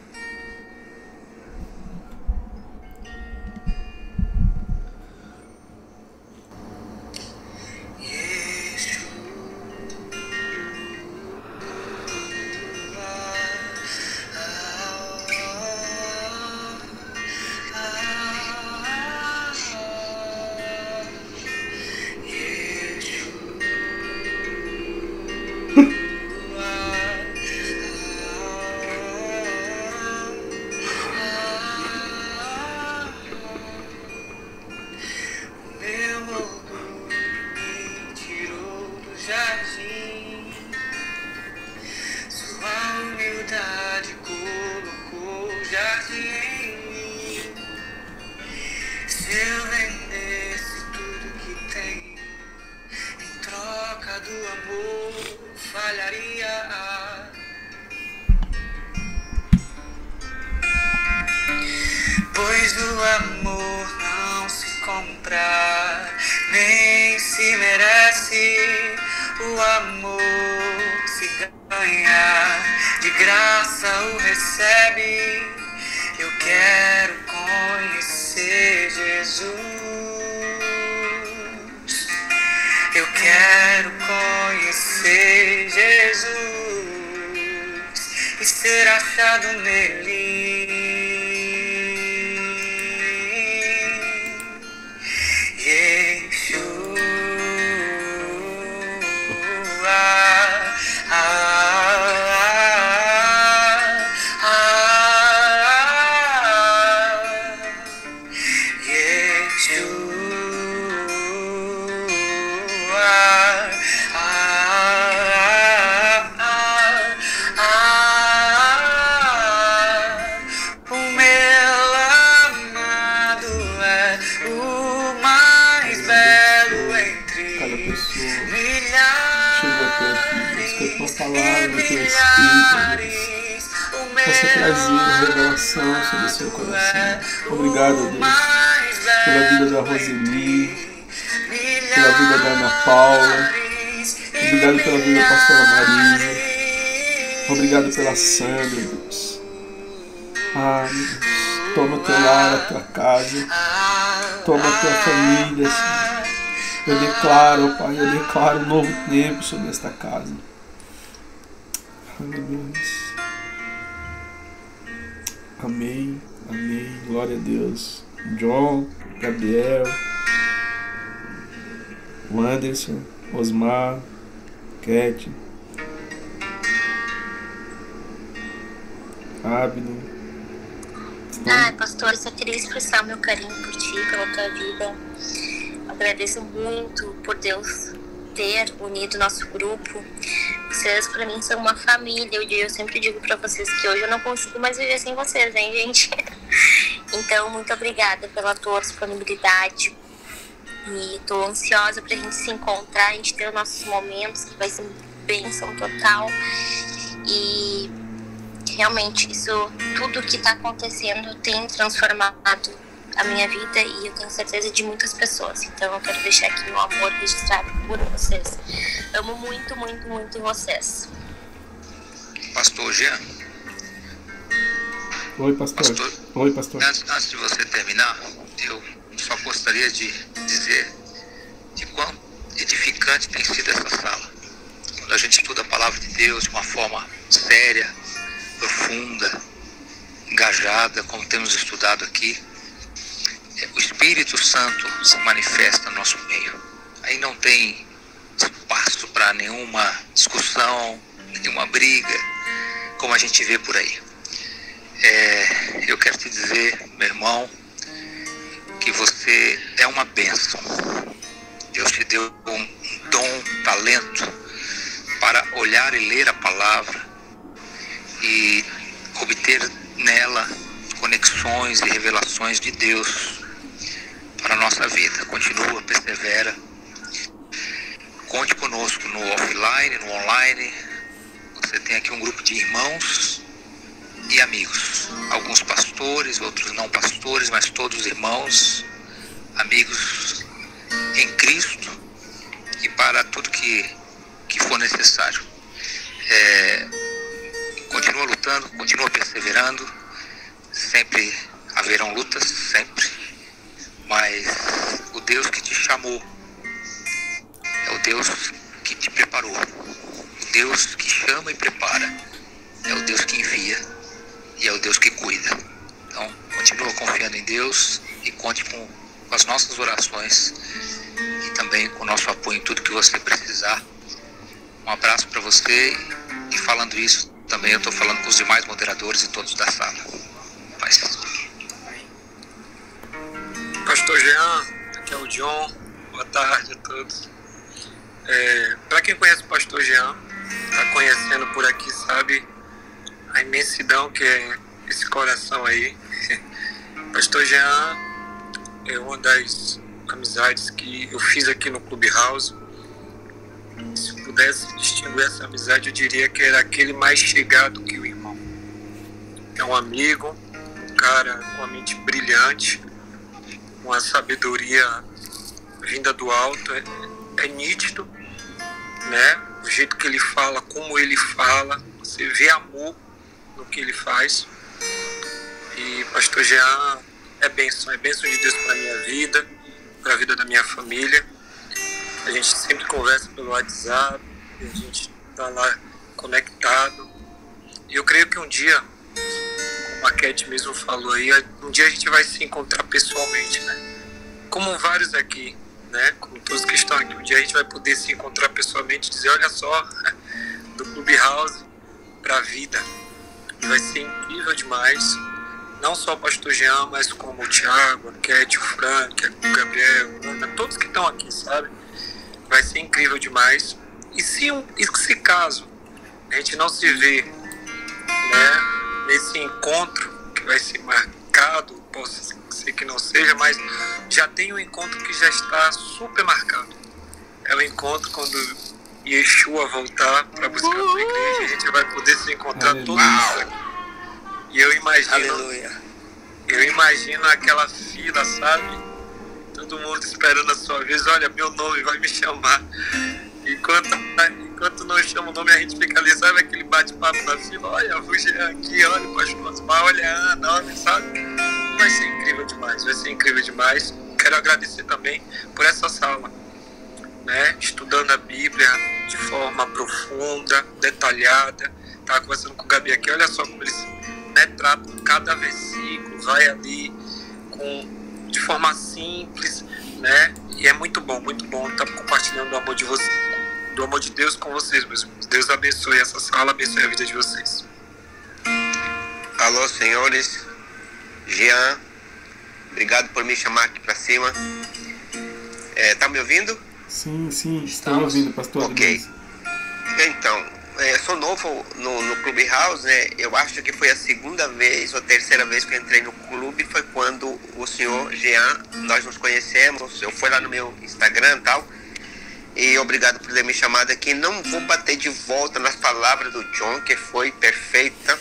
Declaro um novo tempo sobre esta casa. Amém, amém. Glória a Deus. John, Gabriel, Anderson, Osmar, Cat, Abner. Ah, pastor, só queria expressar meu carinho por ti, pela tua vida. Agradeço muito por Deus ter unido nosso grupo. Vocês, pra mim, são uma família. Eu, eu sempre digo pra vocês que hoje eu não consigo mais viver sem vocês, hein, gente? Então, muito obrigada pela tua disponibilidade. E tô ansiosa pra gente se encontrar, a gente ter os nossos momentos, que vai ser bênção total. E realmente isso tudo que está acontecendo tem transformado a minha vida e eu tenho certeza de muitas pessoas. Então eu quero deixar aqui meu amor registrado por vocês. Amo muito, muito, muito vocês. Pastor Jean, Oi, pastor. Pastor. Oi, pastor. antes, antes de você terminar, eu só gostaria de dizer de quão edificante tem sido essa sala. Quando a gente estuda a palavra de Deus de uma forma séria, profunda, engajada, como temos estudado aqui, o Espírito Santo se manifesta no nosso meio. Aí não tem espaço para nenhuma discussão, nenhuma briga, como a gente vê por aí. É, eu quero te dizer, meu irmão, que você é uma bênção. Deus te deu um dom, um talento para olhar e ler a palavra e obter nela conexões e revelações de Deus para a nossa vida. Continua, persevera. Conte conosco no offline, no online. Você tem aqui um grupo de irmãos e amigos. Alguns pastores, outros não pastores, mas todos irmãos, amigos em Cristo e para tudo que, que for necessário. É, continua lutando, continua perseverando. Sempre haverão lutas, sempre. Mas o Deus que te chamou é o Deus que te preparou. O Deus que chama e prepara. É o Deus que envia e é o Deus que cuida. Então, continua confiando em Deus e conte com, com as nossas orações e também com o nosso apoio em tudo que você precisar. Um abraço para você e falando isso, também eu estou falando com os demais moderadores e todos da sala. Paz. Pastor Jean, aqui é o John. Boa tarde a todos. É, Para quem conhece o Pastor Jean, está conhecendo por aqui, sabe a imensidão que é esse coração aí. Pastor Jean é uma das amizades que eu fiz aqui no Clubhouse. Se pudesse distinguir essa amizade, eu diria que era aquele mais chegado que o irmão. É um amigo, um cara com uma mente brilhante, uma sabedoria vinda do alto, é, é nítido, né? O jeito que ele fala, como ele fala, você vê amor no que ele faz. E Pastor Jean é bênção, é bênção de Deus para minha vida, para a vida da minha família. A gente sempre conversa pelo WhatsApp, a gente está lá conectado. E eu creio que um dia, Cat mesmo falou aí, um dia a gente vai se encontrar pessoalmente, né? Como vários aqui, né? Como todos que estão aqui, um dia a gente vai poder se encontrar pessoalmente e dizer, olha só, do Clubhouse para a vida. Vai ser incrível demais. Não só o Pastor Jean, mas como o Thiago, a Cat, o Frank, o Gabriel, Ana, todos que estão aqui, sabe? Vai ser incrível demais. E se, um, e se caso a gente não se vê né, nesse encontro que vai ser marcado, possa ser que não seja, mas já tem um encontro que já está super marcado. É o encontro quando Yeshua voltar para buscar a sua igreja, a gente vai poder se encontrar Aleluia. todo mundo aqui. E eu imagino, Aleluia. eu imagino aquela fila, sabe? Todo mundo esperando a sua vez, olha, meu nome vai me chamar. Enquanto, enquanto não chama o nome, a gente fica ali, sabe aquele bate-papo na fila? Olha, Jean aqui, olha o pastor Osmar, olha a Ana, olha, sabe? Vai ser incrível demais, vai ser incrível demais. Quero agradecer também por essa sala, né? Estudando a Bíblia de forma profunda, detalhada. Estava conversando com o Gabi aqui, olha só como eles né, tratam cada versículo, vai ali com, de forma simples, né? E é muito bom, muito bom estar compartilhando o amor de vocês, do amor de Deus com vocês, meus irmãos. Deus abençoe essa sala, abençoe a vida de vocês. Alô, senhores. Jean, obrigado por me chamar aqui para cima. É, tá me ouvindo? Sim, sim, estou ouvindo, pastor. Ok. Então, é, sou novo no, no Clubhouse, né? Eu acho que foi a segunda vez ou terceira vez que entrei no clube foi quando o senhor Jean, nós nos conhecemos. Eu fui lá no meu Instagram e tal. E obrigado por ter me chamado aqui. Não vou bater de volta nas palavras do John, que foi perfeita,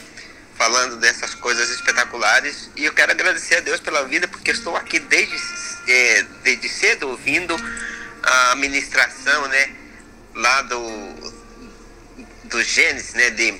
falando dessas coisas espetaculares. E eu quero agradecer a Deus pela vida, porque estou aqui desde, é, desde cedo ouvindo a ministração, né? Lá do, do Gênesis, né? De,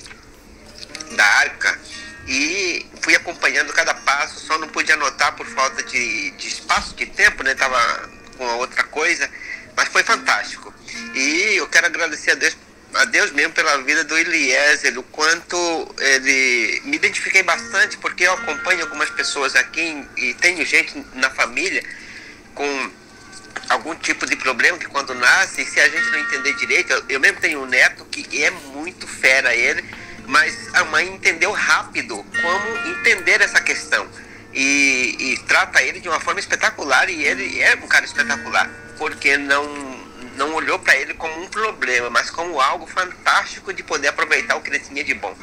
da arca. E fui acompanhando cada passo, só não pude anotar por falta de, de espaço, de tempo, né? Tava com outra coisa mas foi fantástico. E eu quero agradecer a Deus, a Deus mesmo pela vida do Eliezer, o quanto ele me identifiquei bastante, porque eu acompanho algumas pessoas aqui e tenho gente na família com algum tipo de problema que quando nasce, se a gente não entender direito, eu, mesmo tenho um neto que é muito fera ele, mas a mãe entendeu rápido como entender essa questão. E, e, trata ele de uma forma espetacular e ele é um cara espetacular porque não, não olhou para ele como um problema, mas como algo fantástico de poder aproveitar o que ele tinha de bom.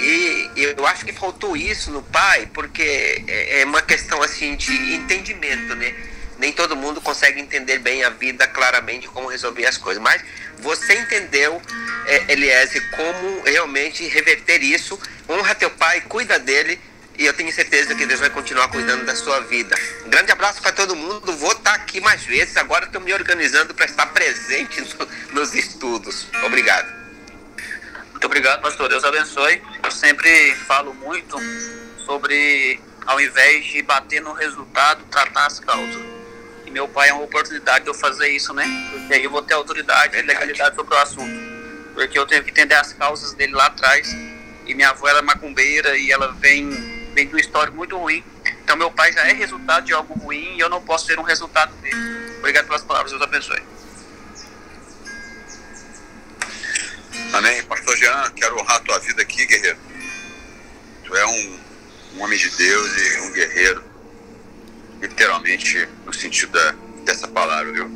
E eu acho que faltou isso no pai, porque é, é uma questão assim de entendimento, né? Nem todo mundo consegue entender bem a vida claramente como resolver as coisas, mas você entendeu, é, Eliezer, como realmente reverter isso. Honra teu pai, cuida dele e eu tenho certeza que Deus vai continuar cuidando da sua vida. Um grande abraço para todo mundo. Vou estar aqui mais vezes. Agora estou me organizando para estar presente no, nos estudos. Obrigado. Muito obrigado, pastor. Deus abençoe. Eu sempre falo muito sobre, ao invés de bater no resultado, tratar as causas. Meu pai é uma oportunidade de eu fazer isso, né? Porque aí eu vou ter autoridade e legalidade sobre o assunto. Porque eu tenho que entender as causas dele lá atrás. E minha avó ela é macumbeira e ela vem vem de uma história muito ruim. Então meu pai já é resultado de algo ruim e eu não posso ser um resultado dele. Obrigado pelas palavras, Deus abençoe. Amém. Pastor Jean, quero honrar a tua vida aqui, guerreiro. Tu é um, um homem de Deus e um guerreiro. Literalmente, no sentido da, dessa palavra, viu?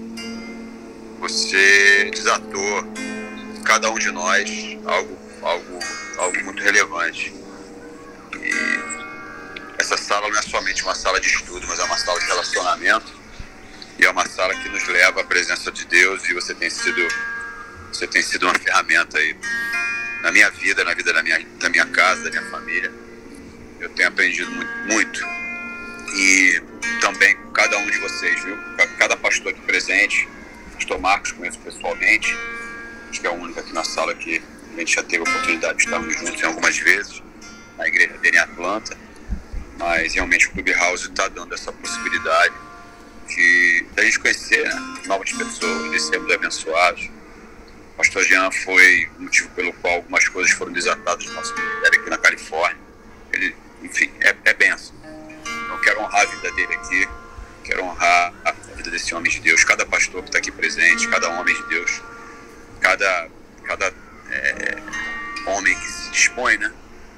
Você desatou cada um de nós algo, algo, algo muito relevante. E essa sala não é somente uma sala de estudo, mas é uma sala de relacionamento e é uma sala que nos leva à presença de Deus e você tem sido você tem sido uma ferramenta aí na minha vida, na vida da minha, da minha casa, da minha família. Eu tenho aprendido muito, muito. E também com cada um de vocês, viu? Cada pastor aqui presente, pastor Marcos conheço pessoalmente, acho que é o único aqui na sala que a gente já teve a oportunidade de estarmos juntos algumas vezes, na igreja dele em Atlanta mas realmente o Clubhouse está dando essa possibilidade de a gente conhecer né, novas pessoas, de sermos abençoados. O pastor Jean foi o motivo pelo qual algumas coisas foram desatadas no nosso ministério aqui na Califórnia. Ele, enfim, é, é benção. Então quero honrar a vida dele aqui, quero honrar a vida desse homem de Deus, cada pastor que está aqui presente, cada homem de Deus, cada, cada é, homem que se dispõe né,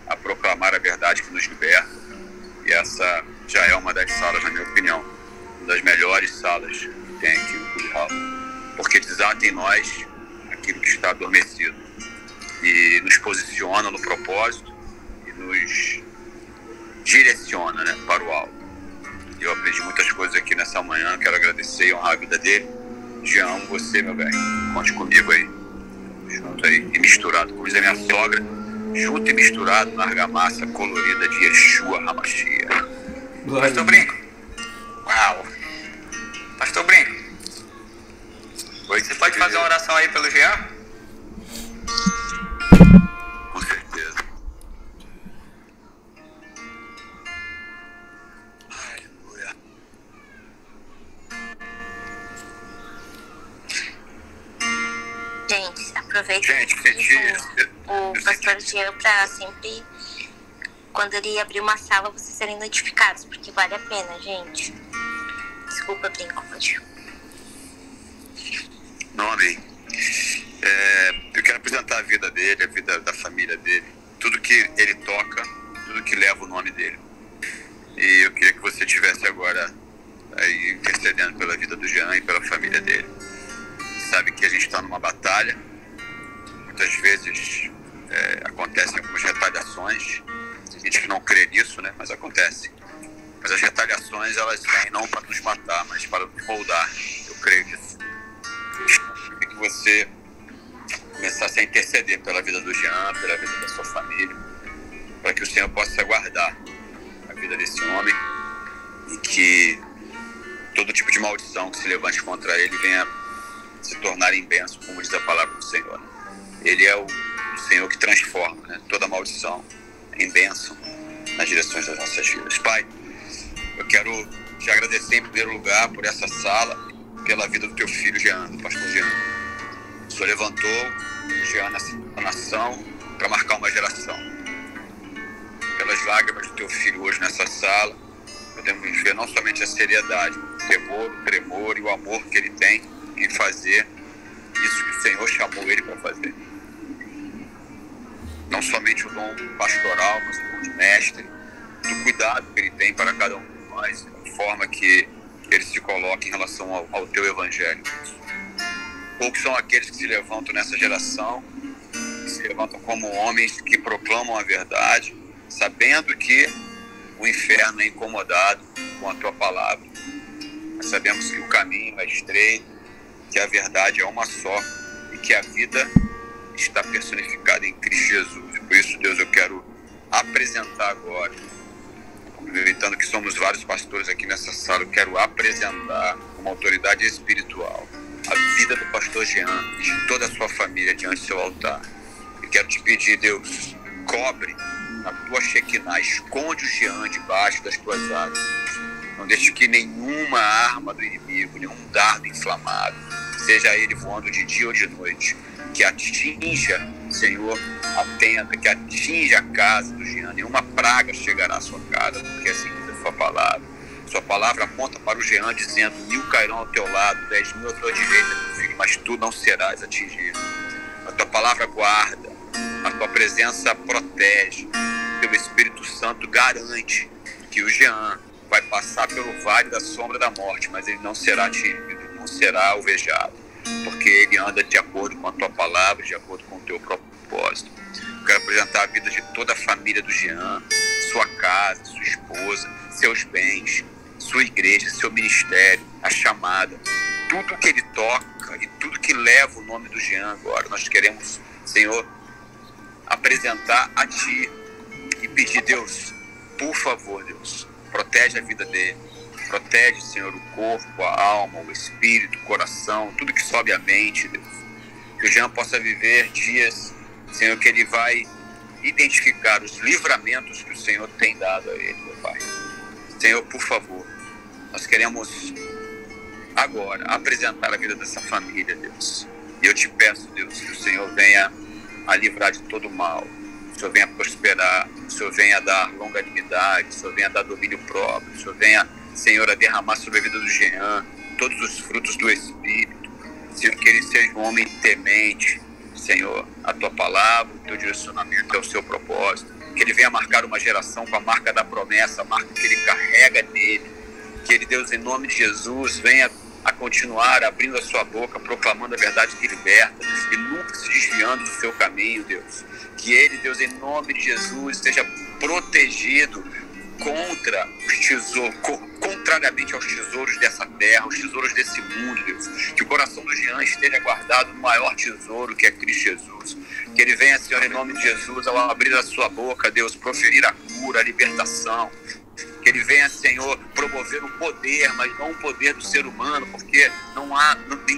a proclamar a verdade que nos liberta. E essa já é uma das salas, na minha opinião, uma das melhores salas que tem aqui no Clubhouse. Porque desata em nós aquilo que está adormecido. E nos posiciona no propósito e nos direciona né, para o alto. Eu aprendi muitas coisas aqui nessa manhã, quero agradecer e honrar a vida dele. Te amo você, meu velho. Conte comigo aí. Junto aí e misturado. Como diz a minha sogra, junto e misturado na argamassa colorida de Yeshua Hamashia. Pastor Brinco. Uau. Pastor Brinco. Oi, Você pode fazer uma oração aí pelo Jean? Aproveita Gente, com o pastor Jean pra sempre, quando ele abrir uma sala, vocês serem notificados, porque vale a pena, gente. Desculpa, brinco, pode. Não, amém. É, eu quero apresentar a vida dele, a vida da família dele, tudo que ele toca, tudo que leva o nome dele. E eu queria que você estivesse agora aí intercedendo pela vida do Jean e pela família dele. Sabe que a gente está numa batalha, muitas vezes é, acontecem algumas retaliações, tem gente que não crê nisso, né? Mas acontece. Mas as retaliações elas vêm não para nos matar, mas para nos moldar. Eu creio nisso. Queria que você começasse a interceder pela vida do Jean, pela vida da sua família, para que o Senhor possa guardar a vida desse homem e que todo tipo de maldição que se levante contra ele venha se tornar em bênção, como diz a palavra do Senhor. Ele é o, Senhor que transforma né, toda maldição em bênção nas direções das nossas vidas. Pai, eu quero te agradecer em primeiro lugar por essa sala, pela vida do teu filho Jean, do pastor Jean. O Senhor levantou Jean nessa nação para marcar uma geração. Pelas lágrimas do teu filho hoje nessa sala, podemos ver não somente a seriedade, o temor, o tremor e o amor que ele tem em fazer isso que o Senhor chamou ele para fazer. Não somente o dom pastoral, mas o dom de mestre, do cuidado que ele tem para cada um de nós, da forma que ele se coloca em relação ao, ao teu evangelho. Poucos são aqueles que se levantam nessa geração, que se levantam como homens que proclamam a verdade, sabendo que o inferno é incomodado com a tua palavra. Mas sabemos que o caminho é estreito, que a verdade é uma só e que a vida está personificada em Cristo Jesus. Por isso, Deus, eu quero apresentar agora, aproveitando que somos vários pastores aqui nessa sala, eu quero apresentar uma autoridade espiritual a vida do pastor Jean e de toda a sua família diante do seu altar. E quero te pedir, Deus, cobre a tua Shekinah, esconde o Jean debaixo das tuas asas. Não deixe que nenhuma arma do inimigo, nenhum dardo inflamado, seja ele voando de dia ou de noite, que atinja, Senhor, a tenda, que atinja a casa do Jean. Nenhuma praga chegará à sua casa, porque assim diz a sua palavra. Sua palavra aponta para o Jean, dizendo: mil cairão ao teu lado, dez mil à tua direita, filho, mas tu não serás atingido. A tua palavra guarda, a tua presença protege, teu Espírito Santo garante que o Jean vai passar pelo vale da sombra da morte, mas ele não será atingido, não será alvejado, porque ele anda de acordo com a tua palavra, de acordo com o teu propósito. Eu quero apresentar a vida de toda a família do Jean, sua casa, sua esposa, seus bens, sua igreja, seu ministério, a chamada, tudo que ele toca e tudo que leva o nome do Jean agora. Nós queremos, Senhor, apresentar a Ti e pedir, Deus, por favor, Deus, protege a vida dele. Protege, Senhor, o corpo, a alma, o espírito, o coração, tudo que sobe à mente, Deus. Que o Jean possa viver dias, Senhor, que ele vai identificar os livramentos que o Senhor tem dado a ele, meu Pai. Senhor, por favor, nós queremos agora apresentar a vida dessa família, Deus. E eu te peço, Deus, que o Senhor venha a livrar de todo mal, o Senhor venha prosperar, o Senhor venha dar longanimidade, o Senhor venha dar domínio próprio, o Senhor venha, Senhor, a derramar sobre a vida do Jean todos os frutos do Espírito. Senhor, que ele seja um homem temente, Senhor, a tua palavra, o teu direcionamento é o seu propósito. Que ele venha marcar uma geração com a marca da promessa, a marca que ele carrega nele. Que ele, Deus, em nome de Jesus, venha a continuar abrindo a sua boca, proclamando a verdade que liberta e nunca se desviando do seu caminho, Deus. Que ele, Deus, em nome de Jesus, esteja protegido contra os tesouros, contrariamente aos tesouros dessa terra, os tesouros desse mundo, Deus. Que o coração do Jean esteja guardado no maior tesouro que é Cristo Jesus. Que ele venha, Senhor, em nome de Jesus, ao abrir a sua boca, Deus, proferir a cura, a libertação. Que ele venha, Senhor, promover o poder, mas não o poder do ser humano, porque não há,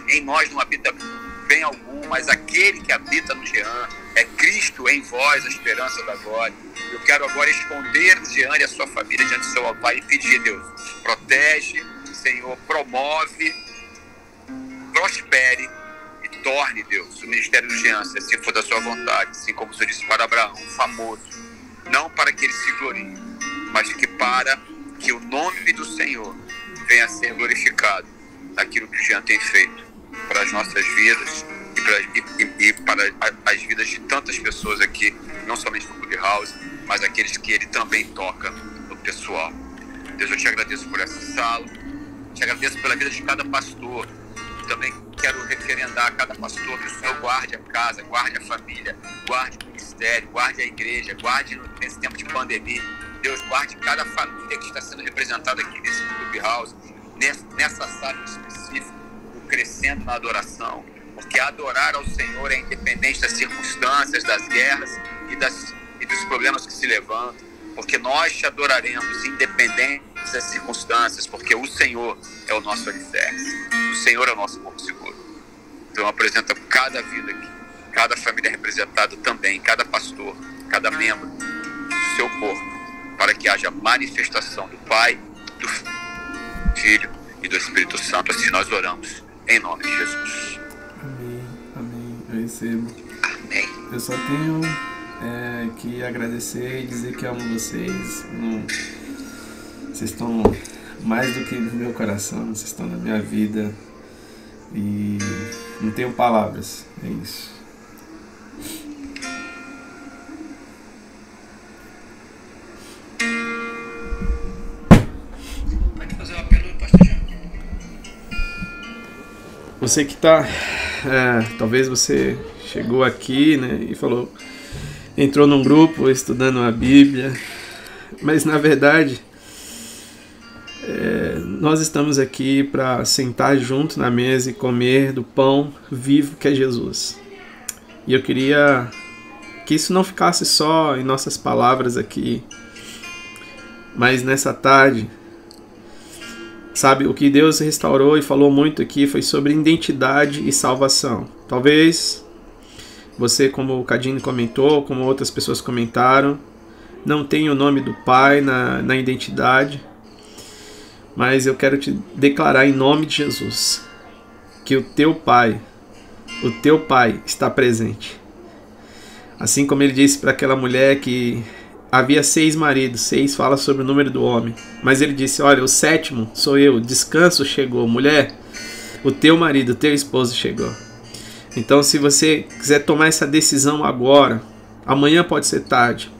em nós não habita bem algum, mas aquele que habita no Jean é Cristo em vós, a esperança da glória. Eu quero agora esconder Jean e a sua família diante do seu altar e pedir, Deus, protege, Senhor, promove, prospere e torne, Deus, o ministério de urgência, se for da sua vontade, assim como o Senhor disse para Abraão, famoso, não para que ele se glorie, mas que para que o nome do Senhor venha a ser glorificado naquilo que o Jean tem feito para as nossas vidas e para, e, e para as vidas de tantas pessoas aqui, não somente no Clubhouse, mas aqueles que ele também toca no pessoal. Deus, eu te agradeço por essa sala, te agradeço pela vida de cada pastor. Também quero referendar a cada pastor que o Senhor guarde a casa, guarde a família, guarde o ministério, guarde a igreja, guarde nesse tempo de pandemia. Deus, guarde cada família que está sendo representada aqui nesse Clubhouse, nessa sala específica, crescendo na adoração, porque adorar ao Senhor é independente das circunstâncias, das guerras e, das, e dos problemas que se levantam, porque nós te adoraremos independente das circunstâncias, porque o Senhor é o nosso alicerce, o Senhor é o nosso ponto seguro. Então apresenta cada vida aqui, cada família representada também, cada pastor, cada membro do seu corpo, para que haja manifestação do Pai, do Filho e do Espírito Santo. Assim nós oramos, em nome de Jesus. Amém, amém. Eu recebo. Amém. Eu só tenho é, que agradecer e dizer que amo vocês. Vocês estão mais do que no meu coração, vocês estão na minha vida. E não tenho palavras, é isso. Você que está, é, talvez você chegou aqui, né, e falou, entrou num grupo estudando a Bíblia, mas na verdade é, nós estamos aqui para sentar junto na mesa e comer do pão vivo que é Jesus. E eu queria que isso não ficasse só em nossas palavras aqui, mas nessa tarde Sabe, o que Deus restaurou e falou muito aqui foi sobre identidade e salvação. Talvez você, como o Cadine comentou, como outras pessoas comentaram, não tenha o nome do Pai na, na identidade, mas eu quero te declarar em nome de Jesus que o teu Pai, o teu Pai está presente. Assim como ele disse para aquela mulher que havia seis maridos, seis fala sobre o número do homem. Mas ele disse: Olha, o sétimo sou eu, descanso chegou. Mulher, o teu marido, o teu esposo chegou. Então, se você quiser tomar essa decisão agora, amanhã pode ser tarde.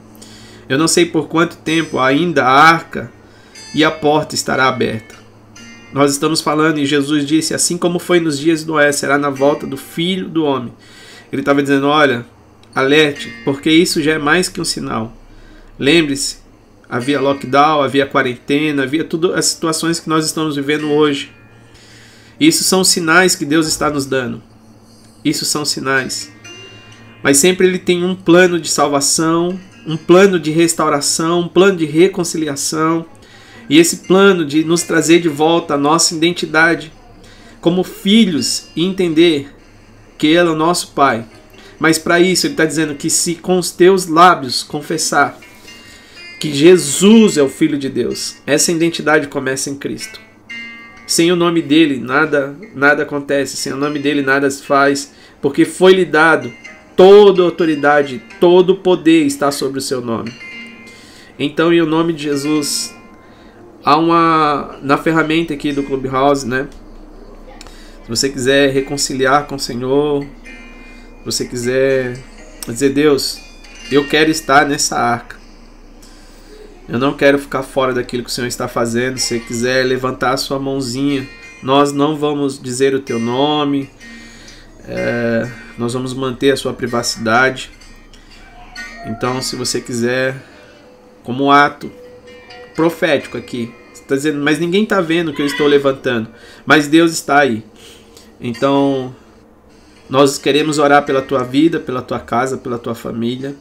Eu não sei por quanto tempo ainda a arca e a porta estará aberta. Nós estamos falando e Jesus disse: Assim como foi nos dias do Noé, será na volta do filho do homem. Ele estava dizendo: Olha, alerte, porque isso já é mais que um sinal. Lembre-se, havia lockdown, havia quarentena, havia tudo as situações que nós estamos vivendo hoje. Isso são sinais que Deus está nos dando. Isso são sinais. Mas sempre ele tem um plano de salvação, um plano de restauração, um plano de reconciliação. E esse plano de nos trazer de volta a nossa identidade como filhos e entender que Ele é o nosso Pai. Mas para isso ele está dizendo que se com os teus lábios confessar que Jesus é o Filho de Deus. Essa identidade começa em Cristo. Sem o nome dele, nada, nada acontece. Sem o nome dele, nada se faz. Porque foi-lhe dado toda autoridade, todo poder está sobre o seu nome. Então, em o nome de Jesus, há uma. Na ferramenta aqui do Clubhouse, né? Se você quiser reconciliar com o Senhor, se você quiser dizer, Deus, eu quero estar nessa arca. Eu não quero ficar fora daquilo que o Senhor está fazendo. Se você quiser levantar a sua mãozinha, nós não vamos dizer o teu nome, é, nós vamos manter a sua privacidade. Então, se você quiser, como ato profético aqui, está dizendo, mas ninguém está vendo que eu estou levantando, mas Deus está aí. Então, nós queremos orar pela tua vida, pela tua casa, pela tua família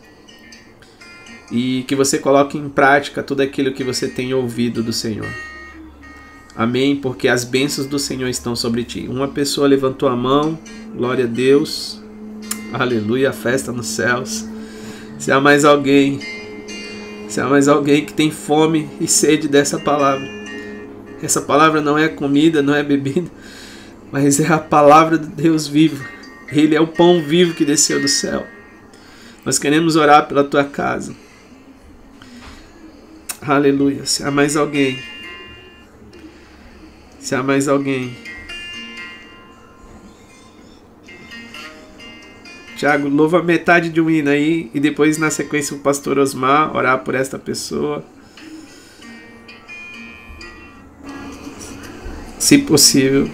e que você coloque em prática tudo aquilo que você tem ouvido do Senhor. Amém? Porque as bênçãos do Senhor estão sobre ti. Uma pessoa levantou a mão, glória a Deus, aleluia, festa nos céus. Se há mais alguém, se há mais alguém que tem fome e sede dessa palavra, essa palavra não é comida, não é bebida, mas é a palavra de Deus vivo Ele é o pão vivo que desceu do céu. Nós queremos orar pela tua casa. Aleluia. Se há mais alguém. Se há mais alguém. Tiago, louva metade de um hino aí e depois na sequência o pastor Osmar orar por esta pessoa. Se possível.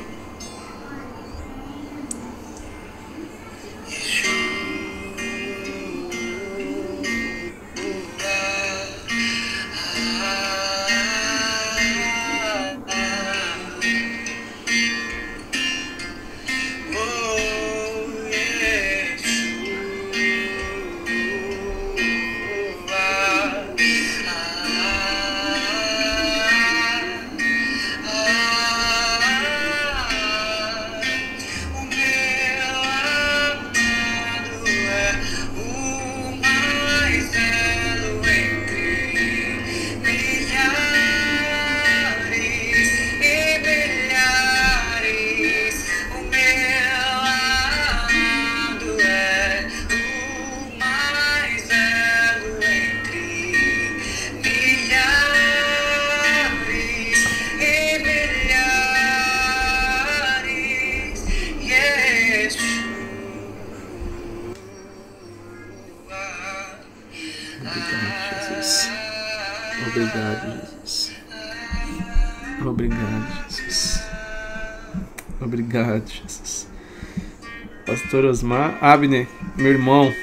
Osmar Abner, meu irmão,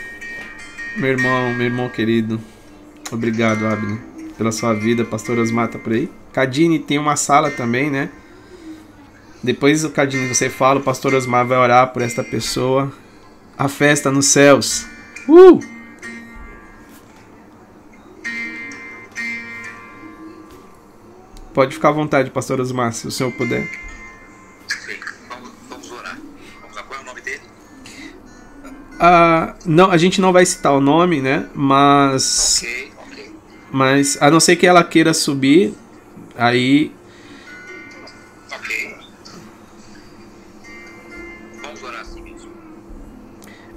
meu irmão, meu irmão querido. Obrigado, Abner, pela sua vida. Pastor Osmar tá por aí. Cadine tem uma sala também, né? Depois Cadine você fala, o pastor Osmar vai orar por esta pessoa. A festa nos céus. Uh! Pode ficar à vontade, pastor Osmar, se o senhor puder. Ah, não, a gente não vai citar o nome, né? Mas, Ok, ok. mas a não ser que ela queira subir, aí Ok. Vamos orar assim mesmo.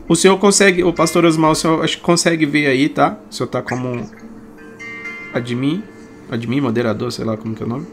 o senhor consegue, o pastor Osmar, o senhor acho que consegue ver aí, tá? O senhor tá como admin, admin, moderador, sei lá como que é o nome.